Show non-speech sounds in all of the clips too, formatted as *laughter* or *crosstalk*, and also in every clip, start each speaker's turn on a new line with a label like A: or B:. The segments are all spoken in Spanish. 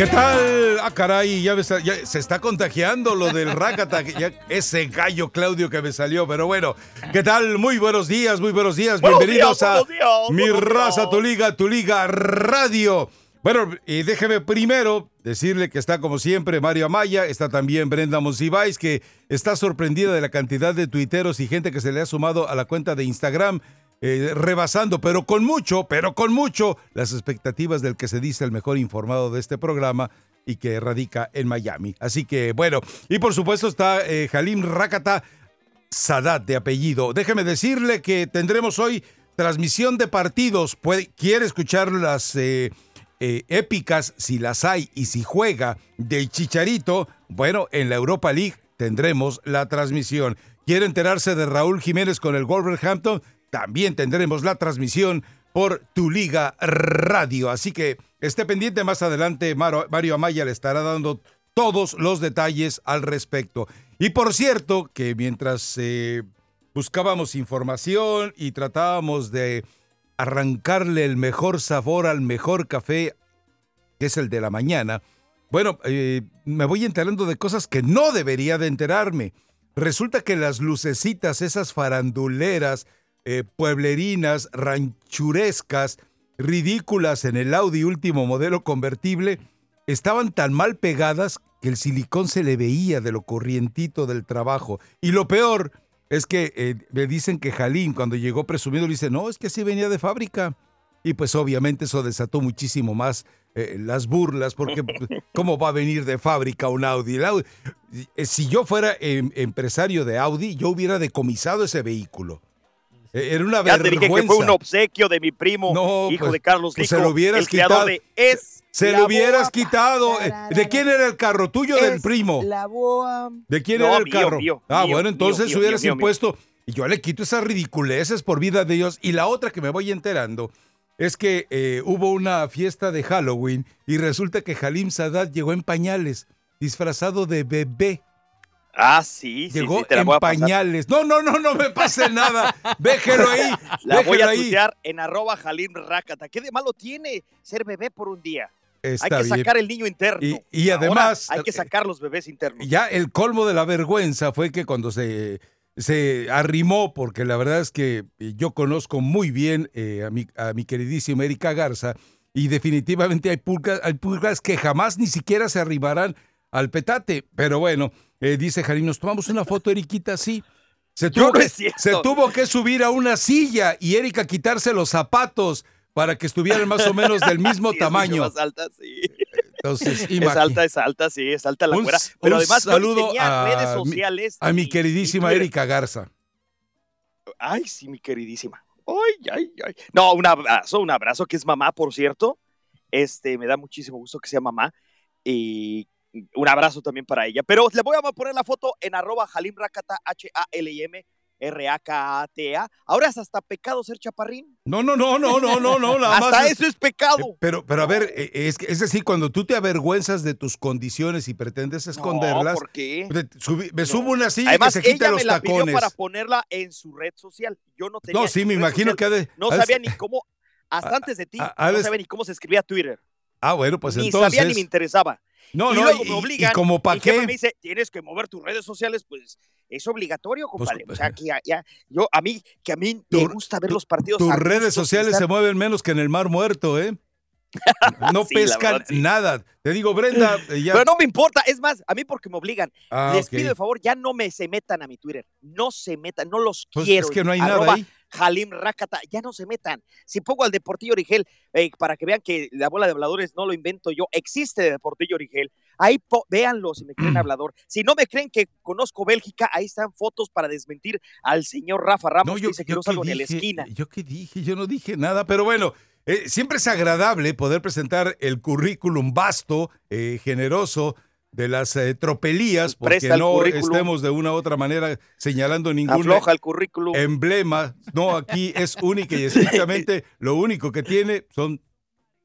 A: ¿Qué tal? Ah, caray, ya, se está contagiando lo del Rakata, ese gallo Claudio que me salió, pero bueno, ¿qué tal? Muy buenos días, muy buenos días, bienvenidos a Mi Raza, Tu Liga, Tu Liga Radio. Bueno, y déjeme primero decirle que está como siempre Mario Amaya, está también Brenda Monsiváis, que está sorprendida de la cantidad de tuiteros y gente que se le ha sumado a la cuenta de Instagram eh, rebasando, pero con mucho, pero con mucho, las expectativas del que se dice el mejor informado de este programa y que radica en Miami. Así que bueno, y por supuesto está eh, Halim Rakata Sadat de apellido. Déjeme decirle que tendremos hoy transmisión de partidos. Quiere escuchar las eh, épicas, si las hay y si juega, del Chicharito. Bueno, en la Europa League tendremos la transmisión. ¿Quiere enterarse de Raúl Jiménez con el Wolverhampton? También tendremos la transmisión por Tu Liga Radio. Así que esté pendiente más adelante. Mario Amaya le estará dando todos los detalles al respecto. Y por cierto, que mientras eh, buscábamos información y tratábamos de arrancarle el mejor sabor al mejor café, que es el de la mañana, bueno, eh, me voy enterando de cosas que no debería de enterarme. Resulta que las lucecitas, esas faranduleras, eh, pueblerinas, ranchurescas, ridículas en el Audi último modelo convertible, estaban tan mal pegadas que el silicón se le veía de lo corrientito del trabajo. Y lo peor es que eh, me dicen que Jalín, cuando llegó presumido, le dice, no, es que así venía de fábrica. Y pues obviamente eso desató muchísimo más eh, las burlas, porque *laughs* ¿cómo va a venir de fábrica un Audi? Audi si yo fuera em, empresario de Audi, yo hubiera decomisado ese vehículo. Eh, era una ya Te dije que
B: fue un obsequio de mi primo, hijo
A: pues,
B: de Carlos
A: pues se lo hubieras quitado. Se lo hubieras quitado. ¿De quién era el carro? ¿Tuyo o del primo?
C: La boa.
A: ¿De quién era el carro? ah, bueno, entonces hubieras impuesto. Y yo le quito esas ridiculeces por vida de Dios. Y la otra que me voy enterando es que eh, hubo una fiesta de Halloween y resulta que Halim Sadat llegó en pañales, disfrazado de bebé.
B: Ah, sí,
A: Llegó en pañales. No, no, no, no me pase nada. Déjelo ahí. *laughs*
B: La voy a
A: ahí.
B: en arroba Jalim Rakata. ¿Qué de malo tiene ser bebé por un día? hay que sacar el niño interno.
A: Y, además.
B: hay que sacar los bebés internos.
A: Ya el colmo de la vergüenza fue que cuando se, se arrimó, porque la verdad es que yo conozco muy bien eh, a, mi, a mi queridísima Erika Garza, y definitivamente hay pulgas, hay pulgas que jamás ni siquiera se arrimarán al petate. Pero bueno, eh, dice Jarim, nos tomamos una foto, Eriquita, sí. Se tuvo, que, se tuvo que subir a una silla y Erika quitarse los zapatos para que estuvieran más o menos del *laughs* mismo tamaño.
B: Es alta, sí.
A: Entonces,
B: es alta, es alta, sí, es alta la un, Pero además
A: saludo a redes sociales. Mi, a mi queridísima Erika Garza.
B: Ay, sí, mi queridísima. Ay, ay, ay. No, un abrazo, un abrazo que es mamá, por cierto. Este, me da muchísimo gusto que sea mamá. Y un abrazo también para ella. Pero le voy a poner la foto en arroba Halim Rakata, H-A-L-I-M. R-A-K-A-T-A. Ahora es hasta pecado ser chaparrín.
A: No, no, no, no, no, no, no.
B: hasta eso es pecado.
A: Pero, pero a ver, e, es, es decir, cuando tú te avergüenzas de tus condiciones y pretendes esconderlas.
B: ¿por qué?
A: me subo una silla Además, que se quita ella me la pidió
B: para ponerla en su red social. Yo no tenía.
A: No, sí, me imagino que de,
B: No sabía ni cómo, hasta antes de ti, no sabía ni cómo se escribía Twitter.
A: Ah, bueno, pues
B: ni
A: entonces.
B: Ni sabía ni me interesaba.
A: No,
B: y
A: no,
B: luego
A: y-
B: me
A: y
B: obligan.
A: como pa'
B: mi jefe
A: qué.
B: me dice, tienes que mover tus redes sociales, pues es obligatorio,
A: Pues,
B: compadre. o sea, que ya, ya- yo, a mí, que a mí
A: Tu-
B: me gusta ver
A: tu-
B: los partidos.
A: Tus redes sociales se mueven menos que en el mar muerto, ¿eh? *laughs* No
B: Sí,
A: pescan
B: verdad, sí.
A: nada. Te digo, Brenda, eh, *laughs* ya.
B: Pero no me importa, es más, a mí porque me obligan.
A: Ah,
B: Les pido de favor, ya no me se metan a mi Twitter. No se metan, no los
A: Pues
B: quiero.
A: es que no hay
B: Arroba
A: nada ahí.
B: Halim Rakata, ya no se metan. Si pongo al Deportillo Origel, eh, para que vean que la bola de habladores no lo invento yo, existe de Deportillo Origel. Ahí véanlo si me creen hablador. Si no me creen que conozco Bélgica, ahí están fotos para desmentir al señor Rafa Ramos,
A: No,
B: que dice que
A: yo
B: no salgo ni a la
A: dije,
B: esquina.
A: yo qué dije, yo no dije nada, pero bueno, eh, siempre es agradable poder presentar el currículum vasto, eh, generoso de las eh, tropelías, porque no estemos de una u otra manera señalando ningún
B: currículum.
A: emblema. No, aquí es única y estrictamente *laughs* lo único que tiene son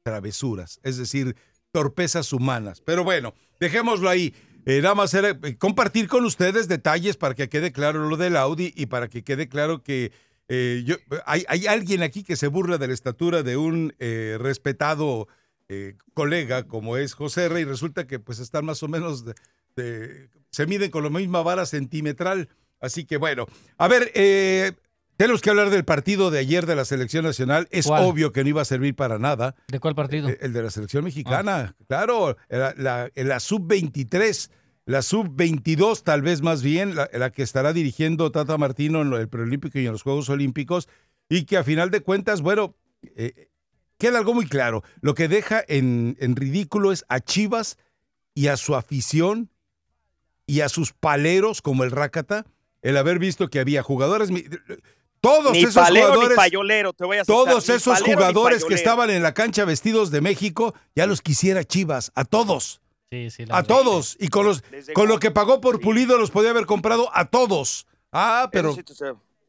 A: travesuras, es decir, torpezas humanas. Pero bueno, dejémoslo ahí. Eh, nada más era eh, compartir con ustedes detalles para que quede claro lo del Audi y para que quede claro que eh, yo, hay, hay alguien aquí que se burla de la estatura de un respetado eh, colega como es José Rey. Resulta que pues están más o menos, de- de- se miden con la misma vara centimetral. Así que bueno, a ver, eh, tenemos que hablar del partido de ayer de la selección nacional. Es
D: ¿Cuál?
A: obvio que no iba a servir para nada.
D: ¿De cuál partido?
A: Eh, El de la selección mexicana, claro, la, la- la sub-23, la sub-22 tal vez más bien, la, la que estará dirigiendo Tata Martino en el preolímpico y en los Juegos Olímpicos, y que a final de cuentas, bueno, eh, queda algo muy claro, lo que deja en, en ridículo es a Chivas y a su afición y a sus paleros como el Rácata, el haber visto que había jugadores, todos
B: Ni
A: esos
B: palero ni
A: jugadores...
B: payolero, te voy a
A: Todos
B: ni
A: esos
B: palero
A: jugadores que estaban en la cancha vestidos de México, ya los quisiera Chivas, a todos,
D: Sí, sí.
A: a todos. Y con los con lo que pagó por
B: sí.
A: Pulido los podía haber comprado a todos. Ah, pero,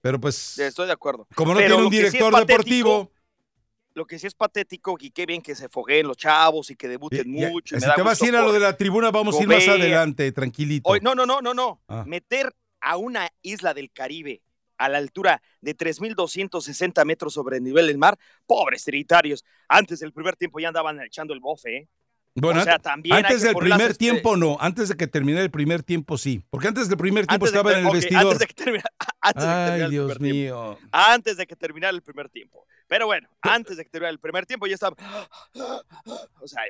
A: pero pues,
B: estoy de acuerdo.
A: como no
B: pero
A: tiene un
B: sí
A: director
B: patético,
A: deportivo,
B: Lo que sí es patético y qué bien que se fogueen los chavos y que debuten
A: y-
B: mucho. y me
A: si
B: da
A: te vas a
B: gusto
A: ir a lo de la tribuna, vamos a ir más adelante, tranquilito.
B: Hoy- no, no, no, no, no.
A: Ah.
B: Meter a una isla del Caribe a la altura de 3.260 metros sobre el nivel del mar, pobres trinitarios. Antes del primer tiempo ya andaban echando el bofe, ¿eh?
A: Bueno,
B: o sea, también
A: antes del
B: las
A: primer
B: este-
A: tiempo no, antes de que terminara el primer tiempo sí, porque antes del primer tiempo
B: Antes de
A: estaba
B: que-
A: en el
B: ok,
A: vestidor.
B: Antes de que terminara, *laughs* antes de que terminara
A: Ay,
B: el
A: Dios
B: primer tiempo.
A: mío.
B: Antes de que terminara el primer tiempo. Pero bueno, antes de que terminara el primer tiempo ya estaba. *gasps* O sea,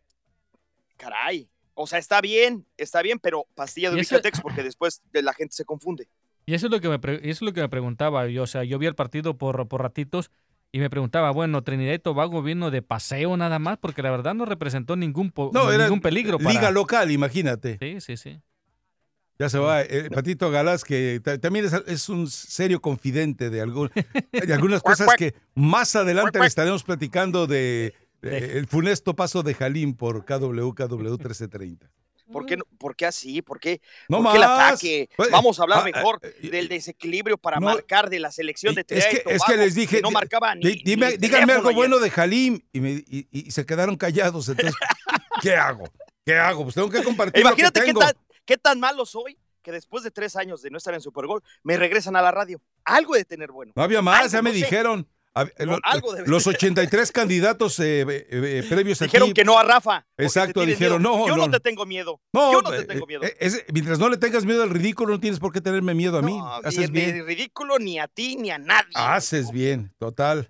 B: caray. O sea, está bien, está bien, pero pastilla de
D: Y eso-
B: Ubicatex *laughs* porque después de la gente se confunde.
D: Y eso es lo que me, pre- eso es lo que me preguntaba yo. O sea, yo vi el partido por, por ratitos y me preguntaba, bueno, Trinidad y Tobago vino de paseo nada más, porque la verdad no representó ningún, po-
A: No, era
D: ningún peligro. Para...
A: liga local, imagínate.
D: Sí, sí, sí.
A: Ya se va. eh, Patito Galás, que ta- también es, es un serio confidente de, algún- de algunas *laughs* cosas que más adelante le estaremos platicando de, de el funesto paso de Jalín por KW, KW 1330.
B: ¿Por qué, por qué así? ¿Por qué,
A: No
B: por qué el ataque?
A: Pues,
B: Vamos a hablar
A: ah,
B: mejor
A: eh,
B: del desequilibrio para
A: no,
B: marcar de la selección de
A: es
B: Trinidad y
A: que, es que les dije,
B: no marcaba ni,
A: di- dime-
B: ni
A: díganme algo bueno de Jalim y, me- y- y se quedaron *laughs* callados. Entonces, ¿qué hago? ¿Qué hago? Pues tengo que compartir
B: Imagínate
A: lo que
B: qué tan, qué tan malo soy que después de tres años de no estar en Supergol, me regresan a la radio. Algo de tener bueno.
A: No había más,
B: Algo,
A: ya me
B: no sé.
A: Dijeron. A-
B: No,
A: lo-
B: algo debe
A: los
B: ser.
A: 83 candidatos eh, eh, eh, previos
B: Dijeron que no a Rafa.
A: Exacto, dijeron,
B: miedo.
A: no,
B: Yo no,
A: no.
B: te tengo miedo.
A: No,
B: Yo no te tengo miedo.
A: es- mientras no le tengas miedo al ridículo, no tienes por qué tenerme miedo a mí.
B: No,
A: Haces
B: ni,
A: bien.
B: ridículo ni a ti ni a nadie.
A: Haces bien, total.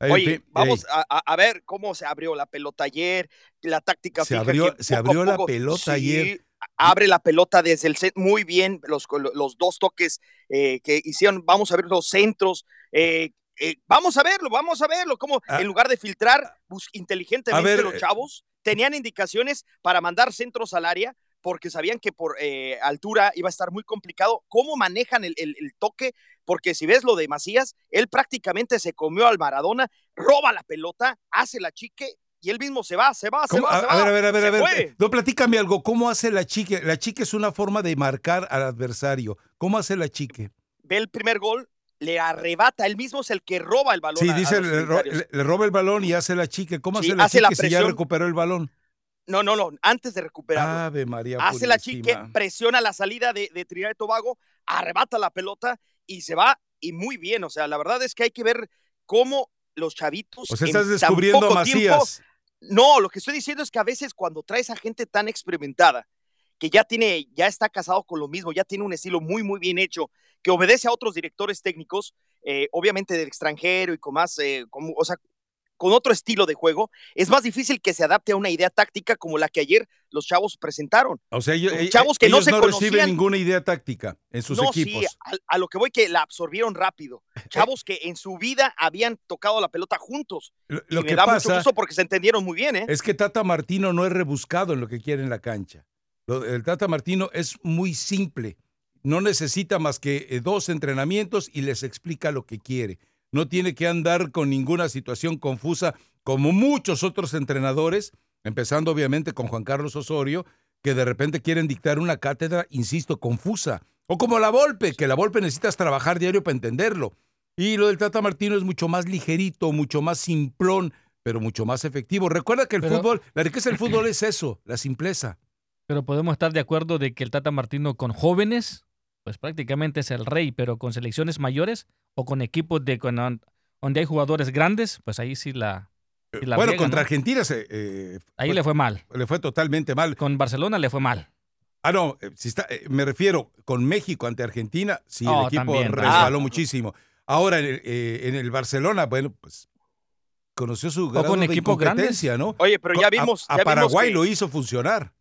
B: Oye, vamos
A: ey,
B: a, ver cómo se abrió la pelota ayer, la táctica
A: Se
B: fija
A: abrió- se abrió la
B: poco-
A: pelota
B: sí,
A: ayer.
B: Abre la pelota desde el set muy bien, los, los dos toques eh, que hicieron, vamos a ver los centros, eh, eh, vamos a verlo, vamos a verlo, cómo
A: Ah.
B: en lugar de filtrar bus- inteligentemente
A: ver,
B: los
A: eh,
B: chavos, tenían indicaciones para mandar centros al área porque sabían que por eh, altura iba a estar muy complicado. ¿Cómo manejan el, el- el toque? Porque si ves lo de Macías, él prácticamente se comió al Maradona, roba la pelota, hace la chique y él mismo se va, se va, se va,
A: A,
B: se
A: a
B: va.
A: ver, a ver, a ver,
B: se
A: a ver. No, platícame algo. ¿Cómo hace la chique? La chique es una forma de marcar al adversario. ¿Cómo hace la chique?
B: Ve el primer gol, le arrebata, él mismo es el que roba el balón.
A: Sí,
B: a- a
A: dice,
B: los
A: le, ro- roba el balón y hace la chique. ¿Cómo
B: Sí,
A: hace la
B: hace la
A: chique si ya
B: presión.
A: recuperó el balón?
B: No, no, no, antes de recuperarlo.
A: Ave María
B: hace la chique, presiona la salida de, de Trinidad y Tobago, arrebata la pelota y se va, y muy bien. O sea, la verdad es que hay que ver cómo los chavitos.
A: O sea, estás descubriendo a
B: tiempo-
A: Macías.
B: No, lo que estoy diciendo es que a veces cuando traes a gente tan experimentada, que ya tiene, ya está casado con lo mismo, ya tiene un estilo muy, muy bien hecho, que obedece a otros directores técnicos, eh, obviamente del extranjero y con más, eh, como, o sea, con otro estilo de juego, es más difícil que se adapte a una idea táctica como la que ayer los chavos presentaron.
A: O sea, ellos,
B: chavos que no, se
A: reciben ninguna idea táctica en sus no, equipos. Sí,
B: a, lo que voy que la absorbieron rápido. *laughs* Chavos que en su vida habían tocado la pelota juntos. Lo, que me da mucho gusto porque se entendieron muy bien, ¿eh?
A: Es que Tata Martino no es rebuscado en lo que quiere en la cancha. El Tata Martino es muy simple. No necesita más que eh, dos entrenamientos y les explica lo que quiere no tiene que andar con ninguna situación confusa como muchos otros entrenadores, empezando obviamente con Juan Carlos Osorio, que de repente quieren dictar una cátedra, insisto, confusa. O como la Volpe, que la Volpe necesitas trabajar diario para entenderlo. Y lo del Tata Martino es mucho más ligerito, mucho más simplón, pero mucho más efectivo. Recuerda que el fútbol, la riqueza del fútbol es eso, la simpleza.
D: Pero podemos estar de acuerdo de que el Tata Martino con jóvenes pues prácticamente es el rey, pero con selecciones mayores o con equipos de donde hay jugadores grandes, pues ahí sí la.
A: Eh, bueno, contra Argentina se, eh,
D: ahí le fue mal.
A: Le fue totalmente mal.
D: Con Barcelona le fue mal.
A: Ah, no, eh, si está, me refiero con México ante Argentina, sí, el oh, equipo resbaló muchísimo. Ahora en el, Barcelona, bueno, pues conoció su grado con de competencia, ¿no?
B: Oye, pero ya vimos.
A: A, Paraguay lo hizo funcionar.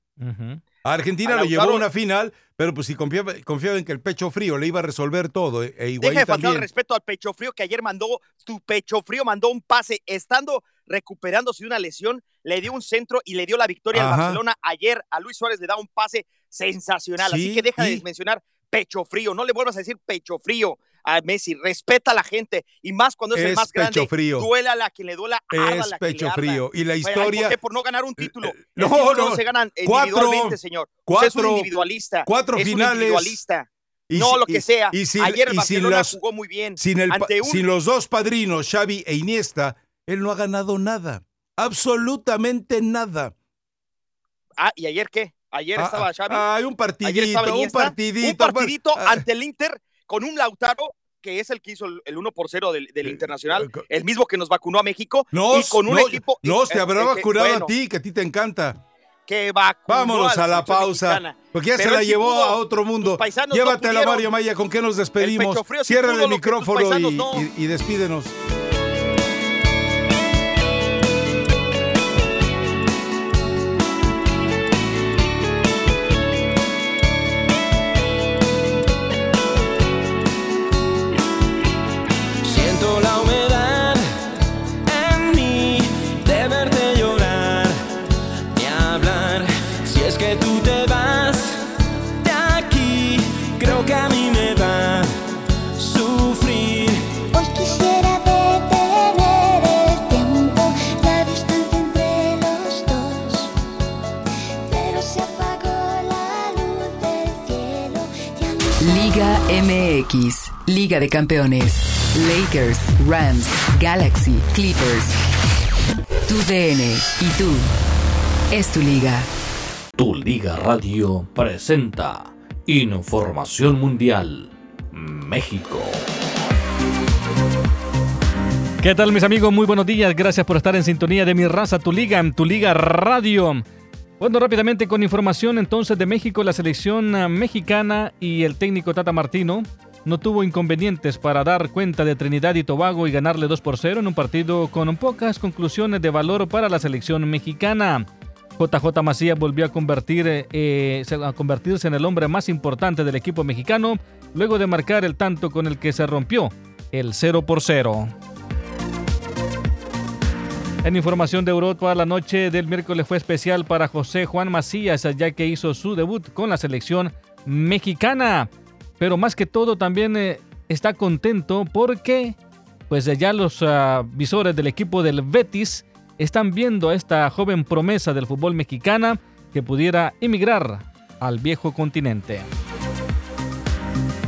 A: A Argentina lo llevó a una final, pero pues si confiaba, en que el pecho frío le iba a resolver todo. E, e igual
B: Deja
A: de faltar
B: el respeto al pecho frío que ayer mandó, tu pecho frío mandó un pase, estando recuperándose de una lesión, le dio un centro y le dio la victoria al Barcelona. Ayer a Luis Suárez le da un pase sensacional, así que deja de mencionar pecho frío, no le vuelvas a decir pecho frío a Messi, respeta a la gente y más cuando es, el más grande.
A: Pecho frío.
B: Duela a la que le duela,
A: es la pecho frío. Y la historia.
B: por no ganar un título. no, no, se ganan individualmente, señor. Cuatro, es un individualista.
A: Cuatro
B: es
A: finales.
B: Un individualista. no lo que sea. Y Ayer el Barcelona jugó muy bien.
A: Sin, sin los dos padrinos, Xavi e Iniesta, él no ha ganado nada. Absolutamente nada.
B: Ah, ¿y ayer qué? Ayer ah, estaba Xavi.
A: Ay, un partidito, un partidito.
B: Un partidito ah. ante el Inter con un Lautaro que es el que hizo el 1 por 0 del, eh, Internacional, eh, el mismo que nos vacunó a México, y con un equipo...
A: No, te habrá vacunado a ti, que a ti te encanta.
B: Que vacunó
A: Vámonos a, la pausa, porque ya se la llevó a otro mundo. Llévatela, a Mario Maya, ¿con qué nos despedimos? Cierra el micrófono y despídenos.
E: Liga de Campeones. Lakers, Rams, Galaxy, Clippers. Tu DN y tú. Es tu liga.
F: Tu Liga Radio presenta Información Mundial. México.
D: ¿Qué tal mis amigos? Muy buenos días. Gracias por estar en sintonía de mi raza, tu liga, tu liga radio. Bueno, rápidamente con información entonces de México, la selección ah, mexicana y el técnico Tata Martino no tuvo inconvenientes para dar cuenta de Trinidad y Tobago y ganarle 2 por 0 en un partido con pocas conclusiones de valor para la selección mexicana. JJ Macías volvió eh, a convertirse en el hombre más importante del equipo mexicano luego de marcar el tanto con el que se rompió el 0 por 0. En información de Europa, la noche del miércoles fue especial para José Juan Macías, ya que hizo su debut con la selección mexicana pero más que todo también eh, está contento porque pues ya los ah, visores del equipo del Betis están viendo a esta joven promesa del fútbol mexicana que pudiera emigrar al viejo continente.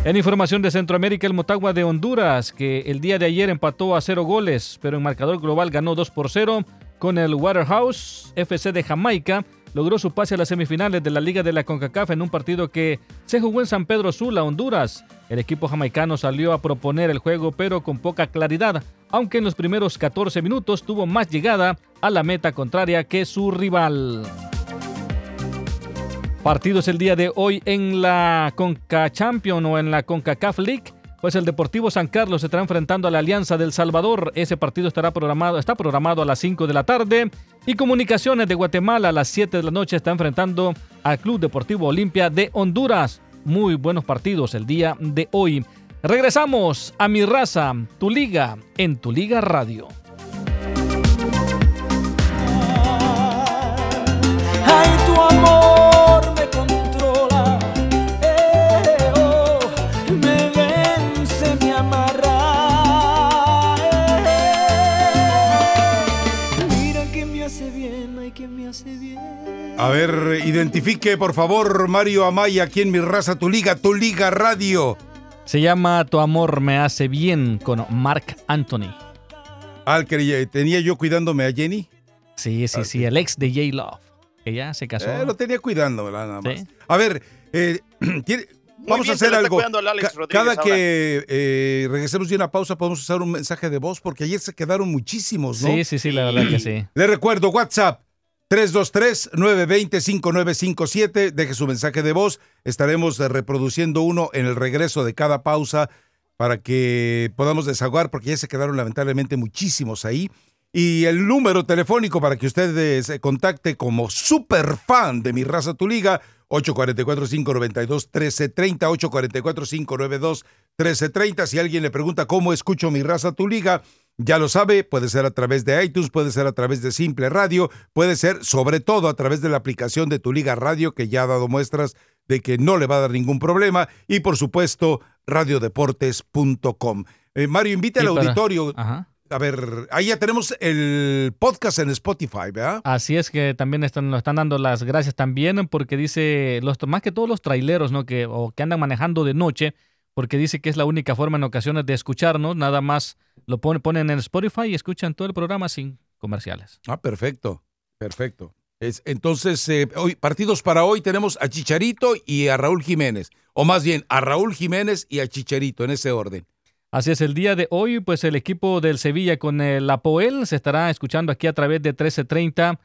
D: En información de Centroamérica, el Motagua de Honduras, que el día de ayer empató a cero goles, pero en marcador global ganó 2 por 0 con el Waterhouse FC de Jamaica logró su pase a las semifinales de la Liga de la CONCACAF en un partido que se jugó en San Pedro Sula, Honduras. El equipo jamaicano salió a proponer el juego pero con poca claridad, aunque en los primeros 14 minutos tuvo más llegada a la meta contraria que su rival. Partidos el día de hoy en la CONCA Champion o en la CONCACAF League. Pues el Deportivo San Carlos se estará enfrentando a la Alianza del Salvador. Ese partido estará programado, está programado a las 5 de la tarde. Y Comunicaciones de Guatemala a las 7 de la noche está enfrentando al Club Deportivo Olimpia de Honduras. Muy buenos partidos el día de hoy. Regresamos a Mi Raza, Tu Liga, en Tu Liga Radio.
C: Tu amor
A: A ver, identifique por favor Mario Amaya aquí en Mi Raza, Tu Liga, Tu Liga Radio.
D: Se llama Tu amor me hace bien con Mark Anthony.
A: Al que tenía yo cuidándome a Jenny.
D: Sí, sí, sí, el ex de J Love, que ya se casó.
A: Eh, lo tenía cuidando, nada más.
D: Sí.
A: A ver, eh, *clears throat* tiene- vamos
B: bien
A: a hacer algo.
B: cuidando al Alex
A: Ca-
B: Rodríguez
A: Cada que eh, regresemos de una pausa podemos usar un mensaje de voz porque ayer se quedaron muchísimos, ¿no?
D: Sí, sí, sí, la verdad que sí. *clears throat*
A: Le recuerdo, WhatsApp 323-920-5957. Deje su mensaje de voz. Estaremos eh, reproduciendo uno en el regreso de cada pausa para que podamos desahogar, porque ya se quedaron lamentablemente muchísimos ahí. Y el número telefónico para que usted eh, se contacte como super fan de Mi Raza Tu Liga, 844-592-1330, 844-592-1330. Si alguien le pregunta cómo escucho Mi Raza Tu Liga, ya lo sabe, puede ser a través de iTunes, puede ser a través de Simple Radio, puede ser sobre todo a través de la aplicación de Tu Liga Radio, que ya ha dado muestras de que no le va a dar ningún problema, y por supuesto, radiodeportes.com. Eh, Mario, invita al
D: para-
A: auditorio.
D: Ajá.
A: A ver, ahí ya tenemos el podcast en Spotify, ¿verdad?
D: Así es que también están, nos están dando las gracias también porque dice, los, más que todos los traileros, ¿no? Que, o que andan manejando de noche, porque dice que es la única forma en ocasiones de escucharnos, nada más lo pon- ponen en Spotify y escuchan todo el programa sin comerciales.
A: Ah, perfecto, perfecto. Es, entonces, eh, hoy, partidos para hoy tenemos a Chicharito y a Raúl Jiménez, o más bien a Raúl Jiménez y a Chicharito, en ese orden.
D: Así es, el día de hoy, pues el equipo del Sevilla con el Apoel se estará escuchando aquí a través de 1330,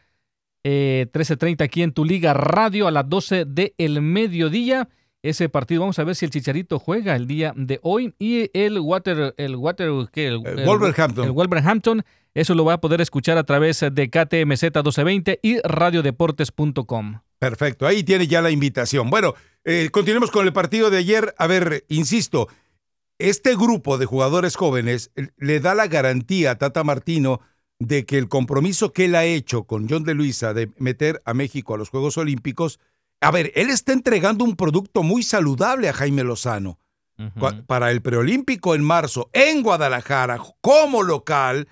D: eh, 1330 aquí en tu liga radio a las 12 del mediodía. Ese partido, vamos a ver si el Chicharito juega el día de hoy y el Water, el Water, ¿qué? El,
A: El Wolverhampton.
D: El Wolverhampton, eso lo va a poder escuchar a través de KTMZ 1220 y radiodeportes.com.
A: Perfecto, ahí tiene ya la invitación. Bueno, eh, continuemos con el partido de ayer. A ver, insisto, este grupo de jugadores jóvenes eh, le da la garantía a Tata Martino de que el compromiso que él ha hecho con John de Luisa de meter a México a los Juegos Olímpicos, a ver, él está entregando un producto muy saludable a Jaime Lozano. Para el preolímpico en marzo en Guadalajara, como local,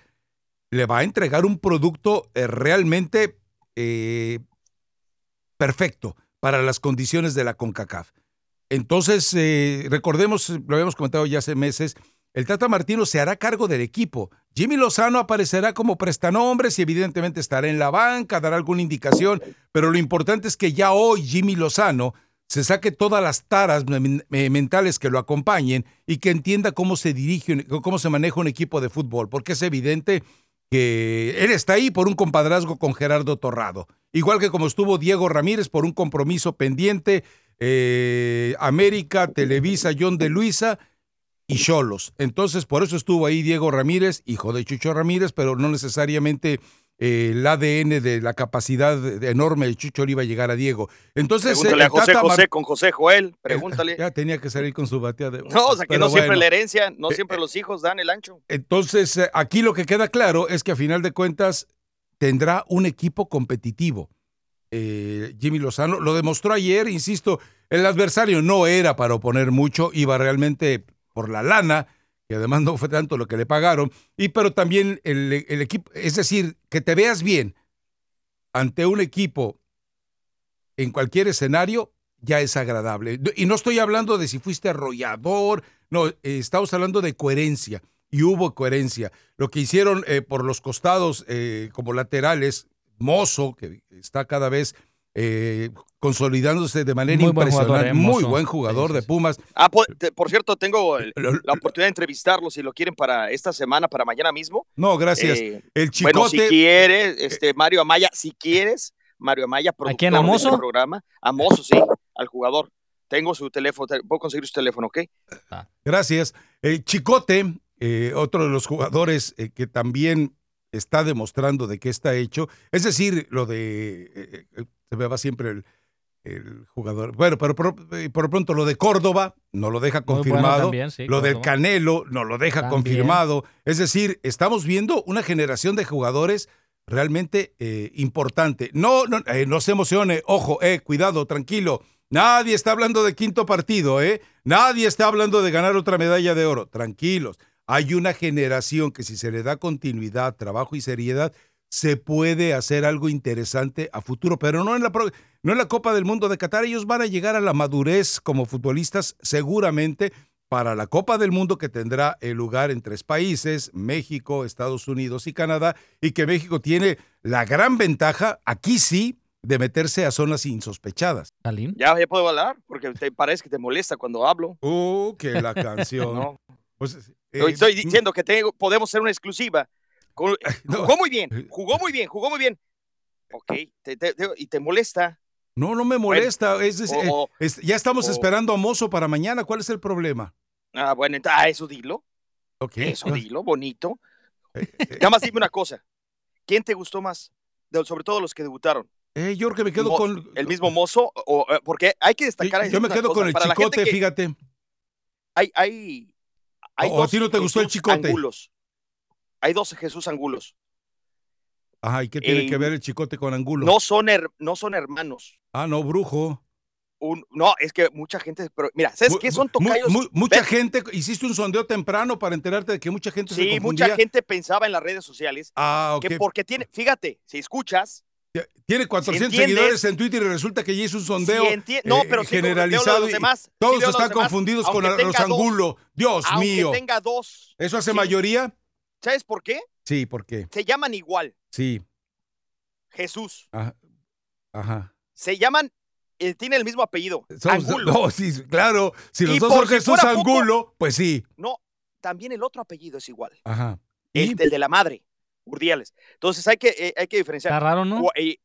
A: le va a entregar un producto eh, realmente eh, perfecto para las condiciones de la CONCACAF. Entonces, eh, recordemos, lo habíamos comentado ya hace meses, el Tata Martino se hará cargo del equipo. Jimmy Lozano aparecerá como prestanombres y evidentemente estará en la banca, dará alguna indicación, pero lo importante es que ya hoy Jimmy Lozano se saque todas las taras men- mentales que lo acompañen y que entienda cómo se dirige, cómo se maneja un equipo de fútbol, porque es evidente que él está ahí por un compadrazgo con Gerardo Torrado, igual que como estuvo Diego Ramírez por un compromiso pendiente, eh, América, Televisa, John de Luisa y Cholos. Entonces, por eso estuvo ahí Diego Ramírez, hijo de Chucho Ramírez, pero no necesariamente eh, el ADN de la capacidad enorme de Chucho le iba a llegar a Diego. Entonces,
B: Pregúntale
A: eh,
B: a José
A: Mar-
B: José con José Joel, pregúntale.
A: Ya tenía que salir con su batea de
B: No, o sea que
A: pero
B: no siempre
A: bueno.
B: la herencia, no
A: Eh,
B: siempre los hijos dan el ancho.
A: Entonces, eh, aquí lo que queda claro es que a final de cuentas tendrá un equipo competitivo. Eh, Jimmy Lozano lo demostró ayer, insisto, el adversario no era para oponer mucho, iba realmente por la lana, que además no fue tanto lo que le pagaron, y pero también el, el equipo, es decir, que te veas bien ante un equipo en cualquier escenario ya es agradable. Y no estoy hablando de si fuiste arrollador, no, eh, estamos hablando de coherencia. Y hubo coherencia. Lo que hicieron eh, por los costados eh, como laterales, Mozo, que está cada vez eh, consolidándose de manera
D: Muy buen
A: impresionante.
D: jugador, eh,
A: Muy buen jugador
D: Sí, sí,
A: de. Pumas.
B: Ah, por, te- por cierto, tengo el-
A: Lo-
B: la oportunidad de entrevistarlo si lo quieren para esta semana, para mañana mismo.
A: No, gracias.
B: Eh,
A: El
B: bueno, si
A: chicote.
B: quieres, este, Mario Amaya, si quieres, Mario Amaya, productor
D: quién, a
B: de
D: Mozo?
B: este programa. A Mozo, sí, al jugador. Tengo su teléfono, te- puedo conseguir su teléfono, ¿ok?
A: Gracias. El Chicote, eh, otro de los jugadores eh, que también está demostrando de qué está hecho. Es decir, lo de. eh, eh, se me va siempre el, el jugador. Bueno, pero por, eh, por pronto lo de Córdoba no lo deja
D: bueno
A: confirmado.
D: también, sí,
A: lo del. Canelo no lo deja
D: También.
A: confirmado. Es decir, estamos viendo una generación de jugadores realmente eh, importante. No, no, eh, no se emocione. Ojo, eh, cuidado, tranquilo. Nadie está hablando de quinto partido, ¿eh? Nadie está hablando de ganar otra medalla de oro. Tranquilos. Hay una generación que si se le da continuidad, trabajo y seriedad, se puede hacer algo interesante a futuro, pero no en la pro- no en la Copa del Mundo de Qatar. Ellos van a llegar a la madurez como futbolistas seguramente para la Copa del Mundo que tendrá el lugar en tres países, México, Estados Unidos y Canadá, y que México tiene la gran ventaja, aquí sí, de meterse a zonas insospechadas.
B: Ya, ya puedo hablar, porque te parece que te molesta cuando hablo.
A: ¡Uh, que la canción! *laughs*
B: No,
A: Pues, eh,
B: estoy, estoy diciendo que tengo, podemos hacer una exclusiva. *laughs*
A: No.
B: Jugó muy bien, jugó muy bien, jugó muy bien. Ok, te- te- te- y te molesta.
A: No, no me molesta. es, es-
B: o-
A: eh,
B: o-
A: es- ya estamos
B: o-
A: esperando a Mozo para mañana. ¿Cuál es el problema?
B: Ah, bueno, ah, eso dilo,
A: Ok.
B: eso dilo, bonito.
A: Eh, *laughs*
B: Nada más dime una cosa. ¿Quién te gustó más? De- sobre todo los que debutaron.
A: eh, yo creo que me quedo
B: Mo-
A: con.
B: ¿El mismo mozo? O, eh, porque hay que destacar.
A: Yo me
B: una
A: quedo
B: cosa,
A: con el
B: para
A: chicote,
B: que
A: fíjate.
B: Hay, hay, hay
A: ¿O a ti no te gustó el chicote?
B: Angulos. Hay dos Jesús Angulos.
A: Ajá, ¿y qué tiene
B: Eh,
A: que ver el chicote con Angulo?
B: No son, her- no son hermanos.
A: Ah, no, brujo.
B: Un- no, es que mucha gente. Pero, mira, ¿sabes
A: Mu-
B: qué? Son tocayos.
A: mu- mucha gente, hiciste un sondeo temprano para enterarte de que mucha gente se
B: Sí,
A: confundía.
B: mucha gente pensaba en las redes sociales
A: Ah, ok.
B: que porque tiene. Fíjate, si escuchas.
A: Tiene 400
B: entiendes-
A: seguidores en Twitter y resulta que ya hizo un sondeo
B: no,
A: eh,
B: pero sí,
A: generalizado
B: los demás,
A: todos
B: los
A: están
B: demás,
A: confundidos con
B: aunque
A: los
B: tenga dos,
A: Angulo. Dios
B: aunque
A: mío.
B: tenga dos.
A: ¿Eso hace mayoría?
B: ¿Sabes por qué?
A: Sí, ¿por qué?
B: Se llaman igual.
A: Sí.
B: Jesús.
A: Ajá. Ajá.
B: Se llaman. eh, tiene el mismo apellido.
A: Somos-
B: Angulo.
A: no, sí, claro. Si los
B: Y
A: dos son
B: si
A: Jesús
B: poco-
A: Angulo, pues sí.
B: No, también el otro apellido es igual.
A: Ajá.
B: El,
A: ¿Y?
B: el de la madre, Urdiales. Entonces hay que, eh, hay que diferenciar.
D: Está raro, ¿no?
B: Eh,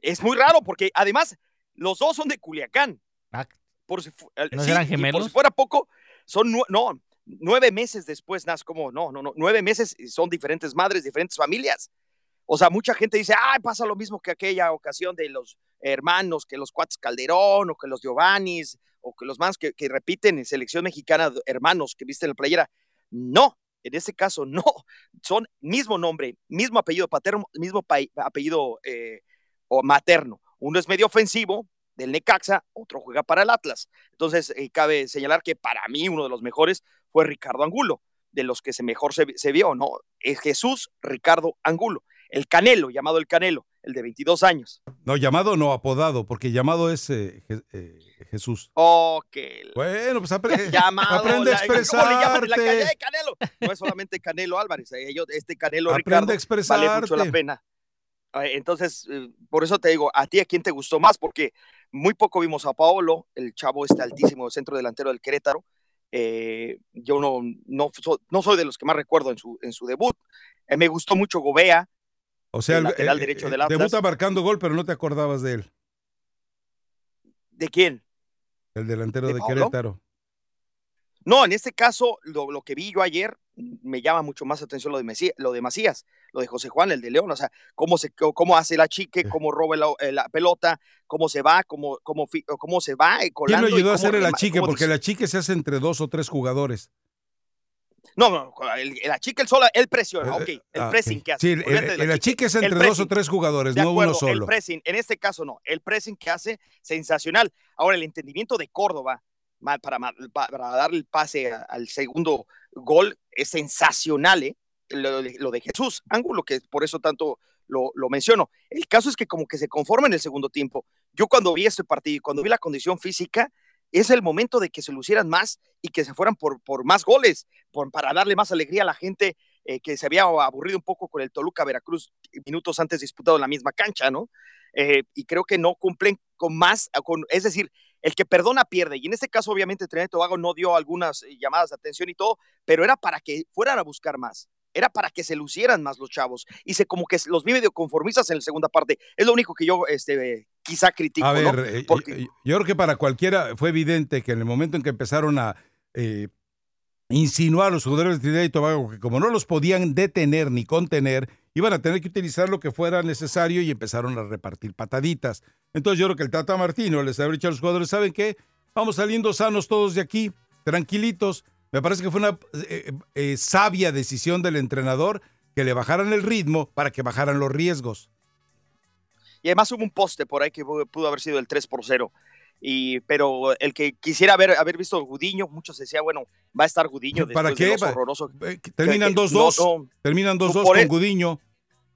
B: es muy raro porque además los dos son de Culiacán.
D: Ah,
B: Por si
D: ¿No
B: sí,
D: eran
B: y Por
D: gemelos?
B: si fuera poco, son no, nueve meses después, nas como no, no, no, nueve meses y son diferentes madres, diferentes familias. O sea, mucha gente dice, ay, pasa lo mismo que aquella ocasión de los hermanos, que los cuates Calderón, o que los Giovannis, o que los más que, que repiten en selección mexicana, hermanos que viste en la playera. No, en este caso no. Son mismo nombre, mismo apellido paterno, mismo apellido eh, o materno. Uno es medio ofensivo del Necaxa, otro juega para el Atlas. Entonces, eh, cabe señalar que para mí uno de los mejores fue Ricardo Angulo, de los que se mejor se, se vio, ¿no? Es Jesús Ricardo Angulo, el Canelo, llamado el Canelo, el de 22 años.
A: No, llamado no, apodado, porque llamado es eh, Je- eh, Jesús.
B: Ok.
A: Bueno, pues apre- *laughs*
B: Llamado,
A: aprende a
B: la- ¿cómo le llaman? La de
A: expresarte.
B: Canelo. No es solamente Canelo Álvarez, eh, yo- este Canelo
A: Aprende
B: Ricardo
A: a
B: vale
A: expresarte.
B: mucho la pena. Entonces, por eso te digo, ¿a ti a quién te gustó más? Porque muy poco vimos a Paolo, el chavo este altísimo centro delantero del Querétaro. Eh, yo no, no, so- no soy de los que más recuerdo en su, en su debut. Eh, me gustó mucho Gobea,
A: O sea,
B: el lateral
A: eh,
B: derecho
A: eh,
B: del Atlas.
A: debuta marcando gol, pero no te acordabas de él,
B: ¿de quién?
A: el delantero
B: ¿De?
A: Querétaro.
B: No, en este caso, lo, lo que vi yo ayer me llama mucho más atención lo de, Mesías, lo de Macías, lo de José Juan, el de León, o sea, cómo, se, cómo hace la chique, cómo roba la, eh, la pelota, cómo se va, cómo, cómo, cómo se va eh,
A: ¿Quién
B: colando.
A: lo ayudó a hacer el achique? Porque el achique se hace entre dos o tres jugadores.
B: No, no, el, el achique, el sola, él presiona, ok, el
A: Ah,
B: pressing que hace.
A: Sí, el, el- el achique es
B: el
A: entre dos o tres jugadores, no
B: acuerdo,
A: uno solo.
B: el pressing, en este caso no, el pressing que hace, sensacional. Ahora, el entendimiento de Córdoba para, para darle el pase al segundo gol es sensacional, ¿eh? Lo, de- lo de Jesús Ángulo, que por eso tanto lo, lo menciono. El caso es que como que se conforma en el segundo tiempo. Yo cuando vi este partido y cuando vi la condición física, es el momento de que se lucieran más y que se fueran por, por más goles, por, para darle más alegría a la gente eh, que se había aburrido un poco con el Toluca Veracruz minutos antes disputado en la misma cancha, ¿no? eh, y creo que no cumplen con más, con, es decir, el que perdona pierde. Y en este caso, obviamente, Trinidad y Tobago no dio algunas eh, llamadas de atención y todo, pero era para que fueran a buscar más. Era para que se lucieran más los chavos. Y se como que los vi medio conformistas en la segunda parte. Es lo único que yo este, quizá critico.
A: A ver, eh, Porque... yo creo que para cualquiera fue evidente que en el momento en que empezaron a eh, insinuar a los jugadores de Trinidad y Tobago que como no los podían detener ni contener, iban a tener que utilizar lo que fuera necesario y empezaron a repartir pataditas. Entonces yo creo que el Tata Martino les habría dicho a los jugadores, ¿saben qué? Vamos saliendo sanos todos de aquí, tranquilitos. Me parece que fue una eh, eh, sabia decisión del entrenador que le bajaran el ritmo para que bajaran los riesgos.
B: Y además hubo un poste por ahí que pudo haber sido el 3 por 0. Y, pero el que quisiera haber, haber visto Gudiño, muchos decían, bueno, va a estar Gudiño
A: ¿Para qué? horroroso. Terminan 2-2. terminan 2-2 con Gudiño.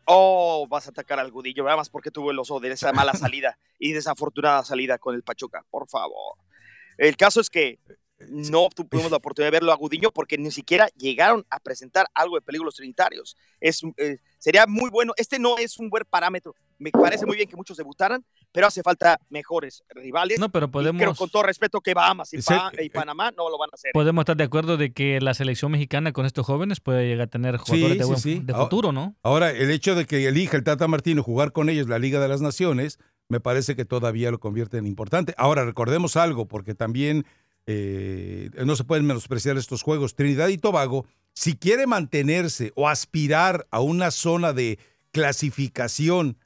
B: Oh, vas a atacar al Gudiño, nada más porque tuvo el oso de esa mala salida y desafortunada salida con el Pachuca, por favor. El caso es que no tuvimos *laughs* la oportunidad de verlo a Gudiño porque ni siquiera llegaron a presentar algo de peligros trinitarios. Es, eh, sería muy bueno. Este no es un buen parámetro. Me parece muy bien que muchos debutaran, pero hace falta mejores rivales.
D: No, pero podemos.
B: Pero con todo respeto que Bahamas y, y, Panamá no lo van a hacer.
D: Podemos estar de acuerdo de que la selección mexicana con estos jóvenes puede llegar a tener jugadores de, futuro, ¿no?
A: Ahora, el hecho de que elija el Tata Martino jugar con ellos la Liga de las Naciones, me parece que todavía lo convierte en importante. Ahora, recordemos algo, porque también eh, no se pueden menospreciar estos juegos. Trinidad y Tobago, si quiere mantenerse o aspirar a una zona de clasificación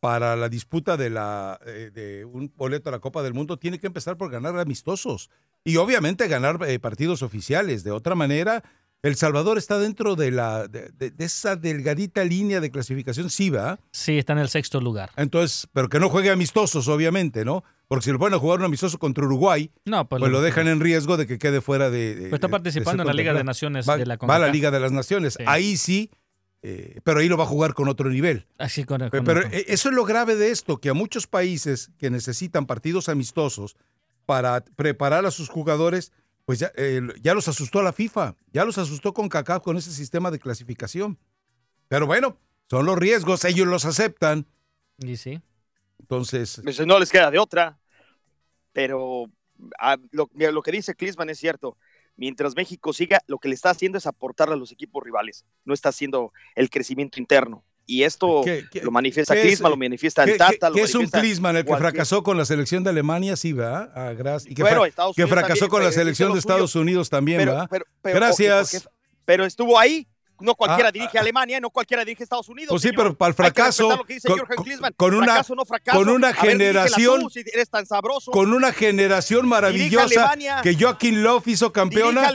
A: para la disputa de, la, eh, de un boleto a la Copa del Mundo, tiene que empezar por ganar amistosos y obviamente ganar eh, partidos oficiales. De otra manera, El Salvador está dentro de, la, de, esa delgadita línea de clasificación, sí, va.
D: Sí, está en el sexto lugar.
A: Entonces, pero que no juegue amistosos, obviamente, ¿no? Porque si lo ponen a jugar un amistoso contra Uruguay, no, pues, pues lo dejan en riesgo de que quede fuera de.
D: pues está participando en la Liga de Naciones
A: va,
D: de la
A: Va a la Liga de las Naciones. Ahí sí, eh, pero ahí lo va a jugar con otro nivel.
D: Así con,
A: pero eso es lo grave de esto, que a muchos países que necesitan partidos amistosos para preparar a sus jugadores, pues ya, eh, ya los asustó la FIFA, ya los asustó con CACAF con ese sistema de clasificación. Pero bueno, son los riesgos, ellos los aceptan.
D: Y sí.
A: Entonces.
B: No les queda de otra. Pero ah, lo, lo, que dice Klinsmann es cierto. Mientras México siga, lo que le está haciendo es aportarle a los equipos rivales. No está haciendo el crecimiento interno. Y esto lo manifiesta Klinsmann, lo manifiesta el Tata.
A: ¿Qué, es un Klinsmann? El que fracasó con la selección de Alemania, sí, ¿verdad? Ah, y que, que fracasó con la selección de Estados Unidos también, ¿verdad? Gracias.
B: pero estuvo ahí no cualquiera ah, dirige a Alemania, no cualquiera dirige a Estados Unidos.
A: Pues sí, pero para el fracaso. Con, una, con una generación. con una generación maravillosa que Joaquín Love hizo campeona.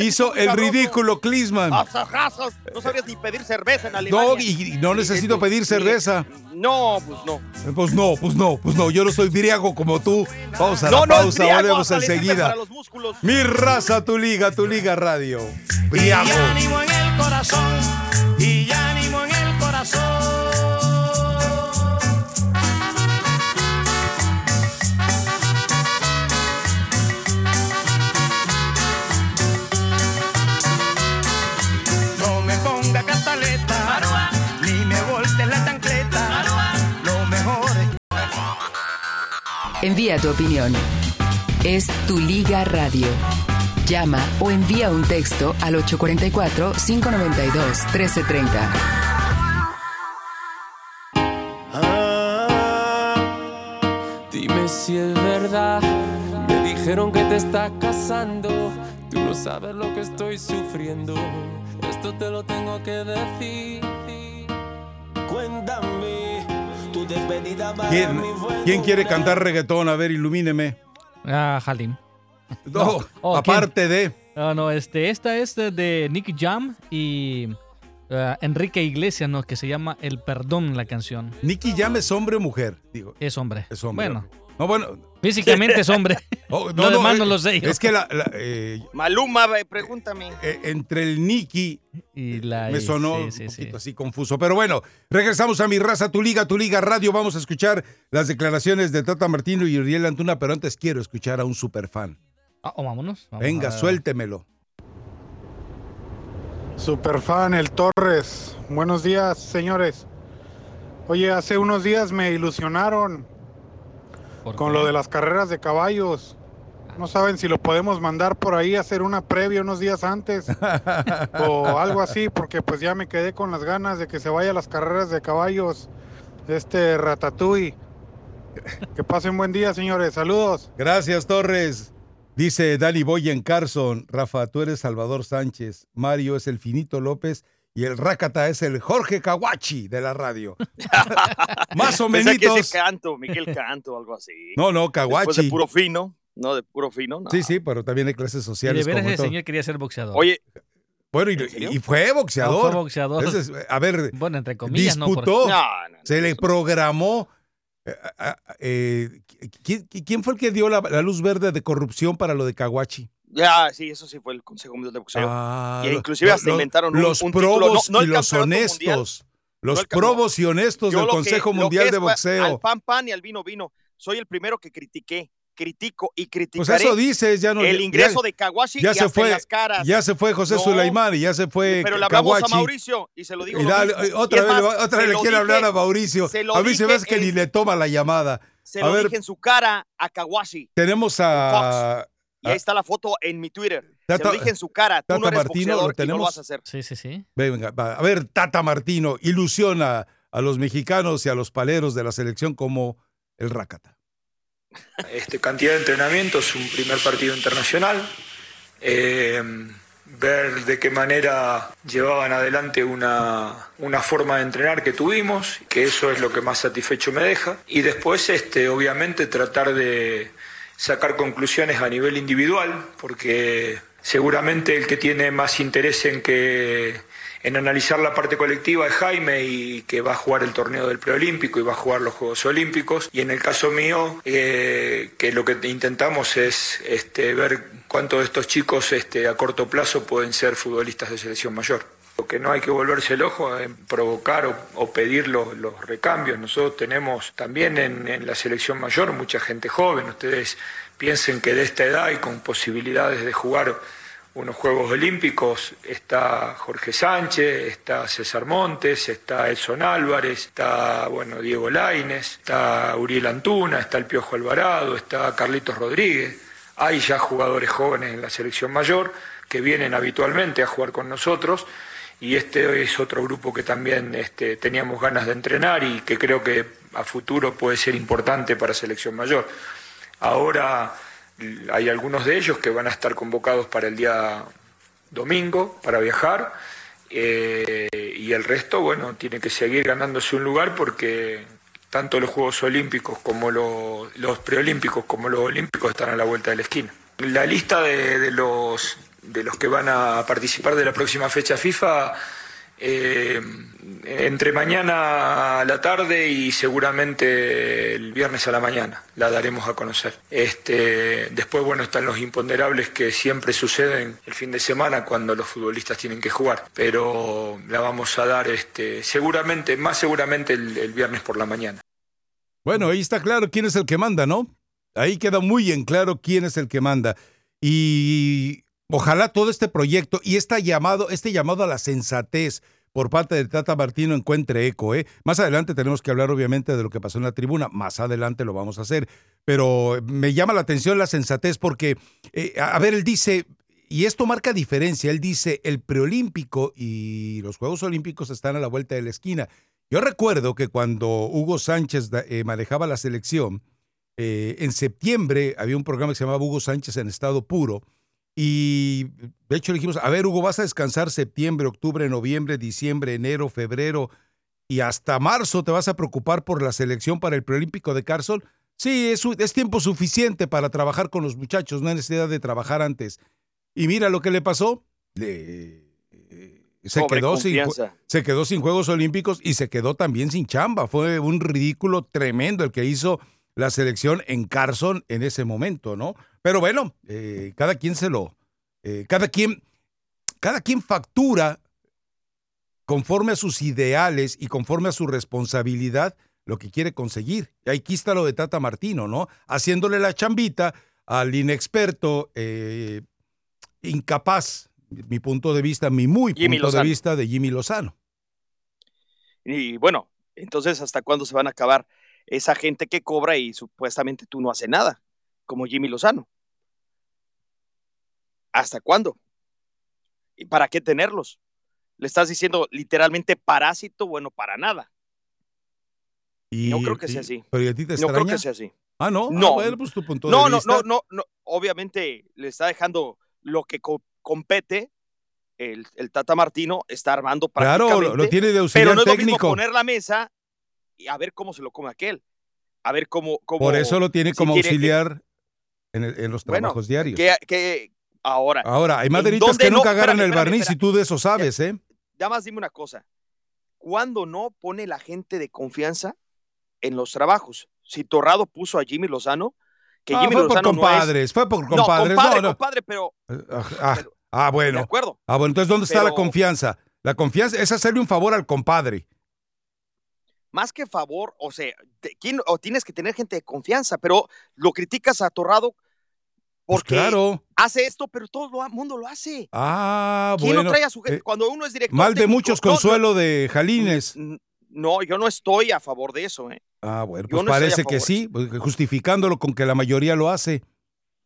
A: hizo el ridículo Klinsmann.
B: No sabrías ni pedir cerveza en Alemania.
A: No, y, no necesito pedir cerveza.
B: No, pues no.
A: Pues no, pues no, pues no. Yo no soy briago como tú. Vamos a la pausa, volvemos enseguida. Mi raza, tu liga, tu liga radio. Briago
G: corazón y ánimo en el corazón. No me ponga cantaleta, ni me volte la tancleta. Lo mejor
E: Envía tu opinión. Es tu Liga Radio. Llama o envía un texto al 844-592-1330.
H: Ah, dime si es verdad. Me dijeron que te está casando. Tú no sabes lo que estoy sufriendo. Esto te lo tengo que decir. Cuéntame. Tu despedida
A: ¿Quién, ¿Quién quiere cantar reggaetón? A ver, ilumíneme.
D: Ah, Halim.
A: No, oh, aparte de.
D: No, no, este, esta es de, Nick Jam y uh, Enrique Iglesias, ¿no? Que se llama El Perdón, la canción.
A: ¿Nicky Jam es hombre o mujer? Digo.
D: Es hombre.
A: Es hombre.
D: Bueno.
A: No, bueno.
D: Físicamente es hombre. *laughs* Oh, no, *laughs* lo demás no, lo sé.
A: Es que la.
B: Eh, Maluma, pregúntame.
A: Eh, entre el Nicky y la. Me sonó un poquito así confuso. Pero bueno, regresamos a mi raza, tu liga, tu liga radio. Vamos a escuchar las declaraciones de Tata Martino y Uriel Antuna, pero antes quiero escuchar a un superfan.
D: Ah, oh, vámonos.
A: Venga, suéltemelo.
I: Superfan, el Torres. Buenos días, señores. Oye, hace unos días me ilusionaron con lo de las carreras de caballos. No saben si lo podemos mandar por ahí a hacer una previa unos días antes *laughs* o algo así, porque pues ya me quedé con las ganas de que se vaya a las carreras de caballos este Ratatouille. Que pasen buen día, señores. Saludos.
A: Gracias, Torres. Dice Dali Boy en Carson. Rafa, tú eres Salvador Sánchez. Mario es el Finito López. Y el Rácata es el Jorge Kawachi de la radio. *laughs* Más o menos.
B: que ese canto, Miguel Canto, algo así.
A: No, no, Kawachi.
B: de puro fino, no, de puro fino. No.
A: Sí, sí, pero también hay clases sociales.
D: Y de veras ese señor quería ser boxeador.
B: Oye.
A: Bueno, y, fue boxeador.
D: No, fue boxeador.
A: Entonces, a ver,
D: bueno, entre comillas,
A: disputó,
D: no,
A: se le programó. Eh, ¿quién, fue el que dio la, luz verde de corrupción para lo de Kawachi?
B: Ya, sí, eso sí fue el Consejo Mundial de Boxeo.
A: Ah,
B: y inclusive hasta inventaron
A: los
B: un,
A: probos
B: no,
A: y los honestos. Los probos y honestos del Consejo Mundial de Boxeo.
B: Al pan pan y al vino vino. Soy el primero que critiqué critico y criticaré
A: pues eso dices, ya no,
B: el ingreso de Kawashi
A: ya
B: y
A: se fue,
B: las caras.
A: Ya se fue José no, y ya se fue
B: Pero le hablamos a Mauricio y se lo digo.
A: Y dale, otra vez, más, otra vez le quiere hablar a Mauricio. A mí se hace que ni le toma la llamada.
B: Se
A: a
B: lo
A: ver,
B: dije en su cara a Kawashi.
A: Tenemos a...
B: Y ahí está la foto en mi Twitter. Tata, Se lo dije en su cara. Tú
A: Tata
B: no eres
A: Martino,
B: boxeador
A: lo tenemos.
B: y no lo vas a hacer.
D: Sí, sí, sí.
A: Venga, va. a ver, Tata Martino ilusiona a los mexicanos y a los paleros de la selección como el Rácata.
J: Este, cantidad de entrenamientos, un primer partido internacional. Eh, ver de qué manera llevaban adelante una, una, forma de entrenar que tuvimos, que eso es lo que más satisfecho me deja. Y después, este, obviamente, tratar de sacar conclusiones a nivel individual, porque seguramente el que tiene más interés en que en analizar la parte colectiva es Jaime y que va a jugar el torneo del preolímpico y va a jugar los Juegos Olímpicos. Y en el caso mío, eh, que lo que intentamos es este, ver cuántos de estos chicos este, a corto plazo pueden ser futbolistas de selección mayor. Lo que no hay que volverse el ojo en provocar o, pedir los, recambios. Nosotros tenemos también en, en la selección mayor mucha gente joven. Ustedes piensen que de esta edad y con posibilidades de jugar unos Juegos Olímpicos está Jorge Sánchez, está César Montes, está Edson Álvarez, está bueno Diego Laines, está Uriel Antuna, está el Piojo Alvarado, está Carlitos Rodríguez. Hay ya jugadores jóvenes en la selección mayor que vienen habitualmente a jugar con nosotros y este es otro grupo que también este, teníamos ganas de entrenar y que creo que a futuro puede ser importante para selección mayor. Ahora hay algunos de ellos que van a estar convocados para el día domingo para viajar eh, y el resto, bueno, tiene que seguir ganándose un lugar porque tanto los Juegos Olímpicos como los, los preolímpicos como los olímpicos están a la vuelta de la esquina. La lista de, de, los, de los que van a participar de la próxima fecha FIFA eh, entre mañana a la tarde y seguramente el viernes a la mañana la daremos a conocer. Este, después, bueno, están los imponderables que siempre suceden el fin de semana cuando los futbolistas tienen que jugar, pero la vamos a dar este, seguramente, más seguramente el, viernes por la mañana.
A: Bueno, ahí está claro quién es el que manda, ¿no? Ahí queda muy en claro quién es el que manda. Y ojalá todo este proyecto y este llamado, este llamado a la sensatez por parte de Tata Martino encuentre eco. ¿eh? Más adelante tenemos que hablar obviamente de lo que pasó en la tribuna, más adelante lo vamos a hacer, pero me llama la atención la sensatez porque, eh, a ver, él dice, y esto marca diferencia, él dice, el preolímpico y los Juegos Olímpicos están a la vuelta de la esquina. Yo recuerdo que cuando Hugo Sánchez eh, manejaba la selección, eh, en septiembre había un programa que se llamaba Hugo Sánchez en estado puro, y de hecho le dijimos, a ver, Hugo, vas a descansar septiembre, octubre, noviembre, diciembre, enero, febrero y hasta marzo te vas a preocupar por la selección para el preolímpico de Carson. Sí, es, es tiempo suficiente para trabajar con los muchachos, no hay necesidad de trabajar antes. Y mira lo que le pasó. Le, se, quedó sin, se quedó sin Juegos Olímpicos y se quedó también sin chamba. Fue un ridículo tremendo el que hizo la selección en Carson en ese momento, ¿no? Pero bueno, eh, cada quien se lo, eh, cada quien, cada quien factura conforme a sus ideales y conforme a su responsabilidad lo que quiere conseguir. Y aquí está lo de Tata Martino, ¿no? Haciéndole la chambita al inexperto, eh, incapaz, mi punto de vista, mi muy
B: Jimmy
A: punto
B: Lozano.
A: de vista de Jimmy Lozano.
B: Y bueno, Entonces, ¿hasta cuándo se van a acabar esa gente que cobra y supuestamente tú no haces nada, como Jimmy Lozano? ¿Hasta cuándo? ¿Y para qué tenerlos? Le estás diciendo literalmente parásito, bueno, para nada.
A: Y,
B: no creo que sea así.
A: Pero ¿y a ti te
B: No creo que sea así.
A: Ah, no.
B: No.
A: Ah, bueno, pues tu punto
B: No,
A: de
B: no,
A: vista.
B: no, no, no. Obviamente le está dejando lo que co- compete. El, el Tata Martino está armando
A: Claro,
B: prácticamente.
A: lo, lo tiene de auxiliar
B: pero no es lo
A: técnico.
B: mismo poner la mesa y a ver cómo se lo come aquel. A ver cómo. cómo
A: Por eso lo tiene
B: si
A: como auxiliar en, el- en los
B: Bueno,
A: trabajos diarios.
B: Que, que ahora.
A: Ahora, hay
B: ¿en
A: maderitas que
B: no?
A: nunca agarran
B: Espérame,
A: el barniz
B: espérame.
A: y tú de eso sabes, ¿eh?
B: Ya más dime una cosa. ¿Cuándo no pone la gente de confianza en los trabajos? Si Torrado puso a Jimmy Lozano, que
A: Ah,
B: Jimmy
A: fue por
B: Lozano no es-
A: compadres, fue por
B: No,
A: compadres.
B: compadre,
A: No, no.
B: compadre, pero
A: Ah, ah, ah, bueno.
B: de acuerdo.
A: Ah, bueno, entonces, ¿dónde está la
B: Pero-
A: confianza? La confianza es hacerle un favor al compadre.
B: Más que favor, o sea, te- ¿quién- o tienes que tener gente de confianza, pero lo criticas a Torrado
A: Pues
B: porque
A: claro.
B: hace esto, pero todo el mundo lo hace.
A: Ah,
B: ¿Quién
A: bueno.
B: no trae a su gente?
A: eh,
B: Cuando uno es director
A: mal de
B: técnico-
A: muchos
B: no,
A: consuelo de Jalines.
B: No, yo no estoy a favor de eso, ¿eh?
A: Ah, bueno, pues
B: no
A: parece que sí, pues, justificándolo con que la mayoría lo hace.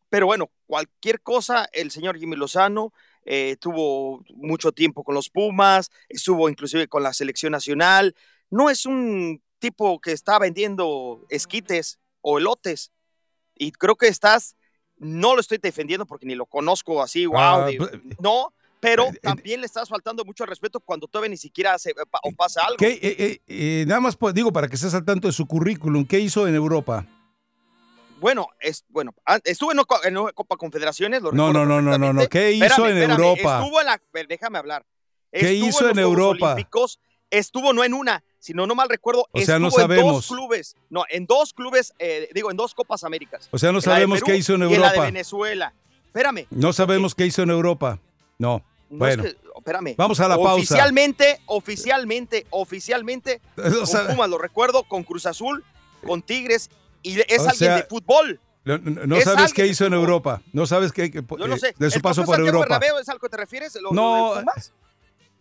B: Pero bueno, cualquier cosa, el señor Jimmy Lozano eh, tuvo mucho tiempo con los Pumas, estuvo inclusive con la selección nacional. No es un tipo que está vendiendo esquites o elotes. Y creo que estás, no lo estoy defendiendo porque ni lo conozco así, wow,
A: Ah,
B: de- no, pero también le estás faltando mucho al respeto cuando todavía ni siquiera hace, pa- o pasa algo.
A: ¿Qué, eh, eh, eh, nada más pues, digo para que estés al tanto de su currículum, ¿qué hizo en Europa?
B: Bueno, es, bueno, ah, estuvo en, Copa Confederaciones, lo
A: No, no, no, no, no, no. ¿Qué hizo
B: Espérame,
A: en
B: espérame,
A: Europa?
B: Estuvo en la, ver, déjame hablar.
A: ¿Qué
B: Estuvo
A: hizo
B: los
A: en Europa?
B: Olímpicos, estuvo no en una, sino no mal recuerdo,
A: O sea, no
B: estuvo en
A: sabemos.
B: dos clubes, no, en dos clubes, eh, digo, en dos Copas Américas.
A: O sea, no
B: En
A: sabemos
B: Perú
A: qué hizo en
B: y en la de
A: Europa.
B: Venezuela. Espérame,
A: No sabemos qué hizo en Europa. No.
B: no
A: bueno,
B: es que- espérame.
A: vamos a la pausa.
B: Oficialmente, oficialmente, oficialmente, *laughs*
A: O
B: con Pumas lo recuerdo, con Cruz Azul, con Tigres, y es alguien
A: sea,
B: de fútbol.
A: no, no- no
B: Es
A: sabes qué hizo en Europa. No sabes qué qué-
B: Yo no
A: eh,
B: sé.
A: de su
B: ¿El
A: paso por Europa.
B: Bernabéu es al que te refieres? ¿Lo-
A: No,
B: lo?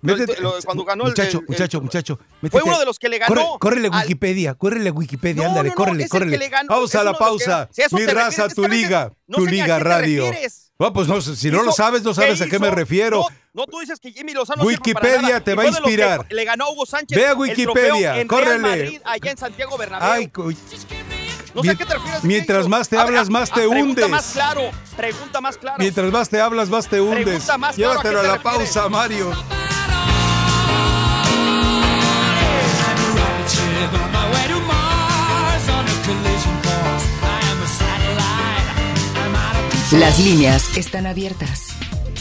A: Métete-
B: Lo- cuando ganó el-
A: muchacho,
B: el-
A: muchacho, muchacho.
B: Fue uno de los que le ganó.
A: Corre, córrele a Wikipedia, córrele Wikipedia,
B: No,
A: ándale,
B: no, no,
A: córrele, córrele.
B: que le ganó,
A: Vamos
B: es
A: a la
B: que
A: pausa.
B: ganó. Si
A: Mi raza,
B: refieres, es
A: tu
B: que
A: liga, tu liga radio. No, pues no, si no lo sabes, no sabes a qué me refiero.
B: No, tú dices que Jimmy Lozano
A: Wikipedia te va a
B: que
A: inspirar.
B: Le ganó a Hugo Sánchez.
A: Ve a Wikipedia,
B: en
A: córrele.
B: Real Madrid, allá en Santiago Bernabéu.
A: Ay,
B: no sé a qué te refieres.
A: mientras
B: ¿qué
A: más te?
B: A
A: hablas, más te
B: Pregunta
A: hundes.
B: más claro, pregunta más claro.
A: Mientras más te hablas, más te hundes.
B: Pregunta más claro, ¿a qué
A: Llévatelo a la
B: refieres?
A: pausa, Mario.
E: Las líneas están abiertas.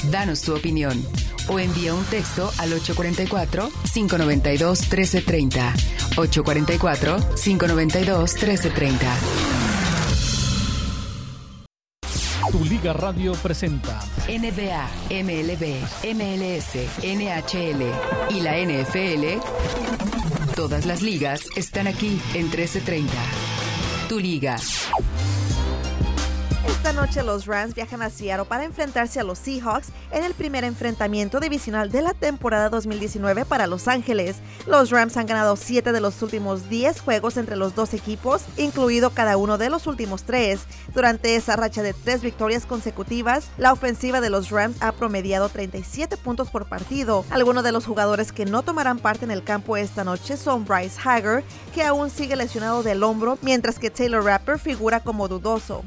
E: Danos tu opinión o envía un texto al 844-592-1330. 844-592-1330.
D: Tu Liga Radio presenta
E: NBA, MLB, MLS, NHL y la NFL. Todas las ligas están aquí en 1330. Tu liga.
K: Esta noche los Rams viajan a Seattle para enfrentarse a los Seahawks en el primer enfrentamiento divisional de la temporada 2019 para Los Ángeles. Los Rams han ganado 7 de los últimos 10 juegos entre los dos equipos, incluido cada uno de los últimos 3. Durante esa racha de 3 victorias consecutivas, la ofensiva de los Rams ha promediado 37 puntos por partido. Algunos de los jugadores que no tomarán parte en el campo esta noche son Bryce Hager, que aún sigue lesionado del hombro, mientras que Taylor Rapper figura como dudoso.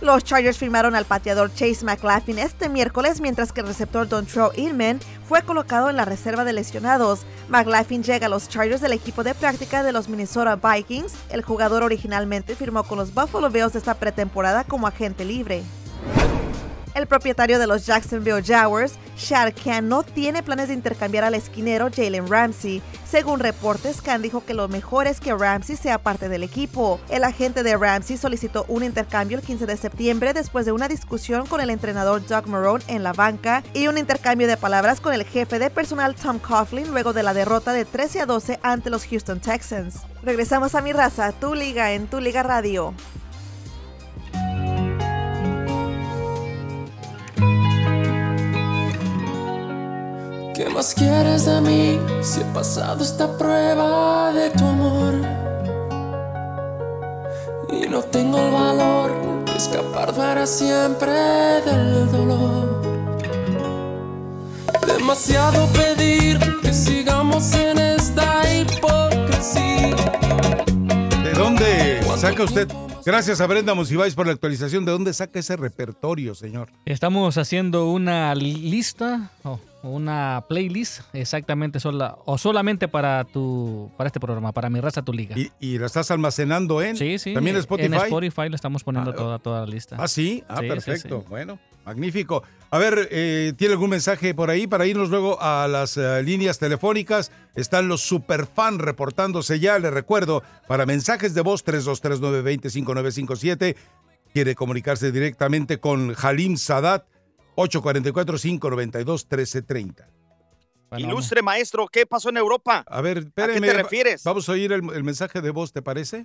K: Los Chargers firmaron al pateador Chase McLaughlin este miércoles, mientras que el receptor Dontrell Inman fue colocado en la reserva de lesionados. McLaughlin llega a los Chargers del equipo de práctica de los Minnesota Vikings. El jugador originalmente firmó con los Buffalo Bills esta pretemporada como agente libre. El propietario de los Jacksonville Jaguars, Shad Khan, no tiene planes de intercambiar al esquinero Jalen Ramsey. Según reportes, Khan dijo que lo mejor es que Ramsey sea parte del equipo. El agente de Ramsey solicitó un intercambio el 15 de septiembre después de una discusión con el entrenador Doug Marone en la banca y un intercambio de palabras con el jefe de personal Tom Coughlin luego de la derrota de 13 a 12 ante los Houston Texans. Regresamos a mi raza, tu liga en tu liga radio.
H: ¿Qué más quieres de mí si he pasado esta prueba de tu amor? Y no tengo el valor de escapar para siempre del dolor. Demasiado pedir que sigamos en esta hipocresía.
A: ¿De dónde saca usted? Gracias a Brenda Musibais por la actualización. ¿De dónde saca ese repertorio, señor?
D: Estamos haciendo una lista o una playlist exactamente sola o solamente para tu para este programa, para mi raza tu liga.
A: ¿Y, y la estás almacenando en?
D: Sí, sí.
A: ¿También en Spotify?
D: En Spotify le estamos poniendo
A: Ah,
D: toda, toda la lista.
A: Ah, sí. Ah,
D: Sí,
A: perfecto. Bueno, magnífico. A ver, eh, ¿tiene algún mensaje por ahí para irnos luego a las eh, líneas telefónicas? Están los superfans reportándose ya. Les recuerdo, para mensajes de voz 323-920-5957. Quiere comunicarse directamente con Halim Sadat, 844-592-1330.
B: Ilustre maestro, ¿qué pasó en Europa?
A: A ver,
B: ¿A qué
A: espéreme.
B: te refieres?
A: Vamos a oír el, el mensaje de voz, ¿te parece?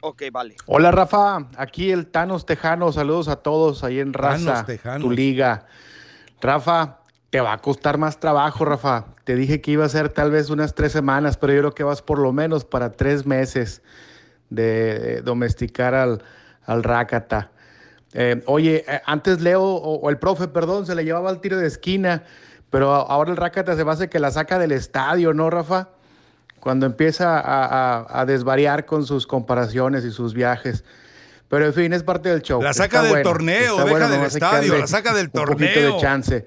B: Ok, vale.
L: Hola Rafa, aquí el Thanos Tejano, saludos a todos ahí en Raza,
A: Thanos Tejanos.
L: tu liga. Rafa, te va a costar más trabajo, Rafa. Te dije que iba a ser tal vez unas tres semanas, pero yo creo que vas por lo menos para tres meses de domesticar al, al Rácata. Eh, oye, eh, antes Leo, o, o el profe, perdón, se le llevaba al tiro de esquina, pero ahora el Rácata se hace que la saca del estadio, ¿no, Rafa? Cuando empieza a, a- a desvariar con sus comparaciones y sus viajes. Pero en fin, es parte del show.
A: La saca
L: Está
A: del
L: bueno,
A: torneo, deja del
L: hay que
A: estadio, la saca del
L: Un poquito
A: torneo.
L: de chance.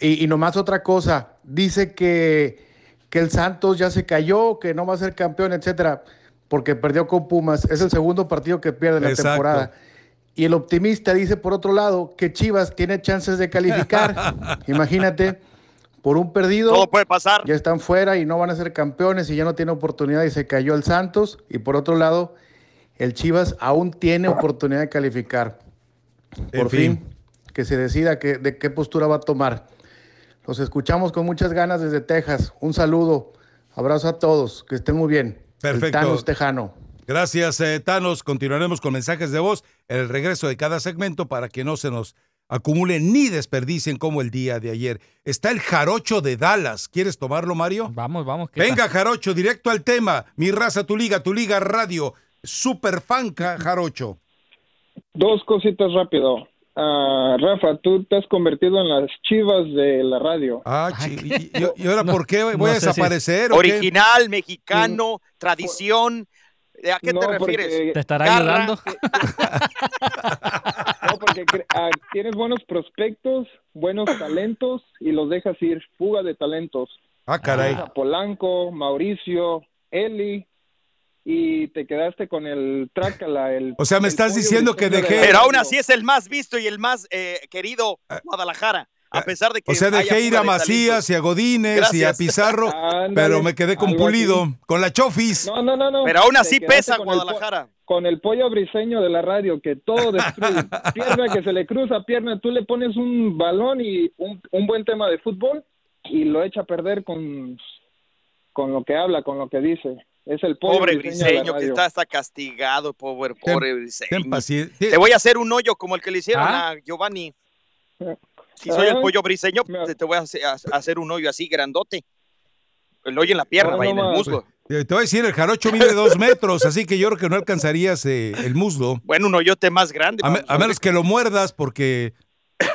L: Y, y nomás otra cosa, dice que, que el Santos ya se cayó, que no va a ser campeón, etcétera, porque perdió con Pumas. Es el segundo partido que pierde en la
A: Exacto.
L: temporada. Y el optimista dice, por otro lado, que Chivas tiene chances de calificar. *laughs* Imagínate, por un perdido.
B: Todo puede pasar.
L: Ya están fuera y no van a ser campeones y ya no tiene oportunidad y se cayó el Santos. Y por otro lado, el Chivas aún tiene oportunidad de calificar.
A: En
L: Por
A: fin.
L: fin, que se decida que- de qué postura va a tomar. Los escuchamos con muchas ganas desde Texas. Un saludo, abrazo a todos, que estén muy bien. El
A: Perfecto.
L: Thanos Tejano.
A: Gracias, eh, Thanos. Continuaremos con mensajes de voz en el regreso de cada segmento para que no se nos acumulen ni desperdicien como el día de ayer. Está el jarocho de Dallas. ¿Quieres tomarlo, Mario?
D: Vamos, vamos. ¿qué
A: Venga, jarocho, directo al tema. Mi raza, tu liga, tu liga radio. Super fan, ca- jarocho.
M: Dos cositas rápido. Ah, Rafa, tú te has convertido en las chivas de la radio.
A: Ah, y, y- y ahora por qué voy
B: No
A: a
B: si-
A: desaparecer?
B: Original, mexicano, tradición. ¿A qué
M: No,
B: te
M: porque-
B: refieres?
D: ¿Te estará
B: Garra.
D: ayudando? *laughs*
M: No, porque ah, tienes buenos prospectos, buenos talentos y los dejas ir. Fuga de talentos.
A: Ah, caray.
M: A Polanco, Mauricio, Eli y te quedaste con el Trácala. El,
A: O sea, me
M: el
A: estás diciendo que dejé-
B: Pero aún así es el más visto y el más eh, querido Guadalajara. A pesar de que
A: O sea, dejé ir a Macías y a Godínez y a. Pizarro, *laughs* pero me quedé con
M: así.
A: Pulido, con la Chofis.
M: No, no, no, no.
B: Pero aún así pesa
M: con el
B: Guadalajara.
M: con el pollo briseño de la radio, que todo destruye. *laughs* pierna que se le cruza, pierna, tú le pones un balón y un, un buen tema de fútbol y lo echa a perder con, con lo que habla, con lo que dice. Es el pollo
B: Pobre
M: briseño,
B: Briseño que está hasta castigado, pobre, pobre Briseño.
A: Ten paciencia.
B: Te voy a hacer un hoyo como el que le hicieron
D: ¿Ah?
B: a Giovanni. Si soy el
M: Ay.
B: pollo briseño, te, te voy a hacer, a- a hacer un hoyo así grandote. El hoyo en la pierna,
M: No,
B: vaya,
M: no
B: en el muslo.
A: Eh, Te voy a decir, el jarocho mide dos metros, así que yo creo que no alcanzarías eh, el muslo.
B: Bueno, un hoyote más grande.
A: A, me- menos que lo muerdas, porque eh,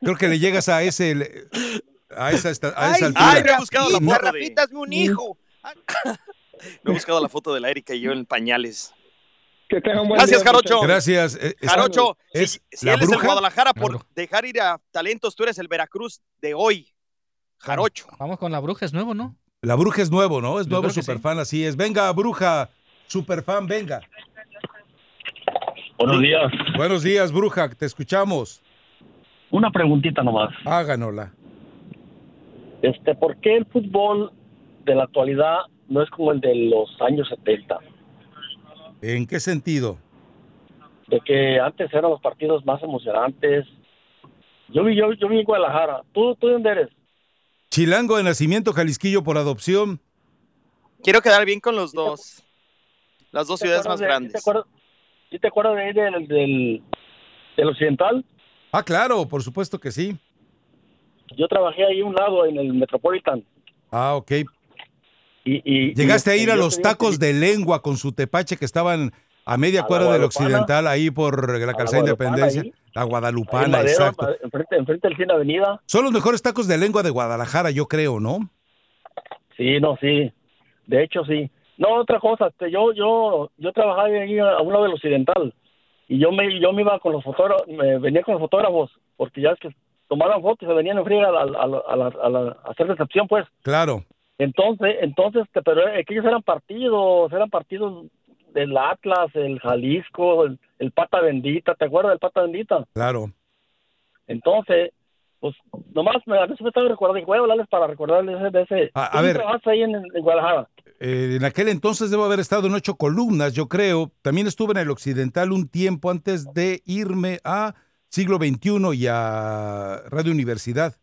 A: creo que le llegas a ese le- a esa, a esa
B: Ay,
A: altura.
B: ay, no he buscado la foto de... un hijo. No he buscado la foto de la Erika y yo en pañales.
M: Que tengan buen
B: Gracias,
M: día,
B: Jarocho.
A: Gracias. eh,
B: Jarocho,
A: es
B: si, él es el. Guadalajara
D: La
B: por
D: bruja.
B: dejar ir a talentos, tú eres el Veracruz de hoy. Jarocho.
D: Vamos con la bruja, es nuevo, ¿no?
A: La bruja es nuevo, ¿no? Es
D: Yo
A: nuevo superfan, así es. Venga, bruja, superfan, venga.
N: Buenos días.
A: Buenos días, bruja, te escuchamos.
N: Una preguntita nomás.
A: Háganosla.
N: Este, ¿por qué el fútbol de la actualidad no es como el de los años 70?
A: ¿En qué sentido?
N: De que antes eran los partidos más emocionantes. Yo vi, yo, yo vi en Guadalajara. ¿Tú, ¿Tú de dónde eres?
A: Chilango de nacimiento, Jalisquillo por adopción.
B: Quiero quedar bien con los dos. Las dos
N: ¿Te
B: ciudades más
N: de-
B: grandes.
N: ¿sí te acuerdas, te acuerdas de ahí del, del, del occidental?
A: Ah, claro, por supuesto que sí.
N: yo trabajé ahí a un lado en el Metropolitan.
A: Ah, ok.
N: Y, y-
A: Llegaste a ir a los tacos de lengua con su tepache que estaban a media
N: A la
A: cuadra del. Occidental, ahí por la
N: la
A: calzada de
N: Guadalupana,
A: Independencia.
N: ahí.
A: La
N: en
A: Guadalupana,
N: Madero,
A: exacto.
N: enfrente, enfrente del Cine Avenida.
A: Son los mejores tacos de lengua de Guadalajara, yo creo, ¿no?
N: Sí, no, sí. De hecho, sí. No, otra cosa, este, yo, yo, yo trabajaba ahí a un lado del occidental y yo me, yo me iba con los fotógrafos, me venía con los fotógrafos porque ya es que tomaban fotos y se venían en a, la- a, la- a, la- a la- a hacer recepción, pues.
A: Claro.
N: Entonces, entonces, este, pero aquellos eran partidos, eran partidos del Atlas, el Jalisco, el, el Pata Bendita, ¿te acuerdas del Pata Bendita?
A: Claro.
N: Entonces, pues nomás me, a veces me estaba recordando, voy a hablarles para recordarles de ese. ese.
A: A- a
N: ¿Tú sí
A: ver.
N: ahí en, en Guadalajara?
A: Eh, en aquel entonces debo haber estado en ocho columnas, yo creo. También estuve en el Occidental un tiempo antes de irme a Siglo XXI y a Radio Universidad.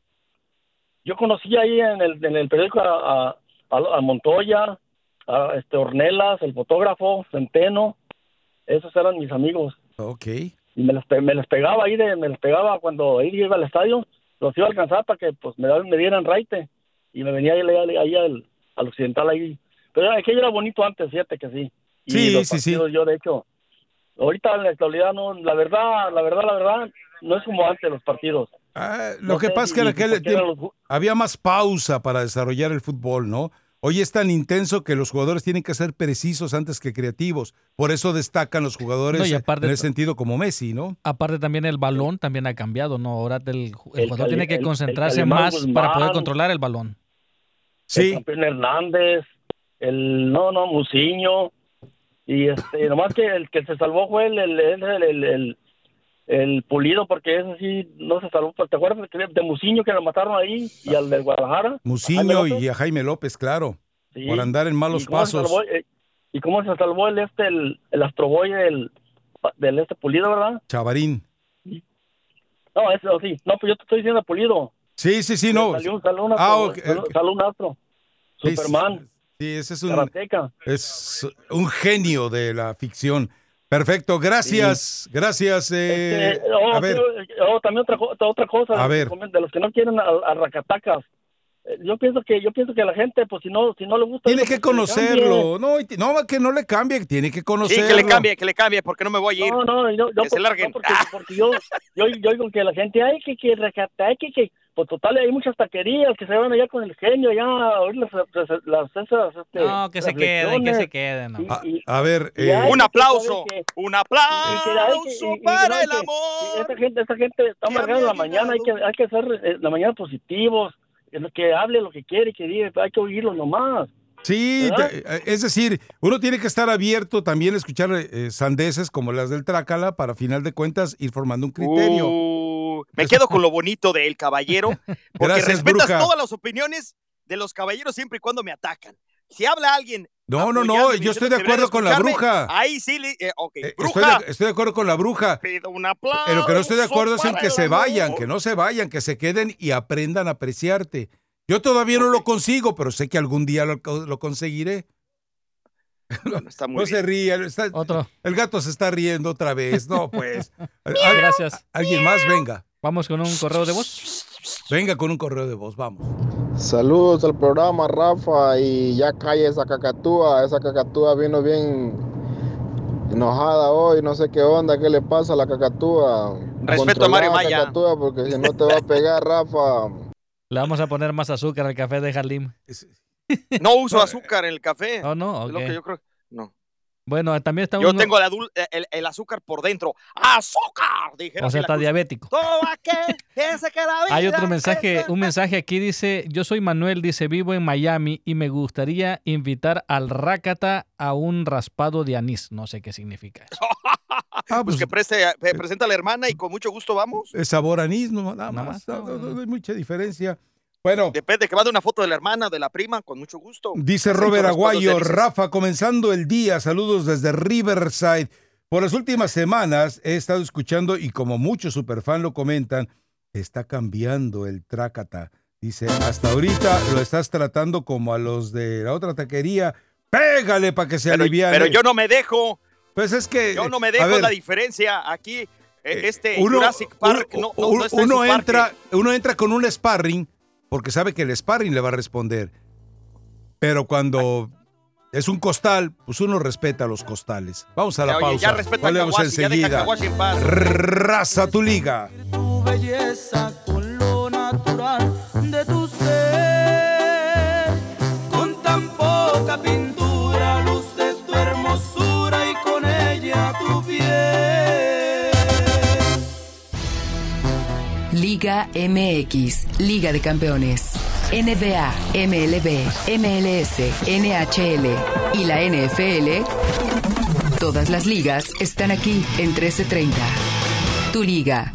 N: Yo conocí ahí en el, en el periódico a, a, a- a Montoya, a este Ornelas, el fotógrafo, Centeno, esos eran mis amigos.
A: Ok.
N: Y me les, pe- me pegaba ahí, de, me les pegaba cuando ahí iba al estadio, los iba a alcanzar para que pues me, me dieran raite. Y me venía ahí, ahí, ahí al, al occidental ahí. Pero aquello era bonito antes, fíjate que sí. Y
A: Sí,
N: los
A: sí, sí.
N: partidos, Yo de hecho, ahorita en la actualidad no, la verdad, la verdad, la verdad, no es como antes los partidos.
A: Ah, Lo
N: No
A: que
N: sé
A: pasa es que en aquel tiempo había más pausa para desarrollar el fútbol, ¿no? Hoy es tan intenso que los jugadores tienen que ser precisos antes que creativos. Por eso destacan los jugadores
D: No, y aparte-
A: en ese sentido como Messi, ¿no?
D: Aparte también el balón también ha cambiado, ¿no? Ahora el, el
N: El
D: jugador
N: Cali-
D: tiene que
N: el- el
D: concentrarse más para poder controlar el balón.
N: el campeón Hernández, el no, no, Muciño, y este, nomás que el que se salvó fue el, el, el, Pulido, porque ese sí no se salvó. ¿Te acuerdas de, de Muciño que lo mataron ahí y al de Guadalajara?
A: Muciño y a Jaime López, claro.
N: Sí.
A: Por andar en malos
N: ¿Y cómo se
A: pasos.
N: salvó, eh, ¿Y cómo se salvó el este, el, el Astroboy del, del este Pulido, verdad?
A: Chavarín.
N: No, ese oh, sí. No, pues yo te estoy diciendo Pulido.
A: Sí, sí, sí, no.
N: Salió, salió un
A: Ah,
N: astro, salió- un astro.
A: Sí, sí.
N: Superman.
A: Sí, ese es un, es un genio de la ficción. Perfecto, gracias, gracias. eh,
N: Este, oh,
A: a ver,
N: sí, oh, también otra, otra cosa
A: A
N: de los
A: ver.
N: de los que no quieren a, a racatacas Eh, yo pienso que yo pienso que la gente pues si no si no le gusta
A: tiene
N: eso,
A: que conocerlo. No, no, que no le cambie, tiene que
B: Sí,
A: conocerlo.
B: que le cambie, que le cambie, porque no me voy a ir.
N: No, no, yo, yo
B: que se
N: por-
B: larguen.
N: no, porque, porque yo, yo, yo digo que la gente, ay, que, que recata, ay, que, que, pues total, hay muchas taquerías que se van allá con el genio, allá a oír las, las, las- esas, este,
D: No, que se queden, que se queden. no.
A: A, a ver, eh,
B: Un aplauso,
N: que-
B: un aplauso
N: y
B: para el amor.
N: Esta gente, esta gente está amargada la mañana, hay que, hay que ser eh, la mañana positivos, eh, que hable lo que quiere, que diga, hay que oírlo nomás.
A: Sí, eh, es decir, uno tiene que estar abierto también a escuchar eh, sandeces como las del Trácala para, a final de cuentas, ir formando un criterio.
B: Uh, me quedo con lo bonito del caballero, porque
A: Gracias,
B: respetas
A: bruja.
B: todas las opiniones de los caballeros siempre y cuando me atacan. Si habla alguien.
A: No, no, no, yo estoy de acuerdo con la bruja.
B: Ahí sí, eh, ok,
A: Eh,
B: bruja.
A: Estoy de, estoy de acuerdo con la bruja.
B: pido un aplauso.
A: En lo que no estoy de acuerdo es en que se vayan, que no se vayan, que se queden y aprendan a apreciarte. Yo todavía no lo consigo, pero sé que algún día lo, lo conseguiré. *laughs*
B: Bueno, está muy
A: No se rían. está-
D: Otro.
A: el gato se está riendo otra vez. No, pues. *laughs*
D: Gracias.
A: Alguien más, venga.
D: Vamos con un correo de voz.
A: Venga con un correo de voz, vamos.
O: Saludos al programa, Rafa, y ya calla esa cacatúa. Esa cacatúa vino bien enojada hoy, no sé qué onda, qué le pasa a la cacatúa.
B: Respeto a Mario Maya.
O: cacatúa porque si no te va a pegar, Rafa.
D: Le vamos a poner más azúcar al café de Halim.
B: No uso azúcar en el café.
D: Oh, no,
B: Es lo
D: ok.
B: que yo creo. No.
D: Bueno, también está
B: Yo
D: uno-
B: tengo el, adul- el, el azúcar por dentro. ¡Azúcar! Dijeron
D: O sea,
B: la
D: está
B: cruz.
D: diabético.
B: Todo aquel que se queda
D: Hay
B: vida,
D: otro mensaje, un mensaje aquí dice, yo soy Manuel, dice, vivo en Miami y me gustaría invitar al Rácata a un raspado de anís. No sé qué significa eso. *laughs*
A: Ah,
B: Pues que preste, eh, presenta a la hermana y con mucho gusto vamos.
A: Es sabor anís, no, nada
D: Nada
A: más.
D: más,
A: No, no, no hay mucha diferencia. Bueno,
B: Depende, que mande una foto de la hermana, de la prima, con mucho gusto.
A: dice Robert Aguayo. Rafa, comenzando el día, saludos desde Riverside. Por las últimas semanas he estado escuchando y como muchos superfan lo comentan, está cambiando el trácata. Dice, hasta ahorita lo estás tratando como a los de la otra taquería. Pégale para que se
B: Pero,
A: aliviane.
B: pero yo no me dejo.
A: Pues es que...
B: Yo no me dejo
A: ver,
B: la diferencia. Aquí E- Este
A: uno,
B: Jurassic Park
A: uno-
B: no, no- no está en
A: uno
B: su parque.
A: entra, uno entra con un sparring porque sabe que el sparring le va a responder. Pero cuando es un costal, pues uno respeta los costales. Vamos a la
B: Oye,
A: pausa.
B: ya respeta a
A: Volvemos
B: ya a
A: enseguida.
B: Kawasi en paz.
A: Raza tu liga.
C: tu belleza con lo natural
E: Liga MX, Liga de Campeones. NBA, MLB, MLS, NHL y la NFL. Todas las ligas están aquí en 1330. Tu liga.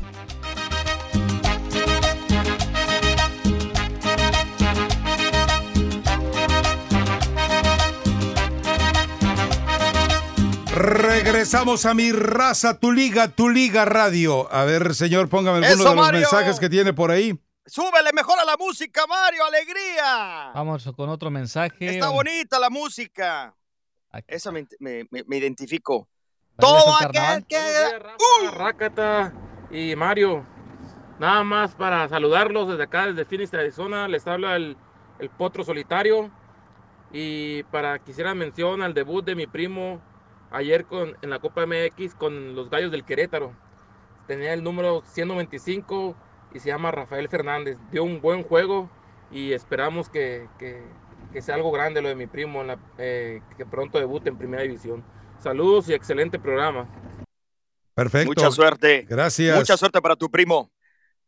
A: Regresamos a mi raza, tu liga, tu liga radio. A ver, señor, póngame alguno
B: ¡Eso,
A: de los
B: Mario!
A: mensajes que tiene por ahí.
B: Súbele mejor a la música, Mario, alegría.
D: Vamos con otro mensaje.
B: Está bonita la música. Esa me, me- me- me identifico.
D: Todo
B: Todo aquel que...
P: Rácata y Mario. Nada más para saludarlos desde acá, desde Phoenix, Arizona. Les habla el, el Potro Solitario. Y para quisiera mención al debut de mi primo ayer con, en la Copa MX con los Gallos del Querétaro. Tenía el número 125 y se llama Rafael Fernández. Dio un buen juego y esperamos que, que- que sea algo grande lo de mi primo, en la- eh, que pronto debute en Primera División. Saludos y excelente programa.
A: Perfecto.
B: Mucha suerte.
A: Gracias.
B: Mucha suerte para tu primo.